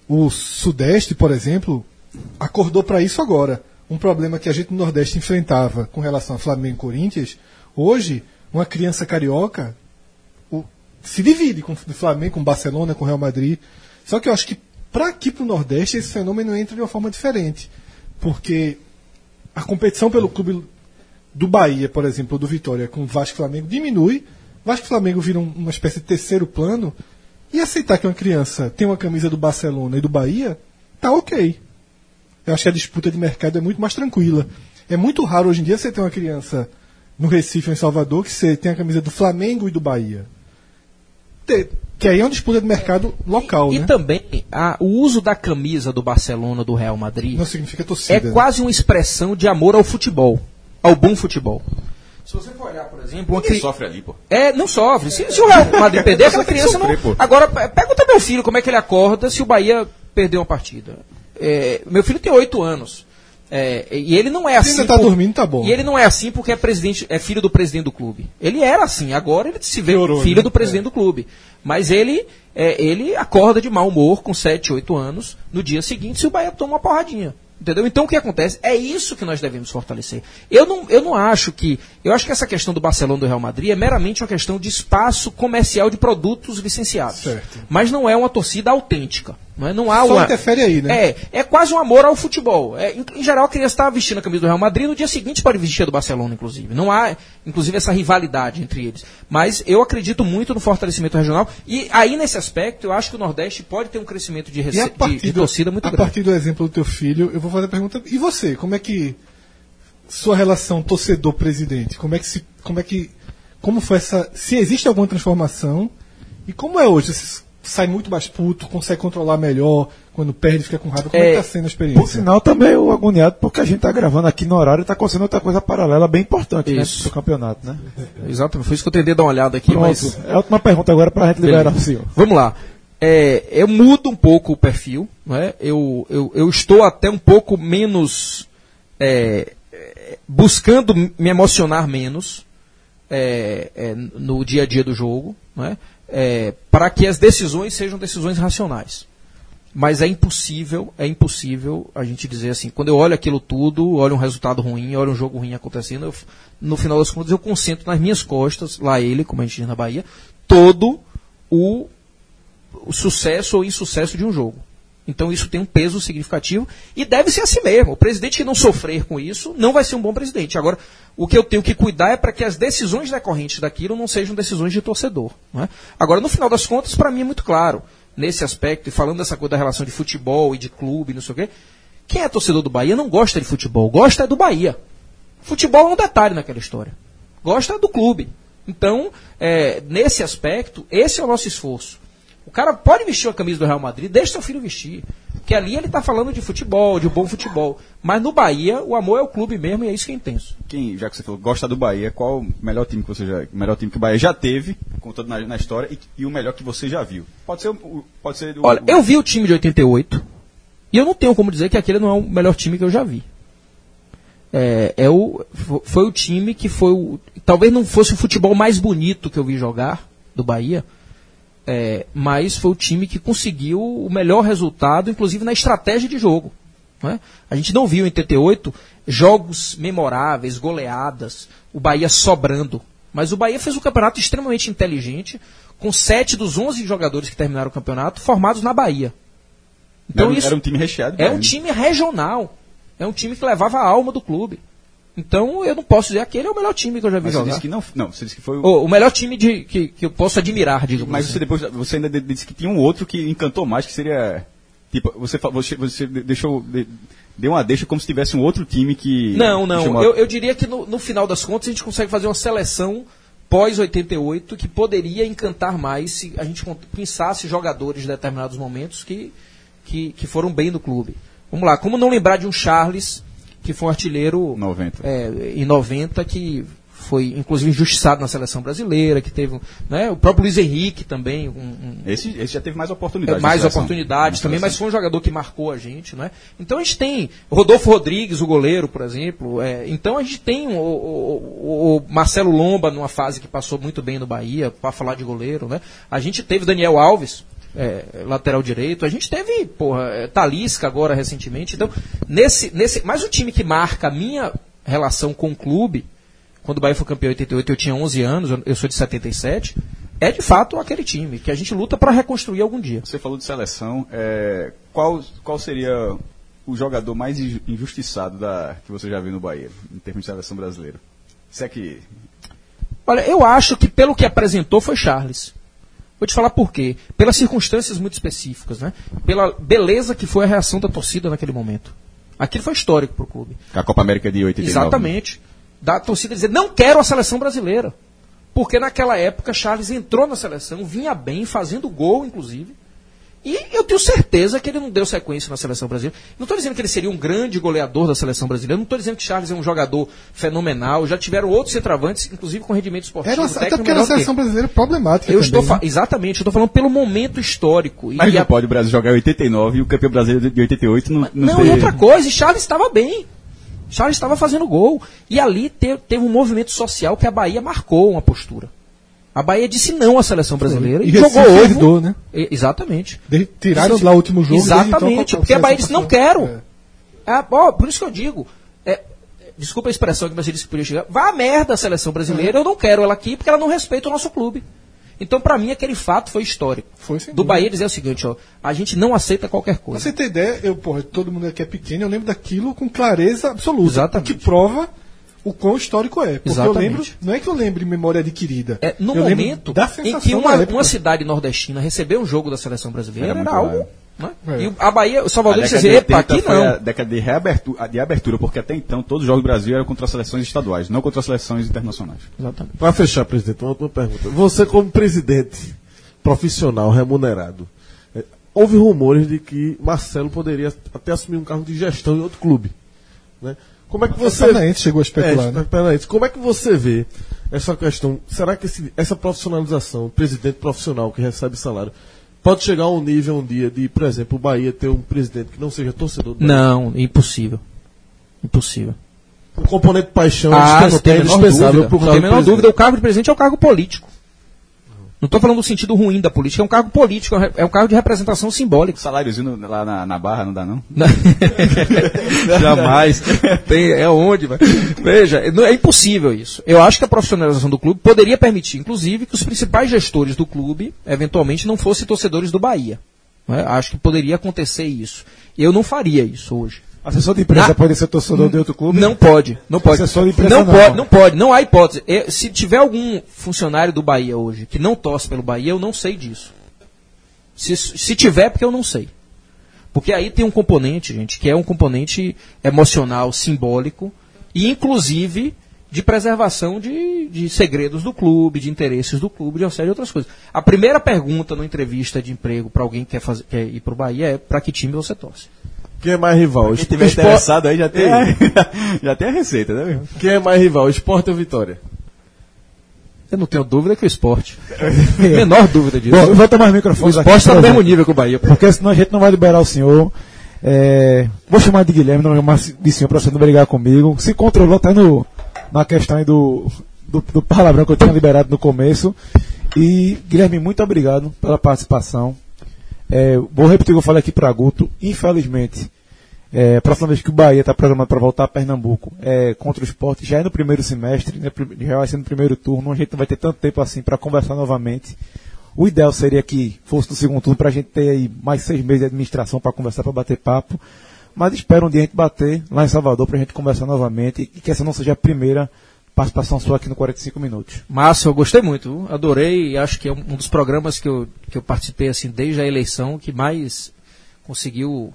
o Sudeste, por exemplo, acordou para isso agora. Um problema que a gente no Nordeste enfrentava com relação a Flamengo e Corinthians, hoje, uma criança carioca o- se divide com o Flamengo, com o Barcelona, com o Real Madrid. Só que eu acho que para aqui para o Nordeste esse fenômeno entra de uma forma diferente. Porque a competição pelo clube do Bahia, por exemplo, ou do Vitória com Vasco e Flamengo diminui, Vasco Flamengo viram uma espécie de terceiro plano, e aceitar que uma criança tem uma camisa do Barcelona e do Bahia, tá ok. Eu acho que a disputa de mercado é muito mais tranquila. É muito raro hoje em dia você ter uma criança no Recife ou em Salvador que você tem a camisa do Flamengo e do Bahia. Que aí é uma disputa de mercado local, E né? também a- o uso da camisa do Barcelona do Real Madrid Não significa torcida. é quase uma expressão de amor ao futebol, ao bom futebol. Se você for olhar, por exemplo, uma Quem cri- sofre ali, pô. É, não sofre. Se, se o Real Madrid perder, aquela criança não. sofrer, pô. Agora, pe- pergunta ao meu filho como é que ele acorda se o Bahia perder uma partida. É, meu filho tem oito anos. É, e ele não é Se assim. ainda tá dormindo, tá bom. E ele não é assim porque é presidente, é filho do presidente do clube. Ele era assim, agora ele se vê Piorou, filho né? do presidente do clube. Mas ele, é, ele acorda de mau humor com 7, 8 anos no dia seguinte se o Bahia toma uma porradinha. Entendeu? Então o que acontece? É isso que nós devemos fortalecer. Eu não, eu não acho que. Eu acho que essa questão do Barcelona do Real Madrid é meramente uma questão de espaço comercial de produtos licenciados. Certo. Mas não é uma torcida autêntica. Não, é? não há Só uma. interfere aí, né? É, é quase um amor ao futebol. É, em, em geral, a criança está vestindo a camisa do Real Madrid, no dia seguinte pode vestir a do Barcelona, inclusive. Não há, inclusive, essa rivalidade entre eles. Mas eu acredito muito no fortalecimento regional. E aí, nesse aspecto, eu acho que o Nordeste pode ter um crescimento de, E rece- a de, de torcida muito a grande. partir do exemplo do teu filho, eu vou fazer a pergunta. E você? Como é que sua relação torcedor-presidente? Como é que se, como é que, como foi essa? Se existe alguma transformação e como é hoje? Sai muito mais puto, consegue controlar melhor quando perde, fica com raiva. Como é, É, que tá sendo a experiência? Por sinal, também eu agoniado porque a gente tá gravando aqui no horário e tá acontecendo outra coisa paralela bem importante né, Isso. pro campeonato, né? Exatamente, foi isso que eu tentei dar uma olhada aqui, Pronto. mas. É a última pergunta agora pra gente liberar o senhor. Vamos lá. É, eu mudo um pouco o perfil, não é? eu, eu, eu estou até um pouco menos é, é, buscando me emocionar menos é, é, no dia a dia do jogo, né? É, para que as decisões sejam decisões racionais. Mas é impossível, é impossível a gente dizer assim, quando eu olho aquilo tudo, olho um resultado ruim, olho um jogo ruim acontecendo, eu, no final das contas eu concentro nas minhas costas, lá ele, como a gente diz na Bahia, todo o, o sucesso ou insucesso de um jogo. Então isso tem um peso significativo e deve ser assim mesmo. O presidente que não sofrer com isso não vai ser um bom presidente. Agora, o que eu tenho que cuidar é para que as decisões decorrentes daquilo não sejam decisões de torcedor. É? Agora, no final das contas, para mim é muito claro, nesse aspecto, e falando dessa coisa da relação de futebol e de clube, não sei o quê, quem é torcedor do Bahia não gosta de futebol, gosta do Bahia. Futebol é um detalhe naquela história. Gosta do clube. Então, é, nesse aspecto, esse é o nosso esforço. O cara pode vestir a camisa do Real Madrid, deixa seu filho vestir. Porque ali ele está falando de futebol, de bom futebol. Mas no Bahia, o amor é o clube mesmo e é isso que é intenso. Quem, já que você falou, gosta do Bahia, qual o melhor time que você já, melhor time que o Bahia já teve, contando na, na história, e, e, o melhor que você já viu? Pode ser o, pode ser o, Olha, eu vi o time de 88 e eu não tenho como dizer que aquele não é o melhor time que eu já vi. É, é o, foi o time que foi o, talvez não fosse o futebol mais bonito que eu vi jogar do Bahia, é, mas foi o time que conseguiu o melhor resultado, inclusive na estratégia de jogo. Né? A gente não viu em 88 jogos memoráveis, goleadas, o Bahia sobrando. Mas o Bahia fez um campeonato extremamente inteligente, com sete dos 11 jogadores que terminaram o campeonato formados na Bahia. Então era, isso era um time recheado. É um time regional. É um time que levava a alma do clube. Então eu não posso dizer aquele é o melhor time que eu já vi mas jogar. Você disse que não, não, você disse que foi o, o, o melhor time de, que, que eu posso admirar, digamos Mas assim. você depois você ainda disse que tinha um outro que encantou mais, que seria tipo você você, você deixou deu uma deixa como se tivesse um outro time que Não, não. Chamou... Eu, eu diria que no, no final das contas a gente consegue fazer uma seleção pós 88 que poderia encantar mais se a gente pensasse jogadores em determinados momentos que, que, que foram bem no clube. Vamos lá, como não lembrar de um Charles que foi um artilheiro 90. É, em 90, que foi inclusive injustiçado na seleção brasileira, que teve né, o próprio Luiz Henrique também. Um, um, esse, esse já teve mais oportunidades. É, mais oportunidades também, mas foi um jogador que marcou a gente. Né? Então a gente tem Rodolfo Rodrigues, o goleiro, por exemplo. É, então a gente tem o, o, o, Marcelo Lomba numa fase que passou muito bem no Bahia, para falar de goleiro. Né? A gente teve Daniel Alves, é, lateral direito. A gente teve, porra, é, Talisca agora recentemente. Então, nesse, nesse. Mas o time que marca a minha relação com o clube, quando o Bahia foi campeão em 88, eu tinha 11 anos, eu sou de 77, é de fato aquele time que a gente luta para reconstruir algum dia. Você falou de seleção. É, qual, qual seria o jogador mais injustiçado da, que você já viu no Bahia, em termos de seleção brasileira? Isso é que. Olha, eu acho que pelo que apresentou foi Charles. Vou te falar por quê. Pelas circunstâncias muito específicas, né? Pela beleza que foi a reação da torcida naquele momento. Aquilo foi histórico para o clube. A Copa América de 89. Exatamente. Da torcida dizer, não quero a seleção brasileira. Porque naquela época Charles entrou na seleção, vinha bem, fazendo gol, inclusive. E eu tenho certeza que ele não deu sequência na seleção brasileira. Não estou dizendo que ele seria um grande goleador da seleção brasileira. Não estou dizendo que Charles é um jogador fenomenal. Já tiveram outros centroavantes, inclusive com rendimento esportivo. Era, até porque era a seleção brasileira problemática. Eu também, estou né? Exatamente, eu estou falando pelo momento histórico. Mas e não a... pode o Brasil jogar em 89 e o campeão brasileiro de 88 não. Não, não ter... e outra coisa, e Charles estava bem. Charles estava fazendo gol. E ali teve, teve um movimento social que a Bahia marcou uma postura. A Bahia disse não à seleção brasileira E e, Recife jogou ovo. herdou, né? E- Exatamente. De- Tiraram lá o último jogo. desde então, Exatamente, a porque a Bahia disse, não quero. É. Ah, ó, por isso que eu digo, é, desculpa a expressão que você disse que podia chegar, vá a merda a seleção brasileira, eu não quero ela aqui porque ela não respeita o nosso clube. Então, pra mim, aquele fato foi histórico. Foi, sem Do. Bahia dizer o seguinte, ó, a gente não aceita qualquer Pra coisa. você ter ideia, eu, porra, todo mundo aqui é pequeno, eu lembro daquilo com clareza absoluta. Exatamente. Que prova o quão histórico é. Porque eu Exatamente. lembro, não é que eu lembre memória adquirida. É, no eu momento da em que uma, uma cidade nordestina recebeu um jogo da seleção brasileira, Era era, algo. Né? É. E a Bahia, o Salvador disse, epa, 80 aqui foi a não. década de reabertura, de abertura, porque até então todos os jogos do Brasil eram contra as seleções estaduais, não contra as seleções internacionais. Exatamente. Para fechar, presidente, uma última pergunta. Você, como presidente profissional remunerado, eh, houve rumores de que Marcelo poderia até assumir um cargo de gestão em outro clube. Né? Como é que você. Paranaense chegou a especular, É, né? Paranaense. Como é que você vê essa questão? Será que esse- essa profissionalização, presidente profissional que recebe salário, pode chegar a um nível um dia de, por exemplo, o Bahia ter um presidente que não seja torcedor do Bahia? Não, impossível. Impossível. O componente paixão Ah, é não tem a menor indispensável dúvida. pro Não cargo tem a de menor presidente. dúvida. O cargo de presidente é o cargo político. Não estou falando do sentido ruim da política, é um cargo político, é um cargo de representação simbólica. Saláriozinho lá na, na barra não dá, não? Jamais. Tem, é onde. Veja, não- é impossível isso. Eu acho que a profissionalização do clube poderia permitir, inclusive, que os principais gestores do clube, eventualmente, não fossem torcedores do Bahia. não é? Acho que poderia acontecer isso. Eu não faria isso hoje. Assessor de imprensa Na- pode ser torcedor de outro clube? Não pode, não pode. Assessor de imprensa não, não. pode, não pode, não há hipótese. É, se tiver algum funcionário do Bahia hoje que não torce pelo Bahia, eu não sei disso. Se, se tiver, é porque eu não sei. Porque aí tem um componente, gente, que é um componente emocional, simbólico, e inclusive de preservação de, de segredos do clube, de interesses do clube, de uma série de outras coisas. A primeira pergunta na entrevista de emprego para alguém que quer, fazer, quer ir para o Bahia é para que time você torce. Quem é mais rival? Quem Espo- tiver Espo- interessado aí já tem, já tem a receita, né? meu? Quem é mais rival? Esporte ou Vitória? Eu não tenho dúvida que o esporte. Menor dúvida disso. Bom, eu vou tomar os o microfones esporte está no mesmo nível que o Bahia. Porque senão a gente não vai liberar o senhor. É, vou chamar de Guilherme, não chamar de senhor pra você não brigar comigo. Se controlou até no, na questão aí do, do, do palavrão que eu tinha liberado no começo. E, Guilherme, muito obrigado pela participação. É, vou repetir o que eu falei aqui para Guto. Infelizmente, é, a próxima vez que o Bahia está programado para voltar a Pernambuco é contra o esporte, já é no primeiro semestre, né, já vai ser no primeiro turno, a gente não vai ter tanto tempo assim para conversar novamente. O ideal seria que fosse no segundo turno para a gente ter aí mais seis meses de administração para conversar, para bater papo. Mas espero um dia a gente bater lá em Salvador para a gente conversar novamente e que essa não seja a primeira participação sua aqui no 45 minutos. Márcio, eu gostei muito, adorei, acho que é um dos programas que eu, que eu participei assim desde a eleição que mais conseguiu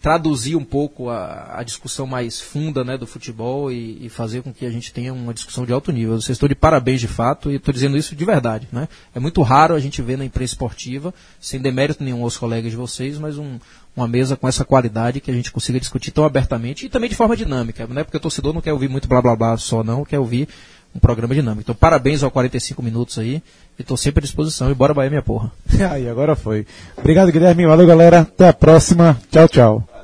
traduzir um pouco a, a discussão mais funda né, do futebol e, e fazer com que a gente tenha uma discussão de alto nível. Vocês estão de parabéns de fato e estou dizendo isso de verdade. Né? É muito raro a gente ver na imprensa esportiva, sem demérito nenhum aos colegas de vocês, mas um, uma mesa com essa qualidade que a gente consiga discutir tão abertamente e também de forma dinâmica, né? porque o torcedor não quer ouvir muito blá blá blá só não, quer ouvir um programa dinâmico. Então parabéns ao 45 minutos aí e estou sempre à disposição e bora Bahia minha porra. Aí, agora foi. Obrigado, Guilherme. Valeu, galera. Até a próxima. Tchau, tchau.